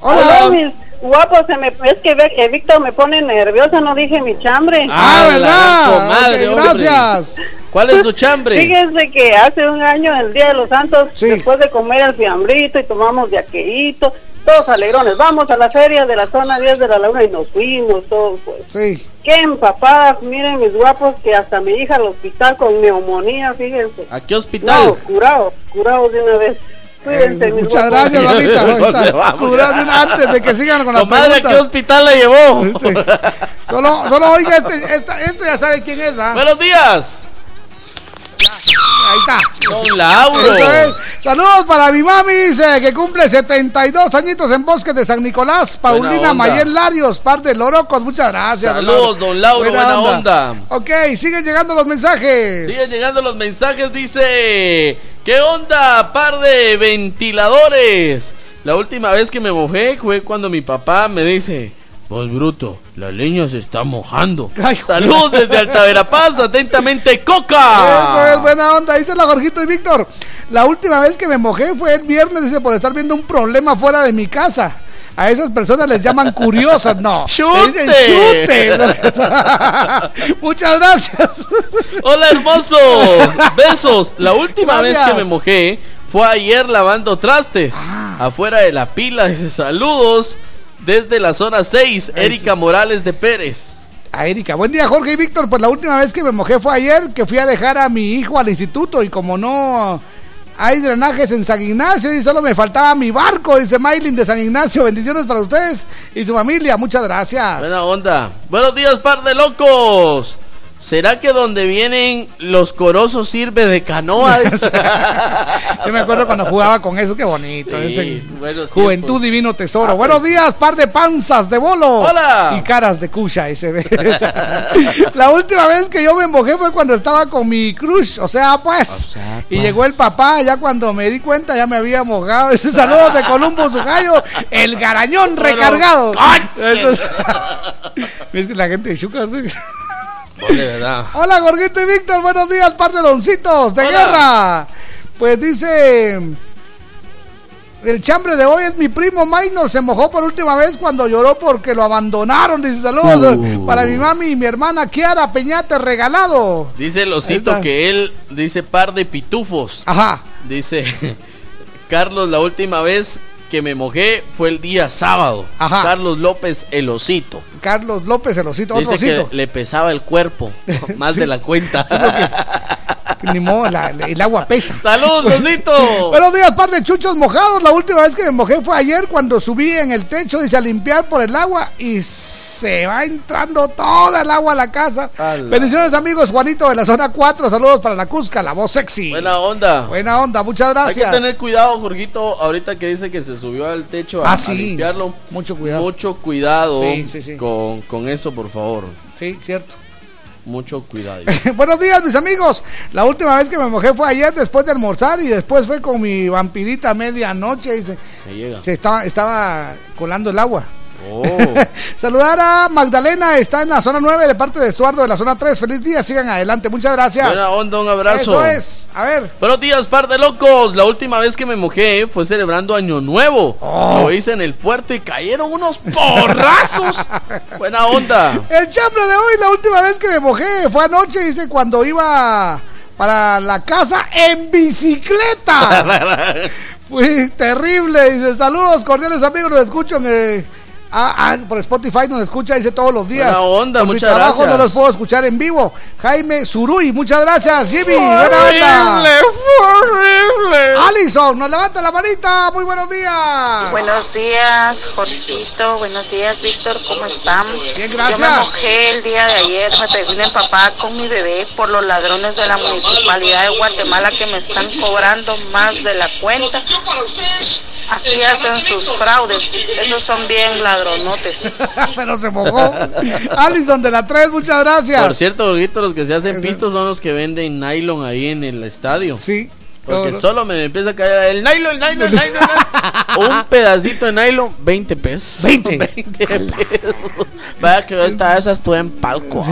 Hola, mis guapos, se me, es que ve- eh, Víctor me pone nerviosa, no dije mi chambre. Ah, ¿verdad? comadre, Ok, hombre. gracias. ¿Cuál es su chambre? Fíjense que hace un año, el Día de los Santos, después de comer el fiambrito y tomamos de aquelito, todos alegrones, vamos a la feria de la zona 10 de la laguna y nos fuimos todos, pues. Sí. Qué empapadas, miren mis guapos, que hasta mi hija al hospital con neumonía, fíjense. ¿A qué hospital? No, curado, curado de una vez. Cuídense, mis Muchas guapos. gracias, mamita. ¿Dónde Ahorita, vamos? curado de una- antes de que sigan con la Comadre, ¿a qué hospital la llevó? Solo, solo oiga, este, esta- esto ya sabe quién es, ¿ah? Buenos días. Ahí está. Don Lauro. Es. Saludos para mi mami, dice que cumple 72 añitos en Bosque de San Nicolás. Paulina onda. Mayen Larios, par de Lorocos. Muchas gracias. Saludos, don Lauro, buena onda. Ok, siguen llegando los mensajes. Siguen llegando los mensajes, dice, ¿qué onda, par de ventiladores? La última vez que me mojé fue cuando mi papá me dice, vos bruto, la leña se está mojando. Saludos desde Alta Verapaz, atentamente Coca. Eso es buena onda, dice la Jorgito y Víctor. La última vez que me mojé fue el viernes, dice, por estar viendo un problema fuera de mi casa. A esas personas les llaman curiosas, no. ¡Chute! Dicen chute. Muchas gracias. Hola hermosos, besos. La última vez Gracias. que me mojé fue ayer lavando trastes. Afuera de la pila, dice saludos desde la zona 6, Erika Morales de Pérez. A Erika, buen día Jorge y Víctor. Pues la última vez que me mojé fue ayer, que fui a dejar a mi hijo al instituto y como no hay drenajes en San Ignacio y solo me faltaba mi barco, dice Maylin de San Ignacio. Bendiciones para ustedes y su familia. Muchas gracias. Buena onda. Buenos días, par de locos. ¿Será que donde vienen los corosos sirve de canoa? Yo me acuerdo cuando jugaba con eso, qué bonito. Sí, Este- Juventud tiempos. Divino Tesoro. Ah, Buenos pues. días, par de panzas de bolo. Hola. Y caras de cucha, ese. La última vez que yo me mojé fue cuando estaba con mi crush, o sea, pues. y llegó el papá, ya cuando me di cuenta ya me había mojado. Ese saludo de Columbus, Gallo, el garañón Pero, recargado. es- la gente de Chuca, sí. De verdad. Hola, Gorguito y Víctor, buenos días, par de doncitos de Hola. guerra. Pues dice. El chambre de hoy es mi primo Maynor. Se mojó por última vez cuando lloró porque lo abandonaron. Dice saludos Uh. para mi mami y mi hermana Kiara Peñate regalado. Dice el osito que él dice par de pitufos. Ajá. Dice Carlos, la última vez que me mojé fue el día sábado. Ajá. Carlos López, el osito. Carlos López, el osito, otro Dice osito. que le pesaba el cuerpo, más Sí. de la cuenta. Ni modo, la- el agua pesa. ¡Saludos, osito! Buenos días, par de chuchos mojados. La última vez que me mojé fue ayer cuando subí en el techo, dice, a limpiar por el agua y se va entrando toda el agua a la casa. Ala. Bendiciones, amigos. Juanito de la zona 4. Saludos para la Cusca, la voz sexy. Buena onda. Buena onda, muchas Hay gracias. que tener cuidado, Jorgito, ahorita que dice que se subió al techo a, Ah, a sí. limpiarlo. Mucho cuidado. Mucho cuidado Sí, sí, sí. Con, con eso, por favor. Sí, cierto. Mucho cuidado. Buenos días, mis amigos. La última vez que me mojé fue ayer después de almorzar y después fue con mi vampirita a medianoche. y se, Me llega. se estaba, estaba colando el agua. Oh. Saludar a Magdalena, está en la zona 9 de parte de Estuardo de la zona 3. Feliz día, sigan adelante. Muchas gracias. Buena onda, un abrazo. Eso es. A ver. Buenos días, par de locos. La última vez que me mojé fue celebrando Año Nuevo. Oh. Lo hice en el puerto y cayeron unos porrazos. Buena onda. El chambre de hoy, la última vez que me mojé fue anoche, dice, cuando iba para la casa en bicicleta. Fue terrible. Dice, saludos cordiales amigos, nos escuchan. eh, ah, ah, por Spotify nos escucha, dice todos los días. Buena onda, Por mi muchas trabajo gracias. no los puedo escuchar en vivo. Jaime Zuruy, muchas gracias. Jimmy, buena onda. horrible. Alison, nos levanta la manita. Muy buenos días. Buenos días, Jorgito. Buenos días, Víctor. ¿Cómo están? Bien, Yo gracias. me mojé el día de ayer. Me pegué una empapada con mi bebé por los ladrones de la municipalidad de Guatemala que me están cobrando más de la cuenta. Así hacen sus fraudes. Esos son bien ladronotes. Pero se mojó. Alison de la 3, muchas gracias. Por cierto, Jorgito, los que se hacen pistos son los que venden nylon ahí en el estadio. Sí. Porque No, no. solo me empieza a caer el nylon, el nylon, el nylon. nylon. Un pedacito de nylon, 20 pesos. 20. 20 pesos. Vaya que esta vez estuve en palco.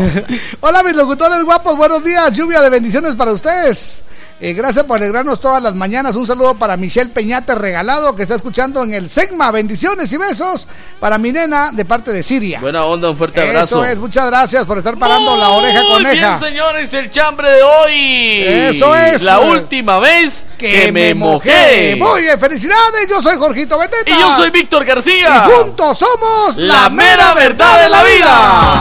Hola mis locutores guapos, buenos días, lluvia de bendiciones para ustedes. Eh, gracias por alegrarnos todas las mañanas. Un saludo para Michelle Peñate regalado que está escuchando en el Segma. Bendiciones y besos para mi nena de parte de Siria. Buena onda, un fuerte abrazo. Eso es, muchas gracias por estar parando la oreja Muy coneja. bien, señores, el chambre de hoy. Eso es. La última vez que, me mojé. Muy bien, felicidades. Yo soy Jorgito Beteta. Y yo soy Víctor García. Y juntos somos La mera verdad de la vida.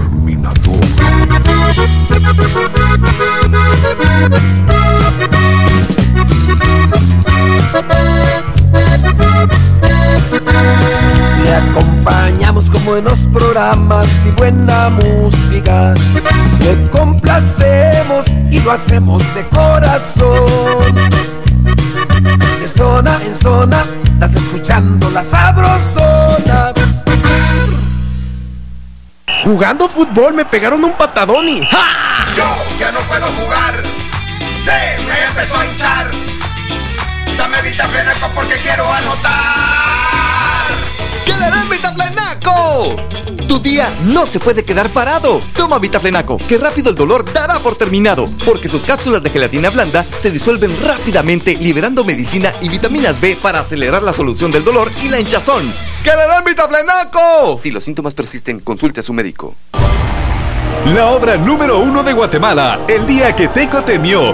Le acompañamos con buenos programas y buena música. Le complacemos y lo hacemos de corazón. De zona en zona, estás escuchando la sabrosona. Jugando fútbol me pegaron un patadón y ¡ja! Yo ya no puedo jugar. Se me empezó a hinchar. Dame vitaflenaco porque quiero anotar. ¡Que le den Vitaflenaco! Tu día no se puede quedar parado. Toma Vitaflenaco, que rápido el dolor dará por terminado, porque sus cápsulas de gelatina blanda se disuelven rápidamente, liberando medicina y vitaminas B para acelerar la solución del dolor y la hinchazón. ¡Que le den Vitaflenaco! Si los síntomas persisten, consulte a su médico. la obra número uno de Guatemala, El día que Teco temió.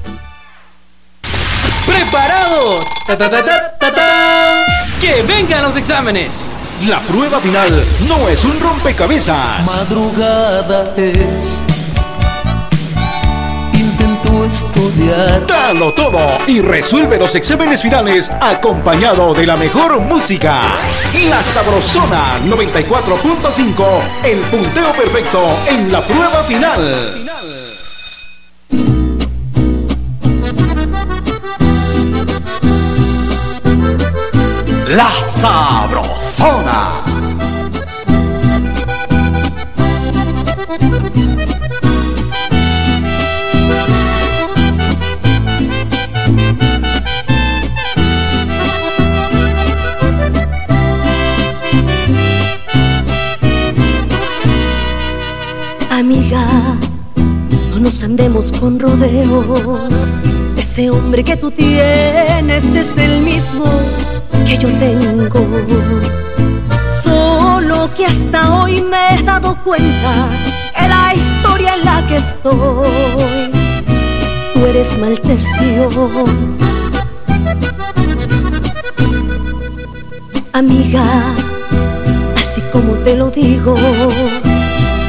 ¡Preparados! ¡Ta, ta, ta, ta, ta, ta! ¡Que vengan los exámenes! La prueba final no es un rompecabezas. Madrugada es. Intento estudiar. Dalo todo y resuelve los exámenes finales acompañado de la mejor música. La Sabrosona 94.5, el punteo perfecto en la prueba final. La Sabrosona. Amiga, no nos andemos con rodeos. Ese hombre que tú tienes es el mismo que yo tengo. Solo que hasta hoy me he dado cuenta de la historia en la que estoy. Tú eres mal tercio. Amiga, así como te lo digo,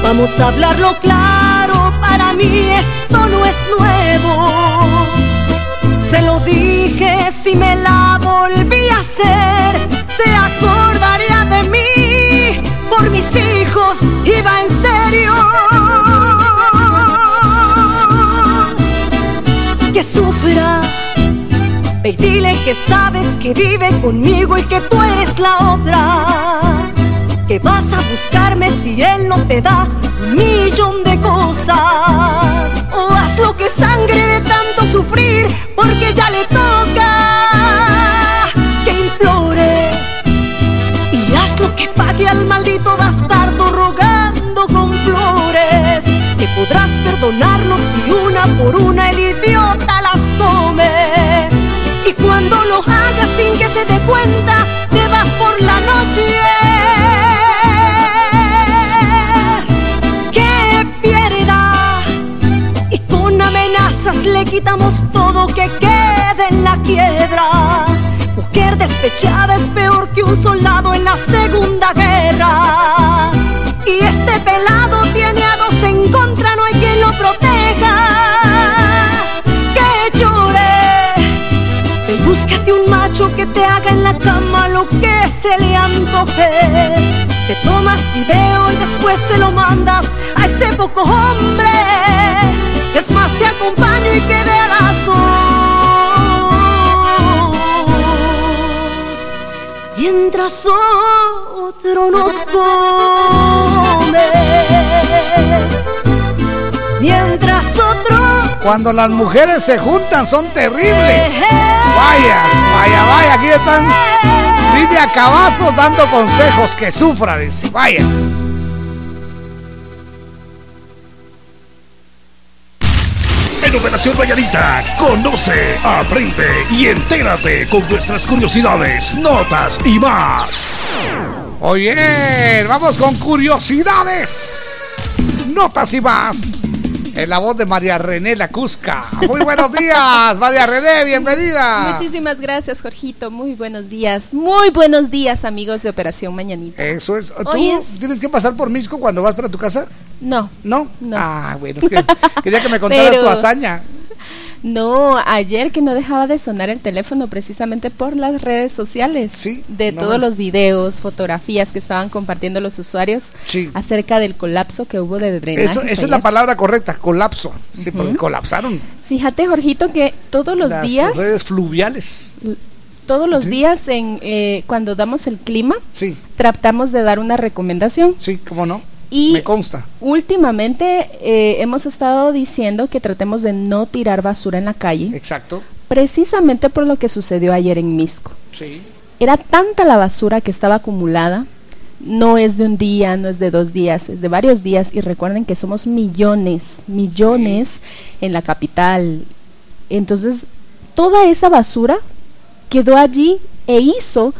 vamos a hablarlo claro. Para mí esto no es nuevo. Se lo dije si me la volví a hacer, se acordaría de mí. Por mis hijos iba en serio. Que sufra. Ve y dile que sabes que vive conmigo y que tú eres la otra. Que vas a buscarme si él no te da un millón de cosas. Haz lo que sangre de porque ya le toca. Que implore y haz lo que pague al maldito bastardo rogando con flores. Que podrás perdonarlo si una por una el Mujer despechada es peor que un soldado en la segunda guerra. Y este pelado tiene a dos en contra, no hay quien lo proteja. Que llore. Ven, búscate un macho que te haga en la cama lo que se le antoje. Te tomas video y después se lo mandas a ese poco hombre. Es más, te acompaño y que vea las Mientras otro nos come. Mientras otro Cuando las mujeres se juntan son terribles. Vaya, vaya, vaya, aquí están Lidia Cavazos dando consejos que sufra, dice. Vaya. En Operación Valladita, conoce, aprende y entérate con nuestras curiosidades, notas y más. Oye, vamos con curiosidades, notas y más. En la voz de María René Lacusca. Muy buenos días, María René, bienvenida. Muchísimas gracias, Jorgito. Muy buenos días. Muy buenos días, amigos de Operación Mañanita. Eso es. ¿Tú es- tienes que pasar por Misco cuando vas para tu casa? No. ¿No? No. Ah, bueno, es que quería que me contaras Pero- tu hazaña. No, ayer que no dejaba de sonar el teléfono precisamente por las redes sociales. Sí. De no todos me- los videos, fotografías que estaban compartiendo los usuarios Sí. acerca del colapso que hubo de drenaje. Eso, esa es la palabra correcta, colapso. Sí, porque colapsaron Fíjate, Jorgito, que todos los las días, redes fluviales. todos los días en eh, cuando damos el clima, Sí, tratamos de dar una recomendación. sí, cómo no. Y Me consta. últimamente eh, hemos estado diciendo que tratemos de no tirar basura en la calle, Exacto. precisamente por lo que sucedió ayer en Misco. Sí. Era tanta la basura que estaba acumulada, no es de un día, no es de dos días, es de varios días y recuerden que somos millones, millones en la capital. Entonces, toda esa basura quedó allí e hizo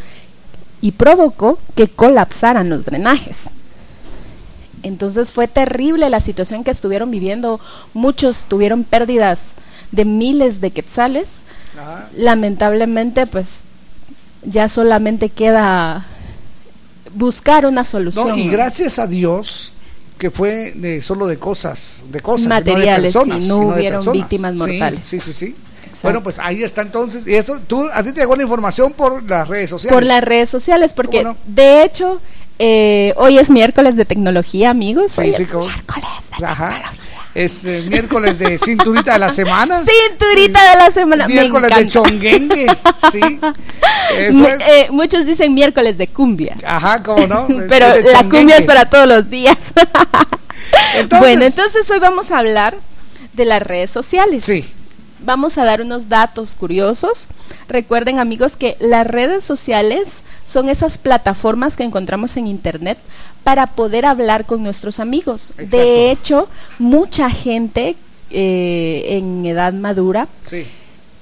y provocó que colapsaran los drenajes. Entonces fue terrible la situación que estuvieron viviendo. Muchos tuvieron pérdidas de miles de quetzales. Lamentablemente, pues ya solamente queda buscar una solución. No, y gracias a Dios que fue de, solo de cosas, de cosas, Materiales, no de personas, no hubieron víctimas mortales. Sí, sí, sí. Bueno, pues ahí está entonces. Y esto, tú, a ti te llegó la información por las redes sociales. por las redes sociales, porque de hecho eh, hoy es miércoles de tecnología, amigos. Hoy Sí, sí, es como- Ajá. Es eh, miércoles de cinturita de la semana. Cinturita de la semana. me Miércoles de chonguengue. Sí. Eso Me- es. eh, muchos dicen miércoles de cumbia. Ajá, cómo no. Pero de la chonguengue. cumbia es para todos los días. Entonces- bueno, entonces hoy vamos a hablar de las redes sociales. Sí. Vamos a dar unos datos curiosos. Recuerden amigos que las redes sociales son esas plataformas que encontramos en internet para poder hablar con nuestros amigos. De hecho, mucha gente eh, en edad madura Sí.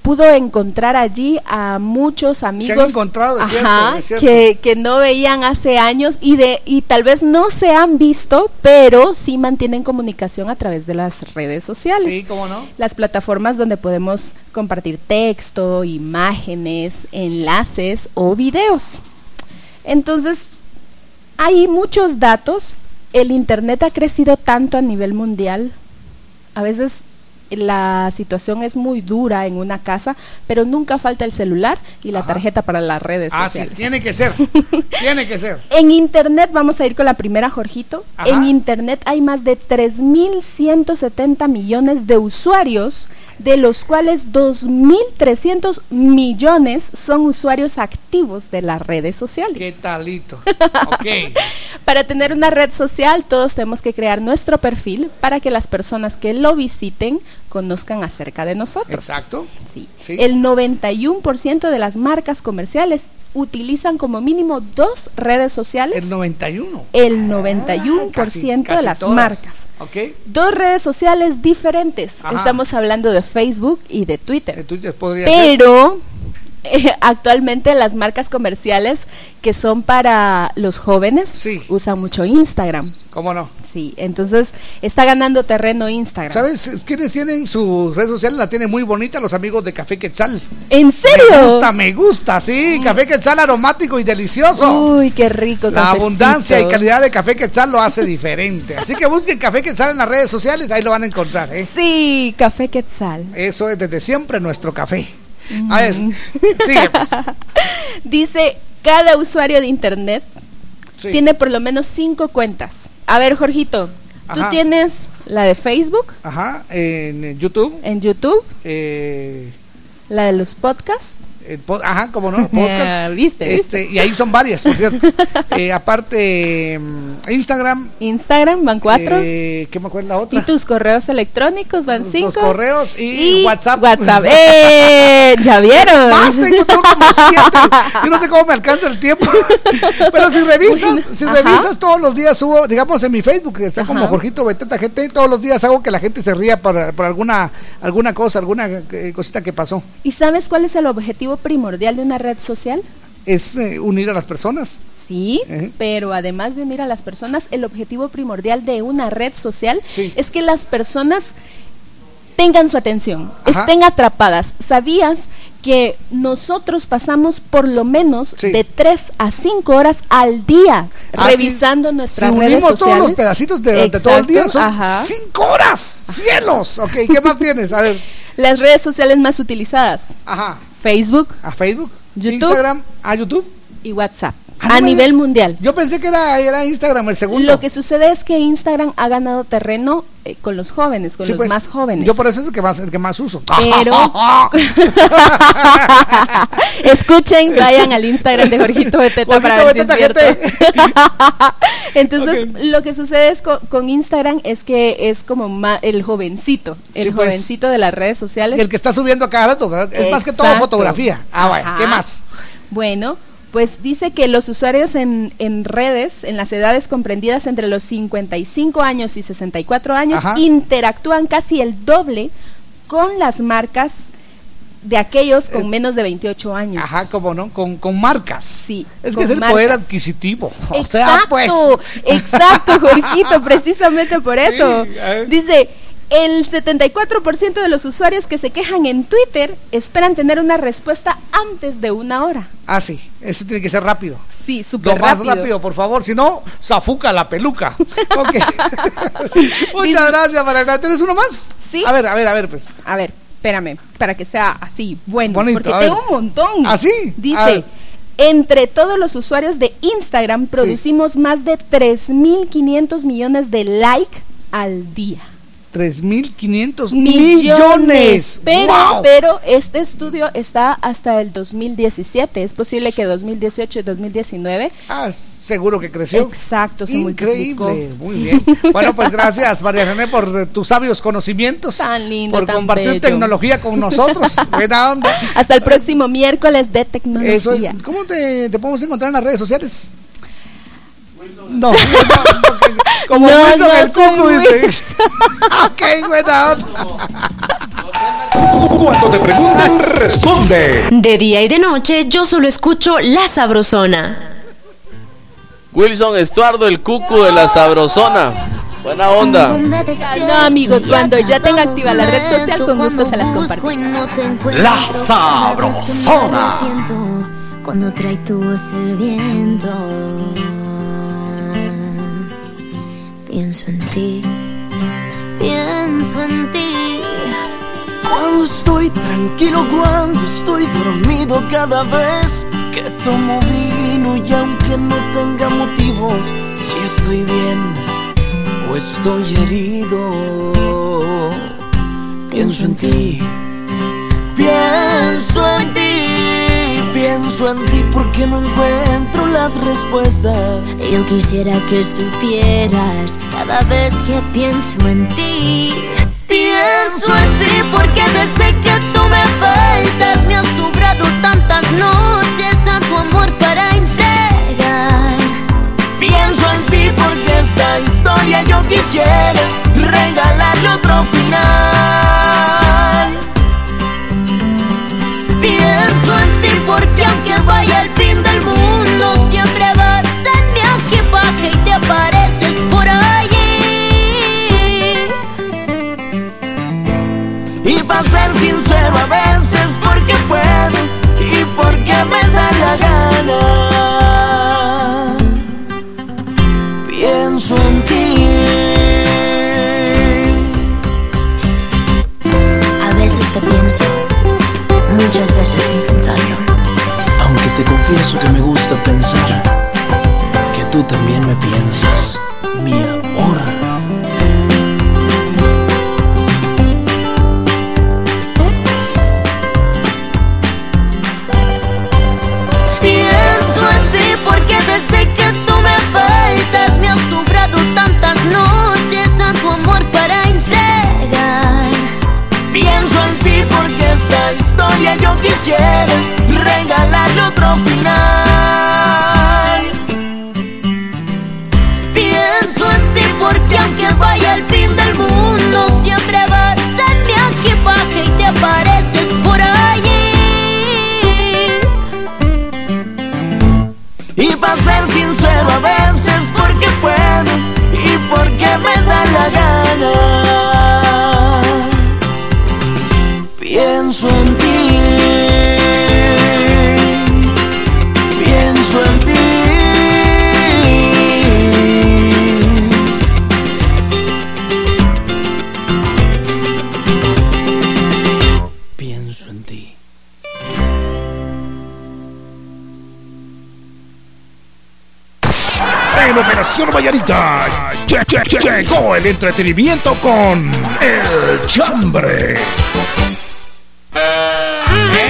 Pudo encontrar allí a muchos amigos encontrado, es cierto, ajá, es cierto. que, que no veían hace años y de y tal vez no se han visto, pero sí mantienen comunicación a través de las redes sociales. Sí, cómo no. Las plataformas donde podemos compartir texto, imágenes, enlaces o videos. Entonces, hay muchos datos. El Internet ha crecido tanto a nivel mundial. A veces la situación es muy dura en una casa, pero nunca falta el celular y la tarjeta para las redes Ah, sí, sociales. tiene que ser. tiene que ser. En Internet, vamos a ir con la primera, Jorgito. Ajá. En Internet hay más de 3.170 millones de usuarios, de los cuales 2.300 millones son usuarios activos de las redes sociales. ¿Qué talito? Ok. Para tener una red social, todos tenemos que crear nuestro perfil para que las personas que lo visiten conozcan acerca de nosotros. Exacto. Sí. Sí. El 91% de las marcas comerciales utilizan como mínimo dos redes sociales. El 91. El 91% Ah, casi- de casi las todas. marcas. Dos redes sociales diferentes. Ajá. Estamos hablando de Facebook y de Twitter. De Twitter podría ser. Eh, actualmente las marcas comerciales que son para los jóvenes usan mucho Instagram. ¿Cómo no? Sí, entonces está ganando terreno Instagram. ¿Sabes quiénes tienen su red social? La tienen muy bonita los amigos de Café Quetzal. ¿En serio? Me gusta, me gusta, sí. Café Quetzal aromático y delicioso. Uy, qué rico. La cafecito. abundancia y calidad de Café Quetzal lo hace diferente. Así que busquen Café Quetzal en las redes sociales, ahí lo van a encontrar. ¿eh? Sí, Café Quetzal. Eso es desde siempre nuestro café. A ver, sigue pues. Dice, cada usuario de Internet Sí. tiene por lo menos cinco cuentas. A ver, Jorgito, tú tienes la de Facebook, Ajá, en YouTube. en YouTube, Eh, la de los podcasts. El pod- ajá, como no, podcast. ¿Viste, Este, y ahí son varias, por cierto. Eh, aparte, mm, Instagram. Instagram van cuatro. Eh, ¿Qué me acuerdo la otra? y tus correos electrónicos van cinco. correos y WhatsApp. WhatsApp. ¡Eh! ¿Ya vieron? Más tengo, tengo como siete. Yo no sé cómo me alcanza el tiempo. Pero si revisas, si Ajá. revisas todos los días subo, digamos en mi Facebook, que está como Ajá. Jorgito Beteta GT, todos los días hago que la gente se ría por, por alguna, alguna cosa, alguna eh, cosita que pasó. ¿Y sabes cuál es el objetivo primordial de una red social? Es eh, unir a las personas. Sí, Ejé. pero además de unir a las personas, el objetivo primordial de una red social Sí. es que las personas tengan su atención, Ajá. estén atrapadas. ¿Sabías que nosotros pasamos por lo menos de 3 a 5 horas al día Ah, revisando nuestras si redes unimos sociales. todos los pedacitos de, de todo el día, son ajá. cinco horas. ¡Cielos! Ok, ¿qué más tienes? A ver. Las redes sociales más utilizadas. Ajá. Facebook. A Facebook. YouTube. Instagram. A YouTube. Y WhatsApp. A nivel mundial. Yo pensé que era, era Instagram el segundo. Lo que sucede es que Instagram ha ganado terreno eh, con los jóvenes, con Sí, los pues, más jóvenes. Yo por eso es el que más, el que más uso. Pero escuchen, vayan al Instagram de Jorgito Beteta Jorgito para ver si es Beteta, cierto. Entonces, lo que sucede es co- con, Instagram es que es como ma- el jovencito, el Sí, pues. jovencito de las redes sociales. El que está subiendo a cada rato, ¿verdad? Es más que todo fotografía. Ah, bueno. ¿qué más? Bueno, pues dice que los usuarios en, en redes, en las edades comprendidas entre los 55 años y 64 años, Ajá. interactúan casi el doble con las marcas de aquellos con menos de 28 años. Ajá, como no, con, con marcas. Sí. Es que es el marcas. poder adquisitivo. O Exacto, sea, pues. exacto, Jorgito, precisamente por Sí, eso. Dice, el 74% de los usuarios que se quejan en Twitter esperan tener una respuesta antes de una hora. Ah, sí, eso tiene que ser rápido. Sí, súper Lo más rápido. rápido, por favor, si no, zafuca la peluca. Muchas gracias, Mariana. ¿Tienes uno más? Sí. A ver, a ver, a ver, pues. A ver, espérame, para que sea así, bueno, Bonito, porque tengo un montón. ¿Ah, sí? A Dice, entre todos los usuarios de Instagram producimos más de 3.500 millones de like al día. 3.500 Millones. millones. Pero, ¡Wow! pero este estudio está hasta el 2017. Es posible que 2018 y 2019. Ah, seguro que creció. Exacto, se Increíble, multiplicó. muy bien. Bueno, pues gracias, María René, por eh, tus sabios conocimientos. Tan lindo, Por tan compartir bello. tecnología con nosotros. Buena onda. Hasta el próximo miércoles de tecnología. Eso es- ¿Cómo te, te podemos encontrar en las redes sociales? No, no, no, como No, Wilson no el cuco dice. Ok, buena. Cuando te preguntan, responde. De día y de noche yo solo escucho La Sabrosona. Wilson Estuardo, el cucu de la sabrosona. Buena onda. No, amigos, cuando ya tenga activa la red social, con gusto se las compartiré. La Sabrosona. Cuando trae tu voz el viento, pienso en ti, pienso en ti. Cuando estoy tranquilo, cuando estoy dormido cada vez que tomo vino y aunque no tenga motivos, si estoy bien o estoy herido, pienso en ti, pienso en ti, pienso en ti porque no encuentro las respuestas. Yo quisiera que supieras cada vez que pienso en ti. Pienso en ti porque desde que tú me faltas me han sobrado tantas noches, tanto amor para entregar. Pienso en ti porque esta historia yo quisiera regalarle otro final. Pienso en ti porque vaya al fin del mundo, siempre vas en mi equipaje y te apareces por allí. Y para ser sincero a veces porque puedo y porque me da la gana. Pienso en ti. A veces te pienso, muchas veces sin pensarlo. Te confieso que me gusta pensar que tú también me piensas, mi amor. Historia yo quisiera regalarle otro final. Pienso en ti porque aunque vaya al fin del mundo, siempre vas en mi equipaje y te apareces por allí. Y para ser sincero a veces porque puedo y porque me da la gana. Pienso en ti. Nación Vallarita. Lle- lle- lle- Llegó el entretenimiento con El Chambre.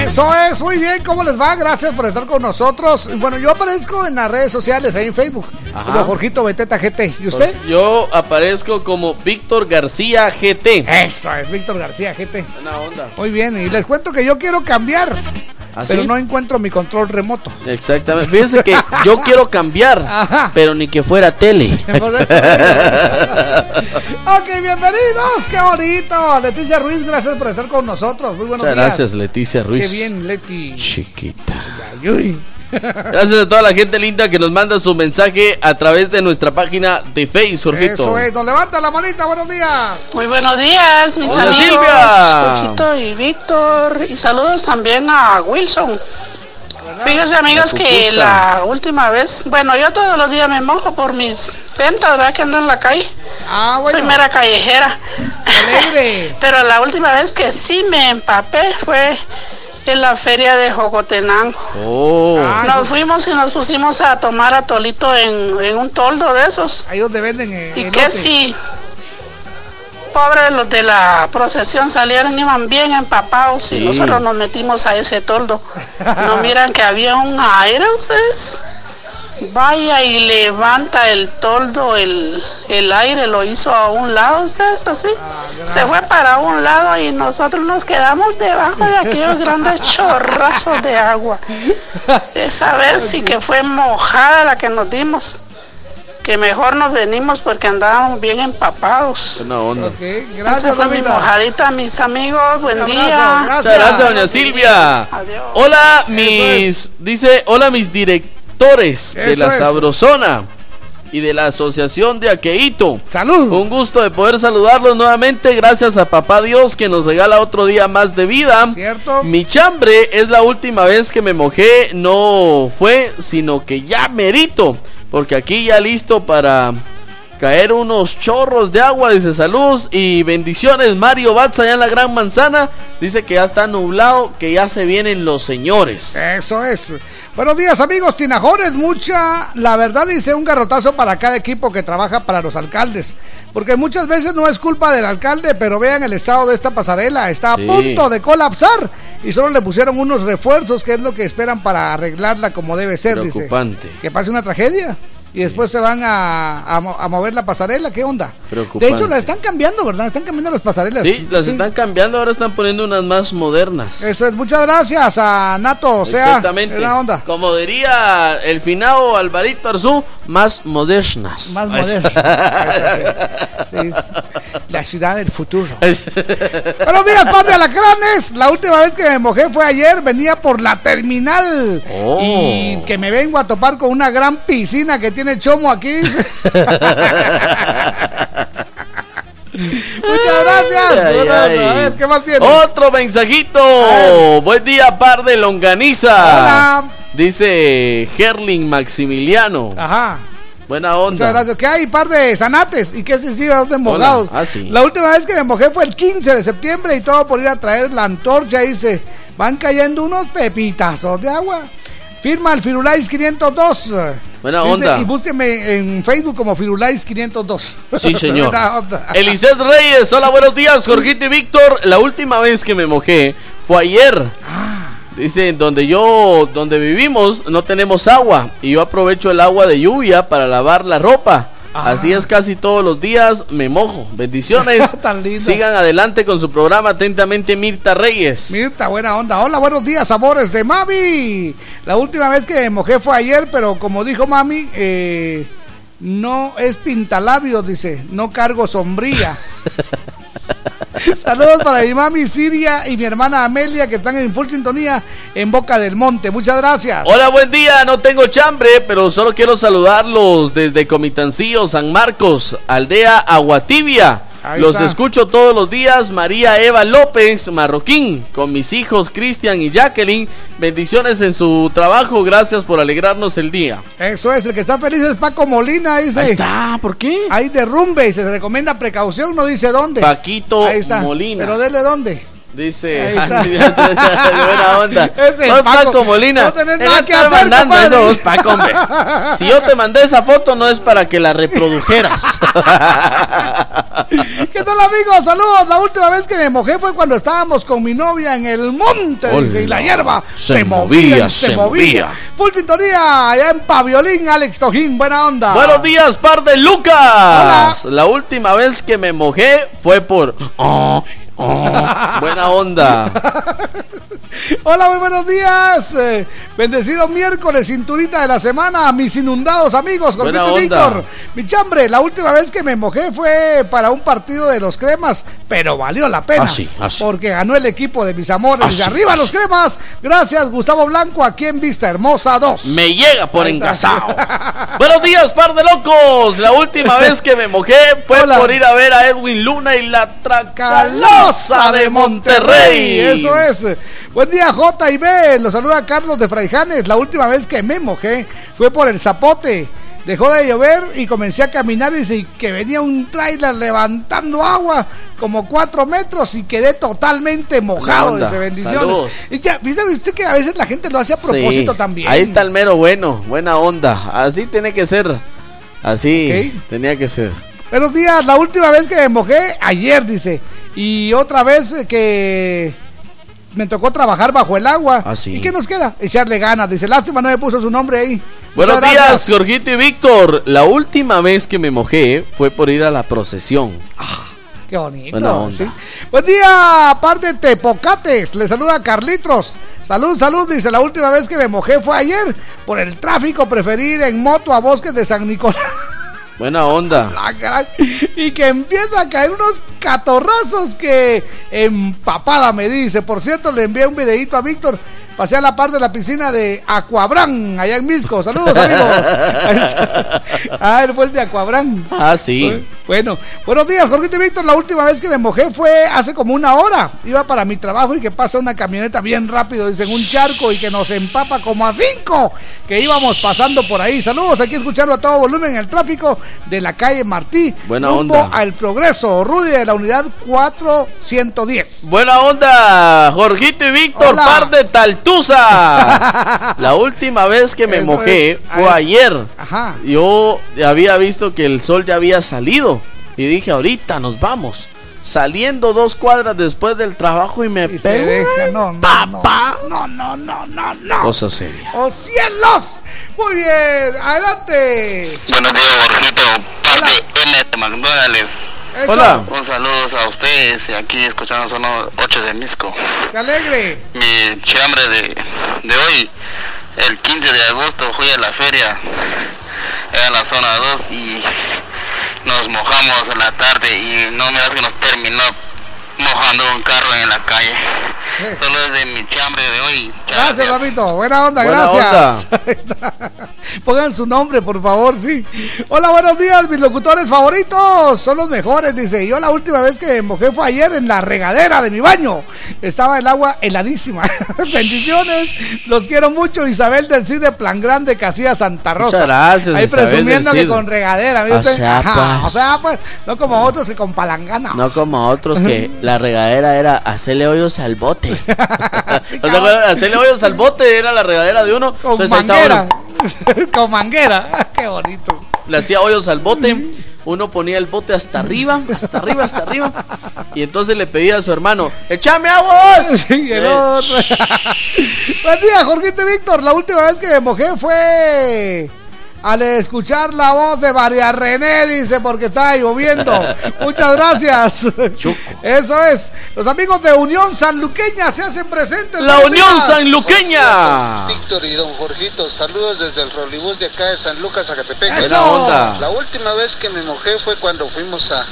Eso es, muy bien, ¿cómo les va? Gracias por estar con nosotros. Bueno, yo aparezco en las redes sociales, ahí en Facebook, Ajá. como Jorgito Beteta GT. ¿Y usted? Yo aparezco como Víctor García GT. Eso es, Víctor García GT. Buena onda. Muy bien, y les cuento que yo quiero cambiar, ¿Ah, pero sí? no encuentro mi control remoto. Exactamente. Fíjense que yo quiero cambiar, pero ni que fuera tele. Ok, bienvenidos, qué bonito. Leticia Ruiz, gracias por estar con nosotros. Muy buenos Muchas días. gracias, Leticia Ruiz. Qué bien, Leti. Chiquita. Ay, uy. Gracias a toda la gente linda que nos manda su mensaje a través de nuestra página de Facebook, Jorgito. Eso es, nos levanta la manita, buenos días. Muy buenos días, mis Hola, amigos. Silvia. Jorgito y Víctor. Y saludos también a Wilson. Fíjense, amigos, que la última vez, bueno, yo todos los días me mojo por mis ventas, ¿verdad? Que ando en la calle. Ah, bueno. Soy mera callejera. Alegre. Pero la última vez que sí me empapé fue en la feria de Jocotenango. Oh. Ah, Nos fuimos y nos pusimos a tomar atolito en, en un toldo de esos. Ahí donde venden eh, Y que si pobres los de la procesión salieron, iban bien empapados Sí. y nosotros nos metimos a ese toldo. No miran que había un aire ustedes. Vaya y levanta el toldo, el, el aire lo hizo a un lado, ustedes así. Se fue para un lado y nosotros nos quedamos debajo de aquellos grandes chorrazos de agua. Esa vez sí que fue mojada la que nos dimos. Que mejor nos venimos porque andábamos bien empapados. Buena onda. Ok, Esa gracias, fue mi mojadita, mis amigos. Buen día. Muchas gracias, doña Silvia. Adiós. Hola, mis. Dice, hola, mis directores de la es. Sabrosona y de la Asociación de Aqueito. Salud. Un gusto de poder saludarlos nuevamente. Gracias a Papá Dios que nos regala otro día más de vida. ¿Cierto? Mi chambre es la última vez que me mojé. No fue, sino que ya merito. Porque aquí ya listo para caer unos chorros de agua. Dice salud y bendiciones. Mario Batz allá en la Gran Manzana. Dice que ya está nublado, que ya se vienen los señores. Eso es. Buenos días, amigos Tinajores. Mucha, la verdad, dice un garrotazo para cada equipo que trabaja para los alcaldes. Porque muchas veces no es culpa del alcalde, pero vean el estado de esta pasarela. Está a punto de colapsar. Y solo le pusieron unos refuerzos, que es lo que esperan para arreglarla como debe ser, dice. Preocupante. Que pase una tragedia. Y después se van a, a mo- a mover la pasarela. ¿Qué onda? De hecho, la están cambiando, ¿verdad? Están cambiando las pasarelas. Sí, las Sí. están cambiando. Ahora están poniendo unas más modernas. Eso es. Muchas gracias a Nato. O sea, Exactamente. la onda. Como diría el finado Alvarito Arzú, más modernas. Más moderno. Sí. La ciudad del futuro. Buenos días, par de alacranes. La última vez que me mojé fue ayer. Venía por la terminal. Oh. Y que me vengo a topar con una gran piscina que tiene chomo aquí. Muchas gracias. Ay, Bueno, ay. A ver, ¿qué más tiene? Otro mensajito. Buen día, par de longanizas. Hola. Dice Gerling Maximiliano. Ajá. Buena Muchas onda. gracias. Que hay par de zanates y que se sigan de mojados. Ah, sí. La última vez que me mojé fue el 15 de septiembre y todo por ir a traer la antorcha. Dice, van cayendo unos pepitazos de agua. Firma el Firulais 502. Buena Dice, onda. Y búsqueme en Facebook como Firulais 502. Sí, señor. Eliseth Reyes, hola, buenos días, Jorgito y Víctor. La última vez que me mojé fue ayer. Dice, donde yo, donde vivimos, no tenemos agua. Y yo aprovecho el agua de lluvia para lavar la ropa. Así es casi todos los días, me mojo. Bendiciones. Tan lindo. Sigan adelante con su programa. Atentamente, Mirta Reyes. Mirta, buena onda. Hola, buenos días, amores de Mami. La última vez que me mojé fue ayer, pero como dijo Mami, eh, no es pintalabios, dice, no cargo sombría. Saludos para mi mami Siria y mi hermana Amelia que están en full sintonía en Boca del Monte. Muchas gracias. Hola, buen día. No tengo chambre, pero solo quiero saludarlos desde Comitancillo, San Marcos, aldea Aguatibia. Ahí Los está. escucho todos los días. María Eva López, Marroquín, con mis hijos Cristian y Jacqueline. Bendiciones en su trabajo. Gracias por alegrarnos el día. Eso es, el que está feliz es Paco Molina, dice. Ahí está, ¿por qué? Hay derrumbe y se recomienda precaución, no dice dónde. Paquito Ahí está. Molina. Pero dele dónde. Dice. Andy, de buena onda. Ese Paco, Paco Molina. no tenés nada que hacer, mandando compadre. eso, vos, Paco, hombre. Si yo te mandé esa foto, no es para que la reprodujeras. ¿Qué tal amigos? Saludos. La última vez que me mojé fue cuando estábamos con mi novia en el monte dice, y la hierba Se se, movía, se, se movía. movía. Full sintonía allá en Paviolín, Alex Tojín. Buena onda. Buenos días, par de Lucas. Hola. La última vez que me mojé fue por. Oh, oh. Buena onda. Hola, muy buenos días. Eh, bendecido miércoles, cinturita de la semana mis inundados amigos. Onda. Víctor. Mi chambre, la última vez que me mojé fue para un partido de los cremas, pero valió la pena. Ah, sí, ah. Porque ganó el equipo de mis amores. Ah, de sí, arriba ah, los cremas. Gracias, Gustavo Blanco, aquí en Vista Hermosa 2. Me llega por engasado. Buenos días, par de locos. La última vez que me mojé fue Hola. por ir a ver a Edwin Luna y la Tracalosa Calosa de Monterrey. Eso es. Buen día, J y B. Los saluda Carlos de Fraijanes. La última vez que me mojé fue por el zapote. Dejó de llover y comencé a caminar y dice que venía un tráiler levantando agua como cuatro metros y quedé totalmente mojado. Dice bendiciones. Y ya, ¿viste, viste que a veces la gente lo hace a propósito Sí, también. Ahí está el mero bueno, buena onda. Así tiene que ser. Así tenía que ser. Buenos días, la última vez que me mojé, ayer, dice. Y otra vez que me tocó trabajar bajo el agua. Ah, sí. ¿Y qué nos queda? Echarle ganas. Dice, lástima, no me puso su nombre ahí. Buenos Muchas días, gracias. Jorgito y Víctor. La última vez que me mojé fue por ir a la procesión. Qué bonito. Buena onda. ¿sí? Buen día, aparte de Tepocates. Le saluda Carlitos. Salud, salud. Dice, la última vez que me mojé fue ayer. Por el tráfico, preferí ir en moto a Bosques de San Nicolás. Buena onda. Y que empieza a caer unos catorrazos que empapada me dice. Por cierto, le envié un videito a Víctor. Pasé a la parte de la piscina de Aquabrán, allá en Misco. Saludos, amigos. Ah, él fue el de Aquabrán. Ah, sí. Bueno, buenos días, Jorgito y Víctor. La última vez que me mojé fue hace como una hora. Iba para mi trabajo y que pasa una camioneta bien rápido, dicen un charco y que nos empapa como a cinco que íbamos pasando por ahí. Saludos, aquí escuchando a todo volumen en el tráfico de la calle Martí. Buena rumbo onda. al progreso. Rudy de la unidad 410. Buena onda, Jorgito y Víctor, par de Taltusa. La última vez que me Eso mojé es. fue Ahí. ayer. Ajá. Yo había visto que el sol ya había salido y dije, ahorita nos vamos. Saliendo dos cuadras después del trabajo y me pegó deja, no, no, papá. no, no, no, no, no. Cosa seria. ¡Oh cielos! Muy bien, adelante. Buenos días, Borjito. Parte M de McDonald's. Eso. Hola. Un saludo a ustedes y aquí escuchando son los 8 de Misco. ¡Qué alegre! Mi chambre de, de hoy, el 15 de agosto, fui a la feria en la zona 2 y nos mojamos en la tarde y no me das que nos terminó mojando un carro en la calle. Solo es de mi chambre de hoy. Gracias, Ramito. Buena onda, Buena gracias. Está. Pongan su nombre, por favor, sí. Hola, buenos días, mis locutores favoritos. Son los mejores, dice. Yo la última vez que mojé fue ayer en la regadera de mi baño. Estaba el agua heladísima. Bendiciones. Los quiero mucho. Isabel del CID de Plan Grande, Casilla Santa Rosa. Muchas gracias, Ahí Isabel presumiendo que con regadera. ¿viste? O sea, Ajá, pues. o sea, pues, no como otros que con palangana. No como otros que la regadera era hacerle hoyos al bote. ¿No te acuerdas? Hacerle hoyos al bote era la regadera de uno. Con Entonces manguera. uno, con manguera. Qué bonito. le hacía hoyos al bote. Uno ponía el bote hasta arriba, hasta arriba, hasta arriba. Y entonces le pedía a su hermano, ¡Échame agua! vos". Y el otro. Buen día, Jorgito y Víctor. La última vez que me mojé fue al escuchar la voz de María René, dice, porque estaba lloviendo. Muchas gracias. Eso es. Los amigos de Unión Sanluqueña se hacen presentes. La Unión días. Sanluqueña. Víctor y don Jorgito, saludos desde el Rolibús de acá de San Lucas, Zacatepec. Buena onda. La última vez que me mojé fue cuando fuimos a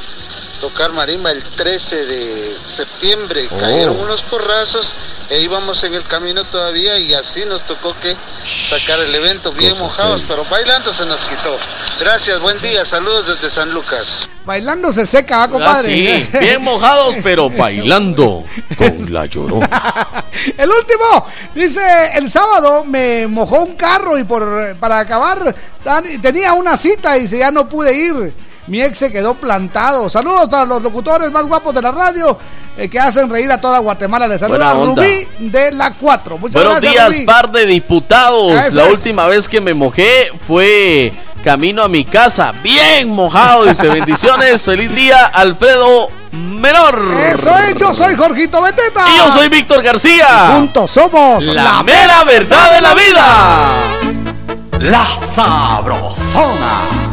tocar marimba el 13 de septiembre. Oh. Cayeron unos porrazos e íbamos en el camino todavía y así nos tocó que sacar el evento bien Cosa mojados, seria. pero bailando se nos quitó. Gracias, buen día, saludos desde San Lucas. Bailando se seca, ¿va, Ah, compadre? sí, bien mojados, pero bailando con la llorona. El último, dice, el sábado me mojó un carro y por para acabar tan- tenía una cita y dice, ya no pude ir. Mi ex se quedó plantado. Saludos a los locutores más guapos de la radio. eh, que hacen reír a toda Guatemala. Les saluda Rubí de la 4. Muchas Buenos días, par de diputados. la última vez que me mojé fue camino a mi casa, bien mojado. Dice bendiciones, feliz día, Alfredo Menor. Eso es, yo soy Jorgito Beteta. Y yo soy Víctor García. Juntos somos la mera verdad de la vida. La sabrosona.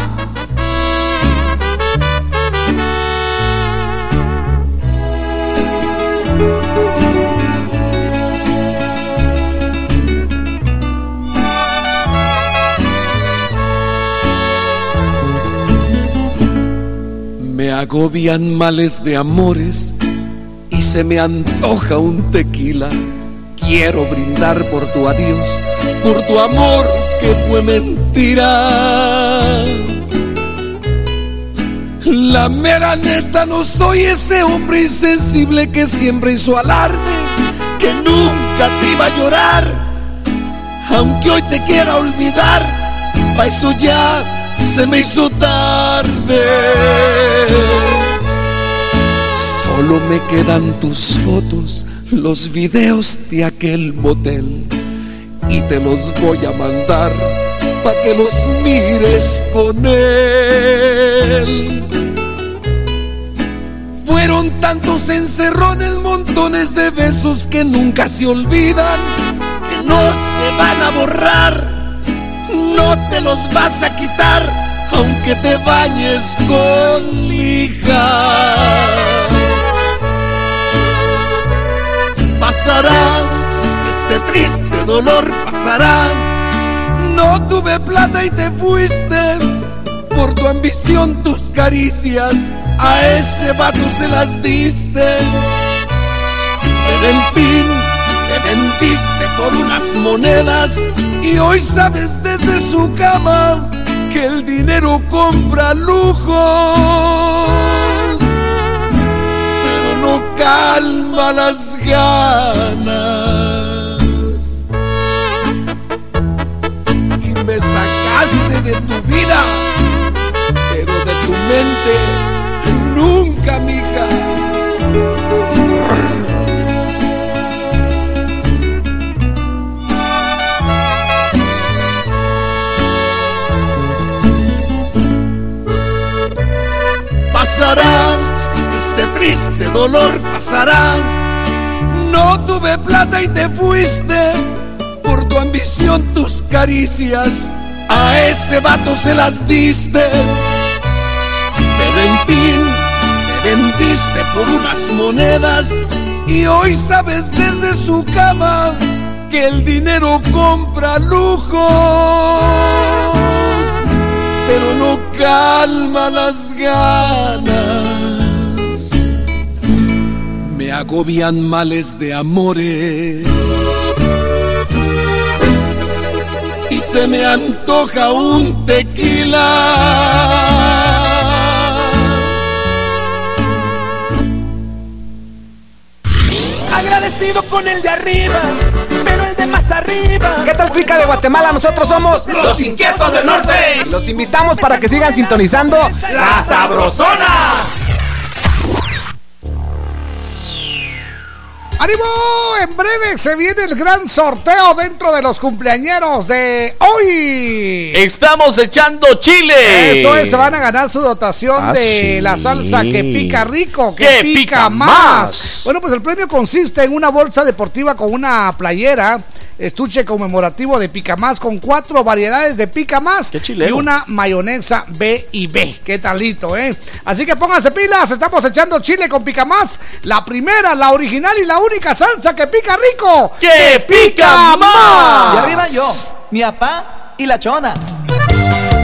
Me agobian males de amores y se me antoja un tequila. Quiero brindar por tu adiós, por tu amor que fue mentira. La mera neta no soy ese hombre insensible que siempre hizo alarde, que nunca te iba a llorar, aunque hoy te quiera olvidar, pa' eso ya se me hizo tarde. Solo me quedan tus fotos, los videos de aquel motel. Y te los voy a mandar para que los mires con él. Fueron tantos encerrones, montones de besos que nunca se olvidan, que no se van a borrar no te los vas a quitar, aunque te bañes con lija. Pasará, este triste dolor pasará. No tuve plata y te fuiste por tu ambición, tus caricias. A ese vato se las diste. En fin, vendiste por unas monedas y hoy sabes desde su cama que el dinero compra lujos, pero no calma las ganas. Y me sacaste de tu vida, pero de tu mente nunca, mija. Pasará, este triste dolor pasará. No tuve plata y te fuiste por tu ambición, tus caricias. A ese vato se las diste. Pero en fin, te vendiste por unas monedas y hoy sabes desde su cama que el dinero compra lujos pero no calma las ganas. Me agobian males de amores y se me antoja un tequila. Agradecido con el de arriba. ¿Qué tal, clica de Guatemala? Nosotros somos los inquietos del norte. Los invitamos para que sigan sintonizando La Sabrosona. ¡Ánimo! En breve se viene el gran sorteo dentro de los cumpleañeros de hoy. Estamos echando chile. Eso es, se van a ganar su dotación ah, de la salsa que pica rico, que, pica, más. Bueno, pues el premio consiste en una bolsa deportiva con una playera estuche conmemorativo de pica más con cuatro variedades de pica más y una mayonesa B y B. Qué talito, ¿eh? Así que pónganse pilas, estamos echando chile con pica más. La primera, la original y la única salsa que pica rico. ¡Que pica más! Y arriba yo, mi papá y la chona.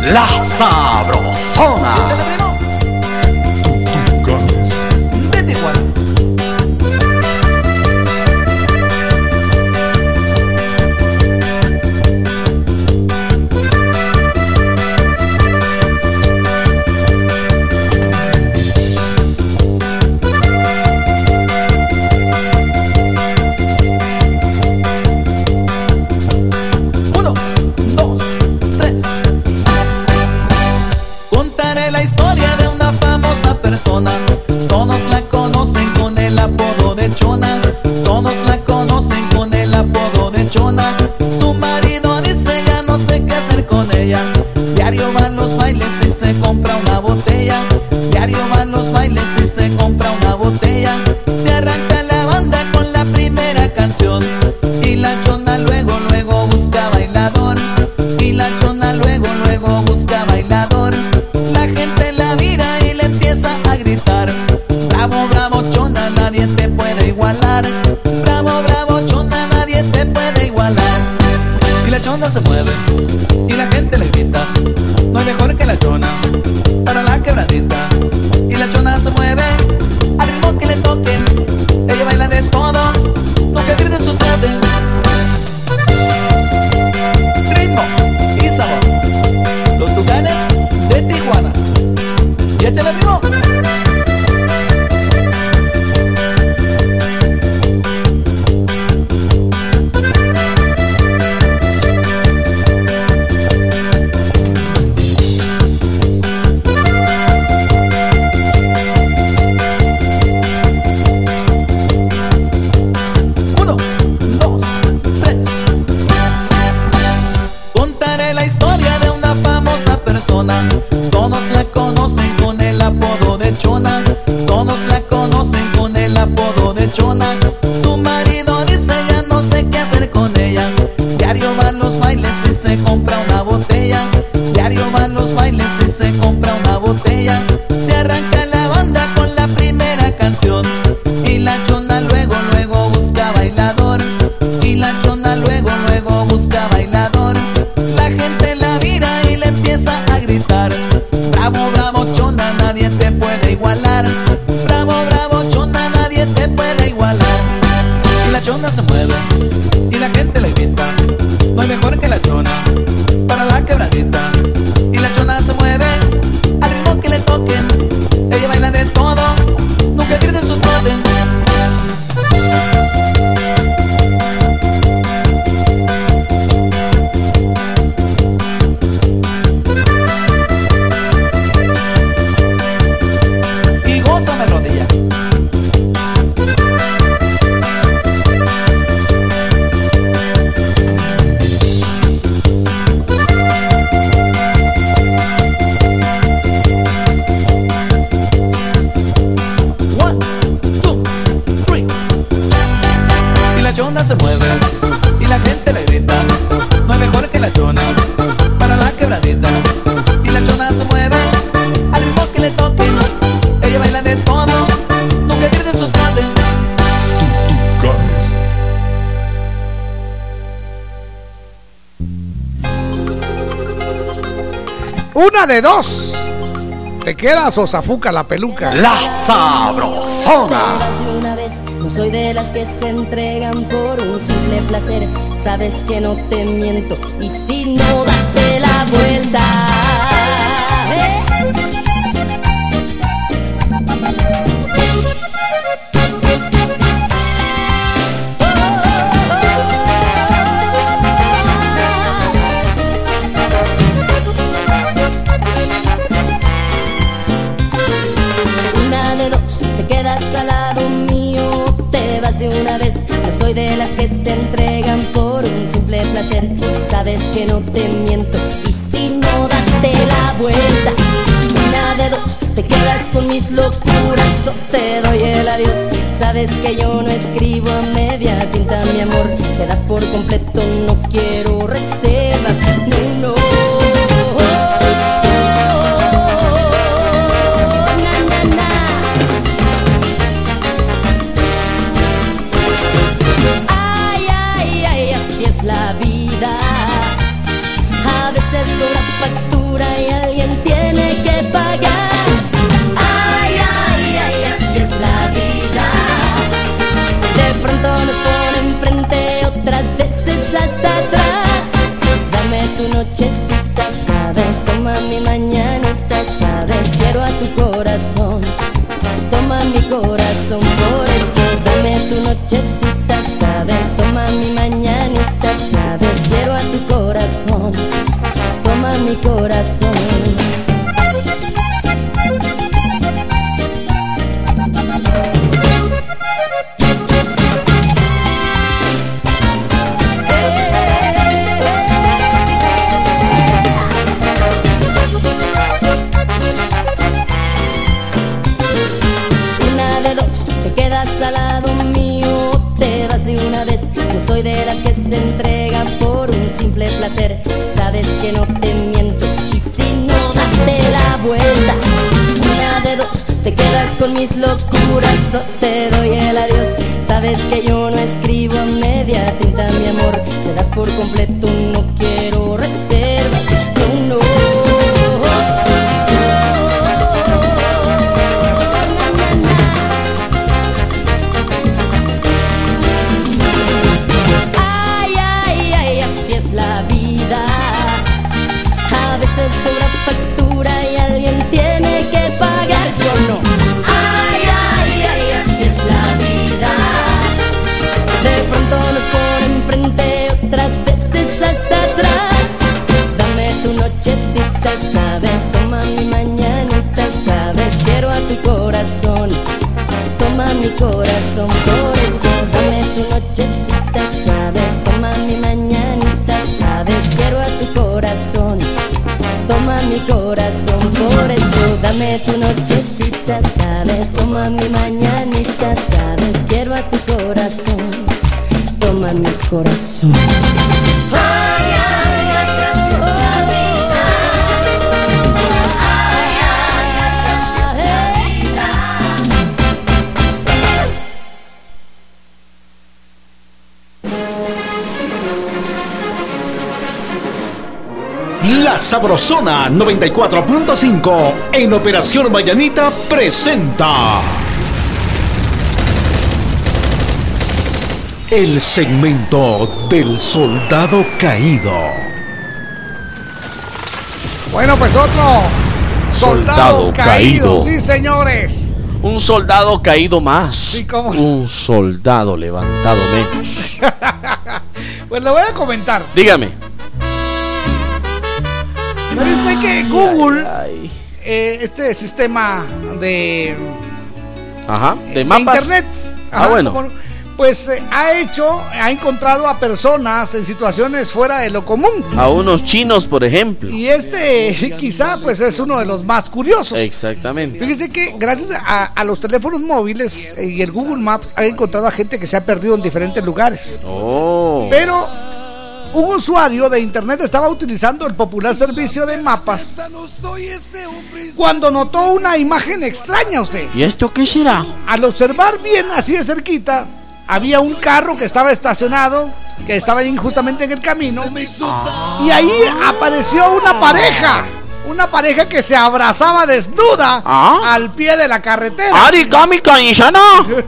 La sabrosona. queda sosafuca la peluca. La sabrosona. una vez, no soy de las que se entregan por un simple placer. Sabes que no te miento y si no, date la vuelta. ¿Eh? Sabes que no te miento y si no date la vuelta. Una de dos, te quedas con mis locuras o te doy el adiós. Sabes que yo no escribo a media tinta, mi amor. Te por completo, no quiero reservas. nochecita, sabes, toma mi mañanita, sabes, quiero a tu corazón, toma mi corazón, por eso dame tu nochecita, sabes, toma mi mañanita, sabes, quiero a tu corazón, toma mi corazón. sabes que no te miento. Y si no, date la vuelta. Una de dos, te quedas con mis locuras o te doy el adiós. Sabes que yo no escribo media tinta, mi amor. Me das por completo, no quiero mi corazón, por eso dame tu nochecita, sabes, toma mi mañanita, sabes, quiero a tu corazón. Toma mi corazón, por eso dame tu nochecita, sabes, toma mi mañanita, sabes, quiero a tu corazón. Toma mi corazón. La Sabrosona 94.5 en Operación Mayanita presenta el segmento del soldado caído. Bueno, pues otro soldado, Soldado caído. caído. Sí, señores. Un soldado caído más. Sí, ¿cómo? Un soldado levantado menos. Pues le voy a comentar. Dígame. Este sistema de, Ajá. De de mapas. internet, Ah, bueno. como- pues eh, ha hecho, ha encontrado a personas en situaciones fuera de lo común. A unos chinos, por ejemplo. Y este quizá pues es uno de los más curiosos. Exactamente. Fíjese que gracias a, a los teléfonos móviles eh, y el Google Maps ha encontrado a gente que se ha perdido en diferentes lugares. Oh. Pero un usuario de internet estaba utilizando el popular servicio de mapas cuando notó una imagen extraña usted. ¿Y esto qué será? Al observar bien así de cerquita, había un carro que estaba estacionado, que estaba ahí justamente en el camino, y ahí apareció una pareja. Una pareja que se abrazaba desnuda al pie de la carretera. ¡Ari, Kami, Kaishana!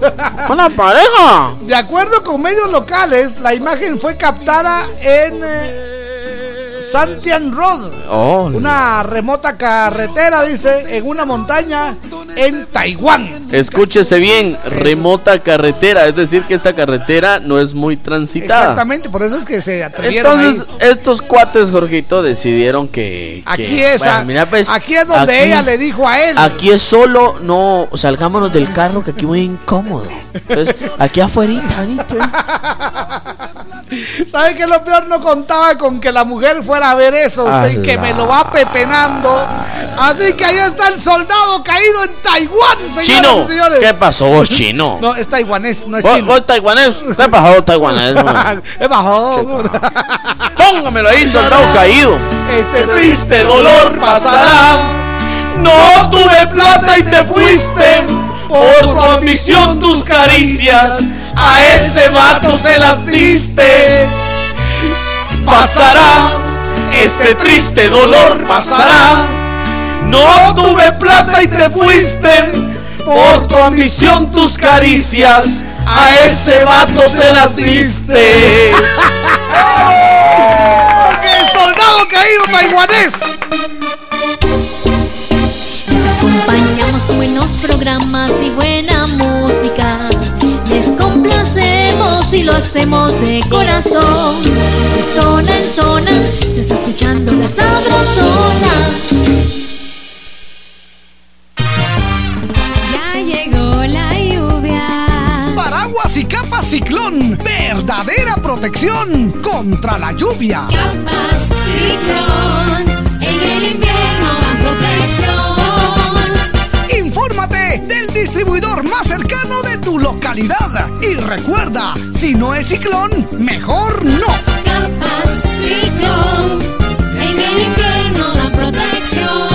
¡Una pareja! De acuerdo con medios locales, la imagen fue captada en eh, Santian Road, Oh, una remota carretera, dice, en una montaña en Taiwán. Escúchese bien, remota carretera, es decir que esta carretera no es muy transitada. Exactamente, por eso es que se atrevieron Entonces, ahí. estos cuates, Jorgito, decidieron que. Aquí que- es, bueno, a- mira, pues, aquí es donde aquí- ella le dijo a él. Aquí es solo, no, salgámonos del carro que aquí muy incómodo. Entonces, aquí afuera, ¿Sabe qué lo peor? No contaba con que la mujer fuera a ver eso, usted, y que me lo va pepenando. Así que ahí está el soldado caído en Taiwán, señoras Chino, y señores. ¿qué pasó vos, chino? No, es taiwanés, no es ¿Vos, chino. vos taiwanés? ¿Qué pasó, taiwanés? Es. Póngamelo ahí, soldado caído. Este triste dolor pasará. No tuve plata y te fuiste. Por tu ambición, tus caricias. A ese vato se las diste. Pasará. Este triste dolor pasará. No tuve plata y te fuiste. Por tu ambición, tus caricias. A ese vato se las diste. ¡El soldado caído taiwanés! Acompañamos buenos programas y buena música. Y lo hacemos de corazón. De zona en zona se está escuchando la sabrosona. Ya llegó la lluvia. Paraguas y capa ciclón. Verdadera protección contra la lluvia. Capas ciclón. En el invierno dan protección. Infórmate del distribuidor más cercano de tu localidad. Y recuerda, si no es ciclón, mejor no. Capas ciclón. En el invierno dan protección.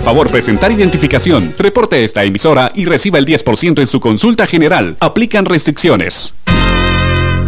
favor presentar identificación. Reporte esta emisora y reciba el 10% en su consulta general. Aplican restricciones.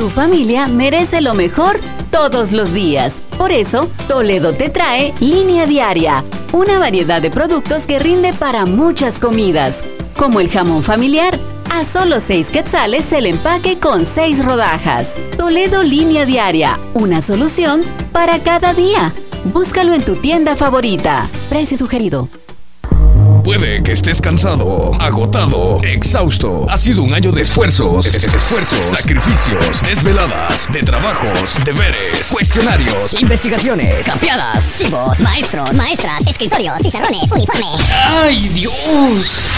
Tu familia merece lo mejor todos los días. Por eso, Toledo te trae Línea Diaria, una variedad de productos que rinde para muchas comidas, como el jamón familiar. A solo 6 quetzales el empaque con 6 rodajas. Toledo Línea Diaria, una solución para cada día. Búscalo en tu tienda favorita. Precio sugerido. Puede que estés cansado, agotado, exhausto. Ha sido un año de esfuerzos, es- es- esfuerzos, sacrificios, desveladas, de trabajos, deberes, cuestionarios. Investigaciones, campeadas, chivos, maestros, maestras, escritorios, pizarrones, uniforme. ¡Ay, Dios!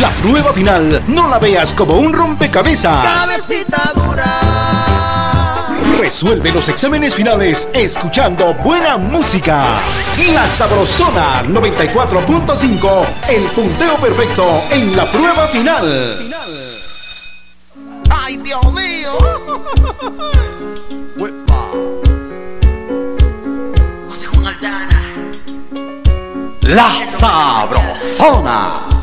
La prueba final no la veas como un rompecabezas. Cabecita dura. Resuelve los exámenes finales escuchando buena música. La Sabrosona 94.5, el punteo perfecto en la prueba final. ¡Ay, Dios mío! La Sabrosona.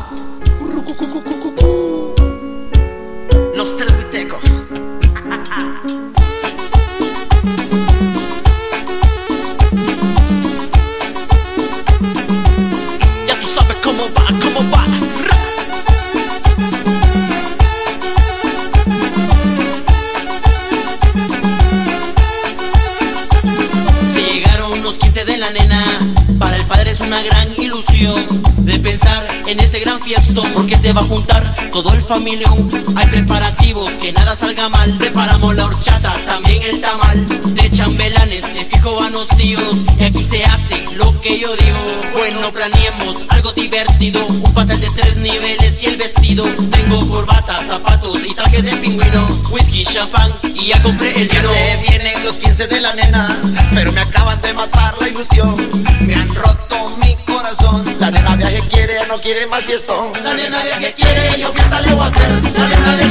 Llegaron los 15 de la nena. Para el padre es una gran ilusión de pensar en este gran fiestón. Porque se va a juntar todo el familión. Hay preparativos, que nada salga mal. Preparamos la horchata, también el tamal. De chambelanes, de fijo van los tíos. Y aquí se hace lo que yo digo. Bueno, planeemos algo divertido. Un pastel de tres niveles y el vestido. Tengo corbata, zapatos y traje de pingüino. Whisky, champán y ya compré el Ya vino. se vienen los 15 de la nena, pero me acaban de matar la ilusión. Me han roto mi corazón. La nena viaje quiere, no quiere más fiestón. La nena viaje quiere, yo fiesta le voy a hacer. La nena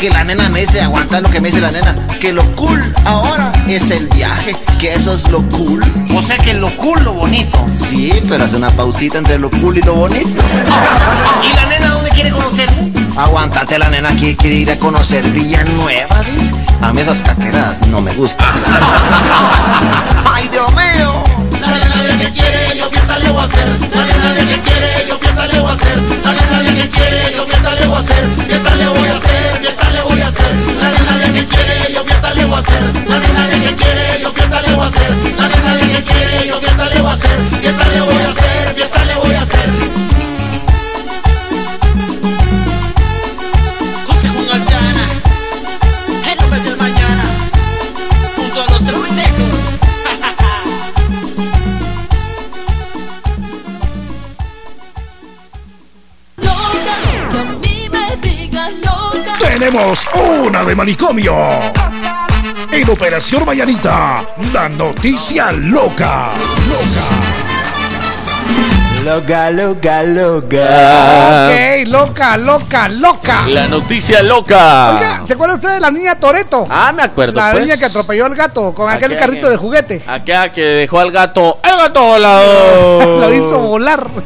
que la nena me dice, aguanta lo que me dice la nena, que lo cool ahora es el viaje, que eso es lo cool. O sea que lo cool, lo bonito. Sí, pero hace una pausita entre lo cool y lo bonito. ¿Y la nena dónde quiere conocer? Aguántate, la nena que quiere ir a conocer Villanueva, dice. A mí esas caqueras no me gustan. ¡Ay, Dios mío! La nena que quiere, le voy hacer. La nena que quiere, yo fiesta le voy hacer. La nena que quiere, yo fiesta le voy hacer. Fiesta le voy a hacer, fiesta le voy a hacer. La nena que quiere, yo fiesta le voy hacer. La nena que quiere, yo fiesta le hacer. La nena que quiere, yo fiesta le hacer. Fiesta le voy a hacer, Tenemos una de manicomio. En Operación Mañanita, la noticia loca. Loca, loca, Ah. loca. Ok, loca, loca, loca. La noticia loca. Oiga, ¿se acuerda usted de la niña Toreto? Ah, me acuerdo. La pues. niña que atropelló al gato con aquel Aquella carrito de juguete. Aquella que dejó al gato. ¡El gato volador! Lo hizo volar.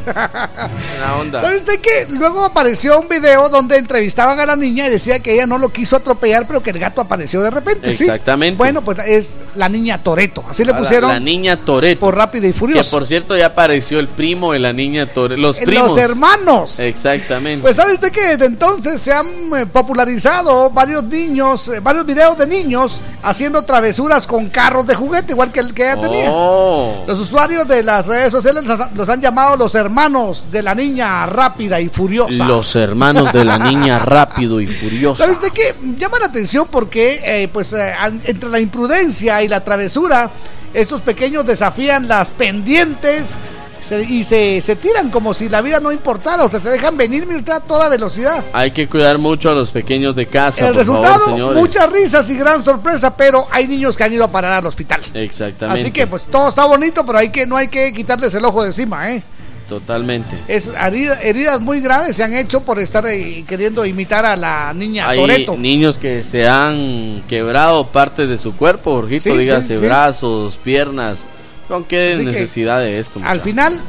Buena onda. ¿Sabe usted que luego apareció un video donde entrevistaban a la niña y decía que ella no lo quiso atropellar, pero que el gato apareció de repente, ¿sí? Exactamente. Bueno, pues es la niña Toreto. Así le La- pusieron La, niña Toreto. por rápido y Que furioso. por cierto ya apareció el primo de la niña Toreto. Los Eh, primos. Los hermanos. Exactamente. Pues sabe usted que desde entonces se han eh, popularizado varios niños, eh, varios videos de niños haciendo travesuras con carros de juguete, igual que el que ella tenía. Oh. Los usuarios de las redes sociales los, los han llamado los hermanos de la niña rápida y furiosa. Los hermanos de la niña rápido y furioso. ¿Sabes de qué? Llama la atención porque, eh, pues, eh, entre la imprudencia y la travesura, estos pequeños desafían las pendientes se- y se, se tiran como si la vida no importara, o sea, se dejan venir a toda velocidad. Hay que cuidar mucho a los pequeños de casa. El por resultado, favor, muchas risas y gran sorpresa, pero hay niños que han ido a parar al hospital. Exactamente. Así que, pues, todo está bonito, pero hay que, no hay que quitarles el ojo de encima, ¿eh? Totalmente. Es, herida- heridas muy graves se han hecho por estar eh, queriendo imitar a la niña Hay Toreto. niños que se han quebrado parte de su cuerpo, Jorgito, Sí, dígase sí, brazos, piernas. ¿Con qué Así necesidad de esto? Al muchacho? final,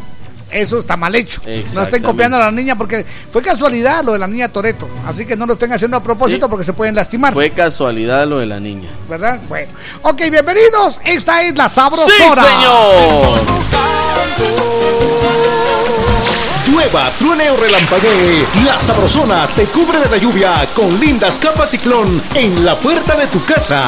eso está mal hecho. No estén copiando a la niña porque fue casualidad lo de la niña Toreto. Así que no lo estén haciendo a propósito Sí. porque se pueden lastimar. Fue casualidad lo de la niña. ¿Verdad? Bueno. Ok, bienvenidos. Esta es la sabrosona. ¡Sí, señor! Llueva, truene o relampaguee, la sabrosona te cubre de la lluvia con lindas capas ciclón en la puerta de tu casa.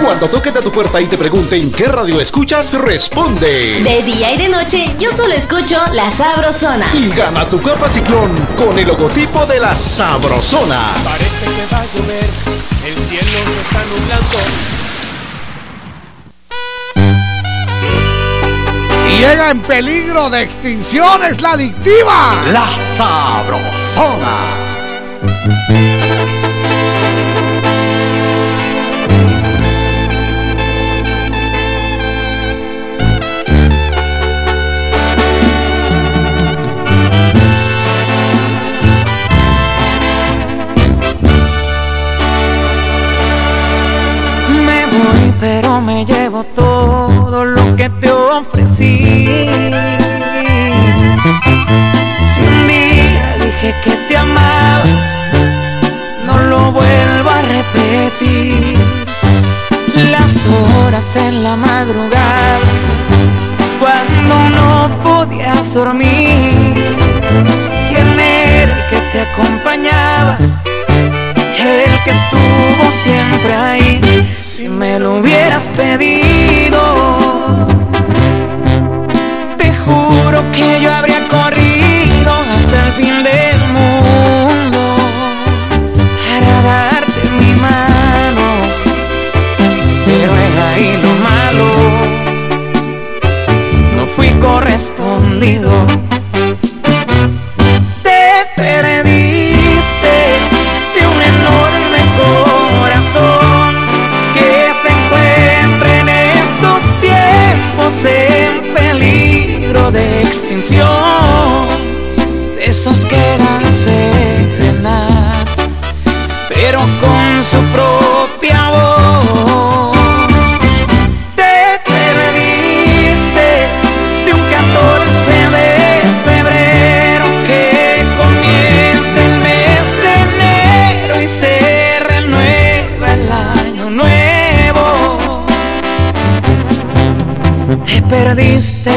Cuando toquen a tu puerta y te pregunten qué radio escuchas, responde. De día y de noche, yo solo escucho La Sabrosona. Y gana tu capa ciclón con el logotipo de la sabrosona. Parece que va a llover, el cielo se está nublando. Llega en peligro de extinción, es la adictiva. La sabrosona. Todo lo que te ofrecí. Si un día dije que te amaba, no lo vuelvo a repetir. Las horas en la madrugada, cuando no podías dormir. ¿Quién era el que te acompañaba? el que estuvo siempre ahí. Si me lo hubieras esos que dan serenata, pero con su propia voz. Te perdiste de un 14 de febrero que comienza el mes de enero y se renueva el año nuevo. Te perdiste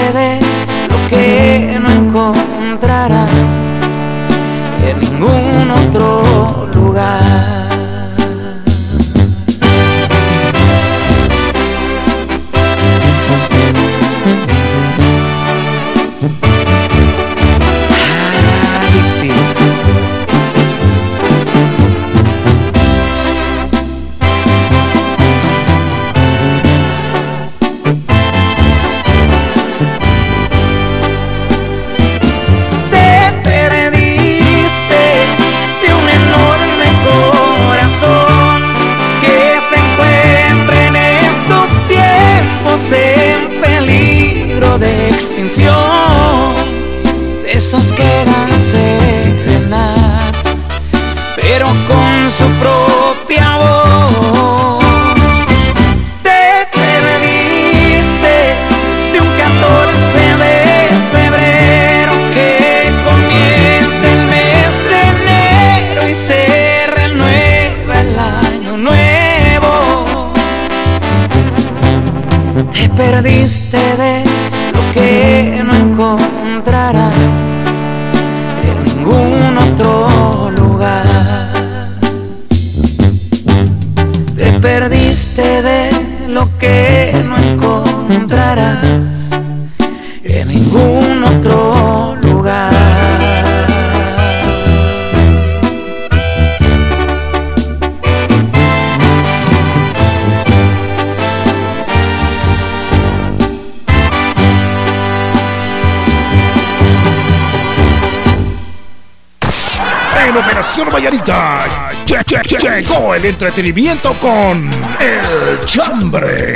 el entretenimiento con El Chambre.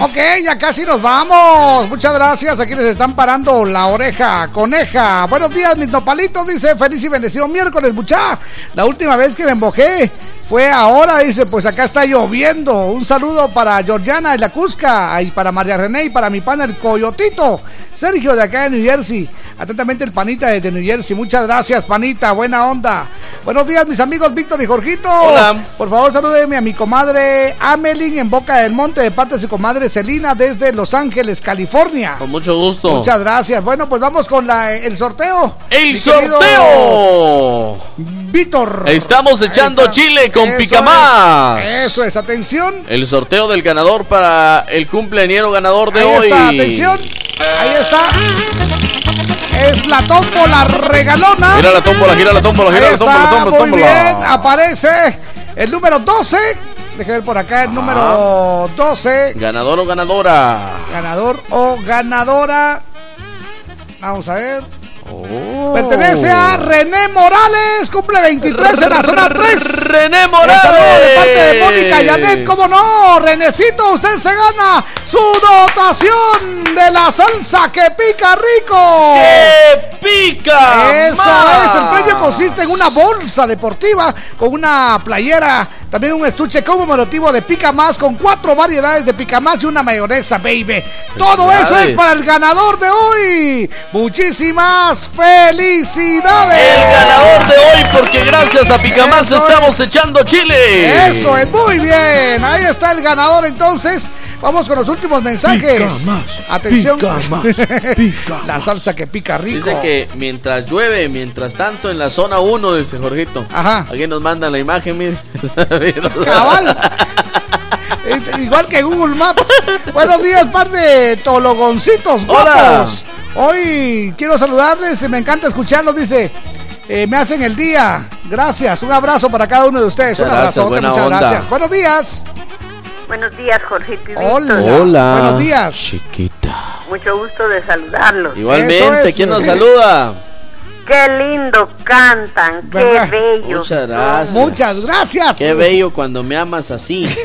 Ok, ya casi nos vamos. Muchas gracias a quienes están parando la oreja coneja. Buenos días, mis nopalitos. Dice feliz y bendecido miércoles, mucha. La última vez que me embojé fue ahora. Dice, pues acá está lloviendo. Un saludo para Georgiana y la Cusca. Y para María René y para mi pana el Coyotito. Sergio de acá de New Jersey. Atentamente el panita desde New Jersey. Muchas gracias, panita. Buena onda. Buenos días, mis amigos Víctor y Jorgito. Hola. Por favor, salúdeme a mi comadre Amelin en Boca del Monte de parte de su comadre Celina desde Los Ángeles, California. Con mucho gusto. Muchas gracias. Bueno, pues vamos con la- el sorteo. ¡El sorteo! Víctor. Estamos echando está. chile con Eso Picamás. es, Eso es, atención. El sorteo del ganador para el cumpleañero ganador de Ahí hoy. está, atención. Ahí está. Es la tómbola regalona. Gira la tómbola, gira la tómbola, gira Ahí la tómbola, está, tómbola, muy tómbola. bien, aparece el número 12. Déjame ver por acá el número 12. Ganador o ganadora. Ganador o ganadora. Vamos a ver. Oh. Pertenece a René Morales, cumple 23 en la zona 3. René Un saludo de parte de Morales. Mónica Yanet, ¿cómo no? Renecito, usted se gana su dotación de la salsa que pica rico. ¡Que pica! Eso más! es, el premio consiste en una bolsa deportiva con una playera, también un estuche conmemorativo de pica más con cuatro variedades de pica más y una mayonesa, baby. Todo eso es para el ganador de hoy. Muchísimas felicidades. El ganador de hoy, porque gracias a Picamás Eso estamos es. echando chile. Eso es, muy bien. Ahí está el ganador entonces. Vamos con los últimos mensajes. Pica más, Atención. pica más, La salsa que pica rico. Dice que mientras llueve, mientras tanto en la zona 1, dice Jorgito. Ajá. Aquí nos mandan la imagen, mire. Cabal. Igual que Google Maps. Buenos días, par de tologoncitos Hola. Hoy quiero saludarles, me encanta escucharlos, dice. eh, me hacen el día. Gracias. Un abrazo para cada uno de ustedes. Muchas Un buena muchas onda. gracias. Buenos días. Buenos días, Jorgito Hola. Hola. Buenos días. Chiquita. Mucho gusto de saludarlos. Igualmente, es. ¿quién nos saluda? Qué lindo cantan, qué ¿Verdad? bello. Muchas gracias. Muchas gracias. Qué bello cuando me amas así.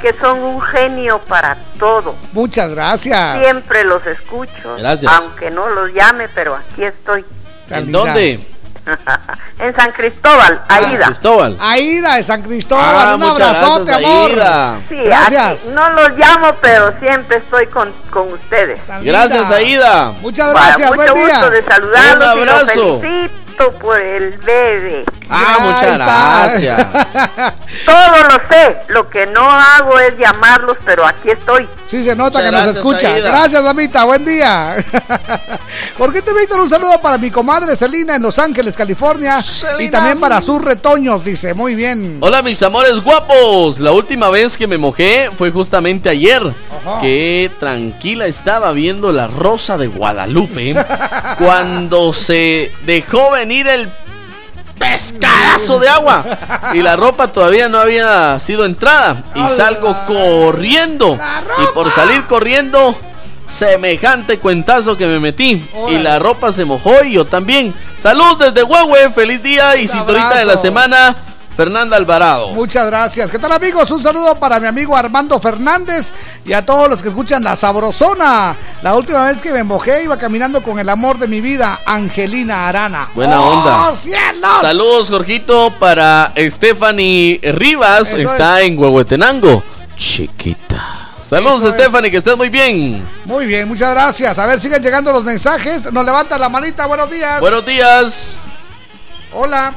Que son un genio para todo. Muchas gracias. Siempre los escucho. Gracias. Aunque no los llame, pero aquí estoy. ¿En dónde? en San Cristóbal, Aida. Cristóbal. Aida de San Cristóbal, Ah, un abrazote, gracias, amor. Aida. Sí, Gracias. aquí no los llamo, pero siempre estoy con, con ustedes. Gracias, Aida. Muchas gracias, mucho buen día. gusto de saludarlos Un abrazo. y los felicito por el bebé. Ah, muchas gracias. Todo lo sé, lo que no hago es llamarlos, pero aquí estoy. Sí, se nota Muchas que nos escucha. Aida. Gracias, mamita. Buen día. Jorgito Víctor, un saludo para mi comadre Celina en Los Ángeles, California. Y también para sus retoños, dice. Muy bien. Hola mis amores guapos, la última vez que me mojé fue justamente ayer. Ajá. Qué tranquila estaba viendo la Rosa de Guadalupe cuando se dejó venir el pescadazo de agua. Y la ropa todavía no había sido entrada. Y salgo corriendo. Y por salir corriendo semejante cuentazo que me metí. Y la ropa se mojó y yo también. Salud desde Huehue, feliz día y cinturita de la semana. Fernanda Alvarado. Muchas gracias. ¿Qué tal amigos? Un saludo para mi amigo Armando Fernández y a todos los que escuchan La Sabrosona. La última vez que me mojé iba caminando con el amor de mi vida, Angelina Arana. Buena ¡Oh, onda. cielos! Saludos, Jorgito, para Stephanie Rivas. Eso Está en Huehuetenango. Chiquita. Saludos, es. Stephanie, que estés muy bien. Muy bien, muchas gracias. A ver, siguen llegando los mensajes. Nos levantan la manita. Buenos días. Buenos días. Hola.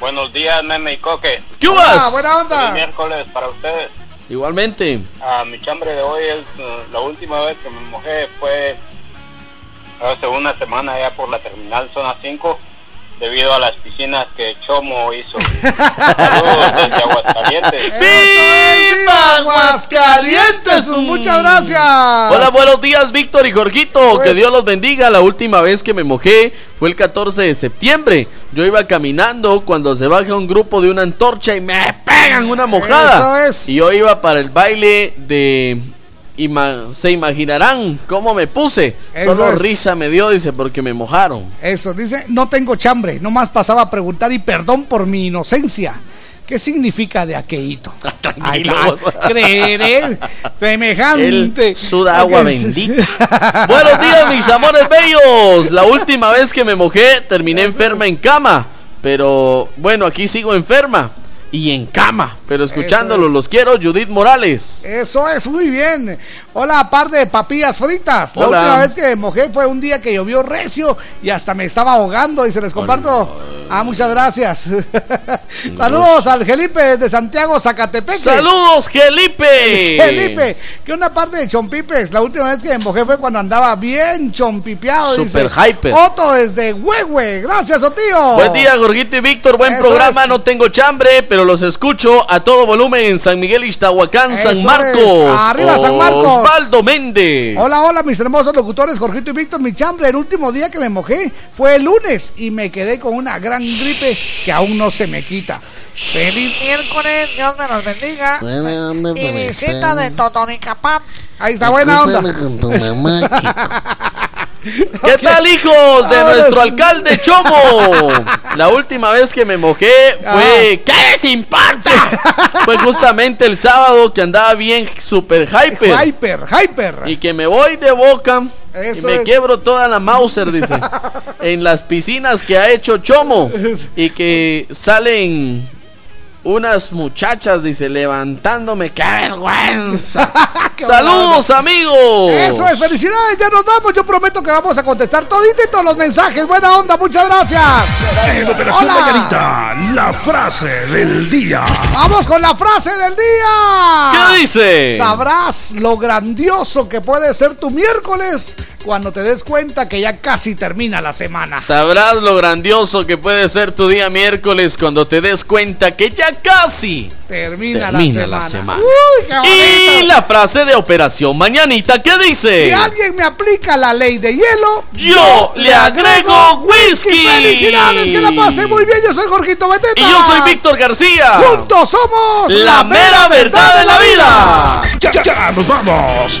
Buenos días, Meme y Coque. ¿Qué Hola, hubas? buena onda. Feliz miércoles para ustedes. Igualmente. Ah, mi chambre de hoy es eh, la última vez que me mojé fue hace una semana ya por la terminal zona 5 debido a las piscinas que Chomo hizo. Saludos desde Aguascalientes. ¡Viva Aguascalientes! Muchas gracias. Hola, buenos días, Víctor y Jorgito. Pues- Que Dios los bendiga. La última vez que me mojé fue el 14 de septiembre. Yo iba caminando cuando se baja un grupo de una antorcha y me pegan una mojada. Eso es. Y yo iba para el baile de. Ima- se imaginarán cómo me puse. Eso Solo es. risa me dio, dice, porque me mojaron. Eso, dice, no tengo chambre, nomás pasaba a preguntar y perdón por mi inocencia. ¿Qué significa de aqueíto? Ay, Tranquilo. creeré semejante. Él suda agua bendita. Buenos días, mis amores bellos. La última vez que me mojé terminé enferma en cama. Pero bueno, aquí sigo enferma y en cama. Pero escuchándolos, es. los quiero, Judith Morales. Eso es muy bien. Hola, par de papillas fritas. La Hola. última vez que mojé fue un día que llovió recio y hasta me estaba ahogando y se les comparto. Ah, muchas gracias. Saludos al Felipe de Santiago, Zacatepec. ¡Saludos, Gelipe! Felipe, que una parte de Chompipes, la última vez que me mojé fue cuando andaba bien chompipeado. Super dice. hyper. Otto desde Huehue, gracias, Otío. Buen día, Gorgito y Víctor. Buen Eso programa. es. No tengo chambre, pero los escucho a todo volumen en San Miguel, Ixtahuacán, San Eso Marcos. es. Arriba, San Marcos. Osvaldo Méndez. Hola, hola, mis hermosos locutores, Jorgito y Víctor, mi chambre. El último día que me mojé fue el lunes y me quedé con una gran gripe que aún no se me quita. Feliz miércoles, Dios me los bendiga. Y visita de Totonicapap. Ahí está, buena onda. ¿Qué tal, hijos de Ahora nuestro sí. alcalde Chomo? La última vez que me mojé fue. ¿Qué les importa? fue justamente el sábado que andaba bien super hyper. Hyper, hyper. Y que me voy de boca. Eso y me es. quiebro toda la Mauser, dice. en las piscinas que ha hecho Chomo. Y que salen unas muchachas, dice, levantándome. ¡Qué vergüenza! ¡Saludos, amigos! Eso es, felicidades, ya nos vamos. Yo prometo que vamos a contestar todito y todos los mensajes. Buena onda, muchas gracias. En Operación Hola. Mañanita, la frase del día. Vamos con la frase del día. ¿Qué dice? Sabrás lo grandioso que puede ser tu miércoles cuando te des cuenta que ya casi termina la semana. Sabrás lo grandioso que puede ser tu día miércoles cuando te des cuenta que ya casi Termina, termina la la semana. Uy, qué. Y la frase de Operación Mañanita, ¿qué dice? Si alguien me aplica la ley de hielo, Yo le agrego whisky. ¡Felicidades! Que la pase muy bien. Yo soy Jorgito Beteta. Y yo soy Víctor García. Juntos somos La mera verdad de la vida. Ya, ya, nos vamos.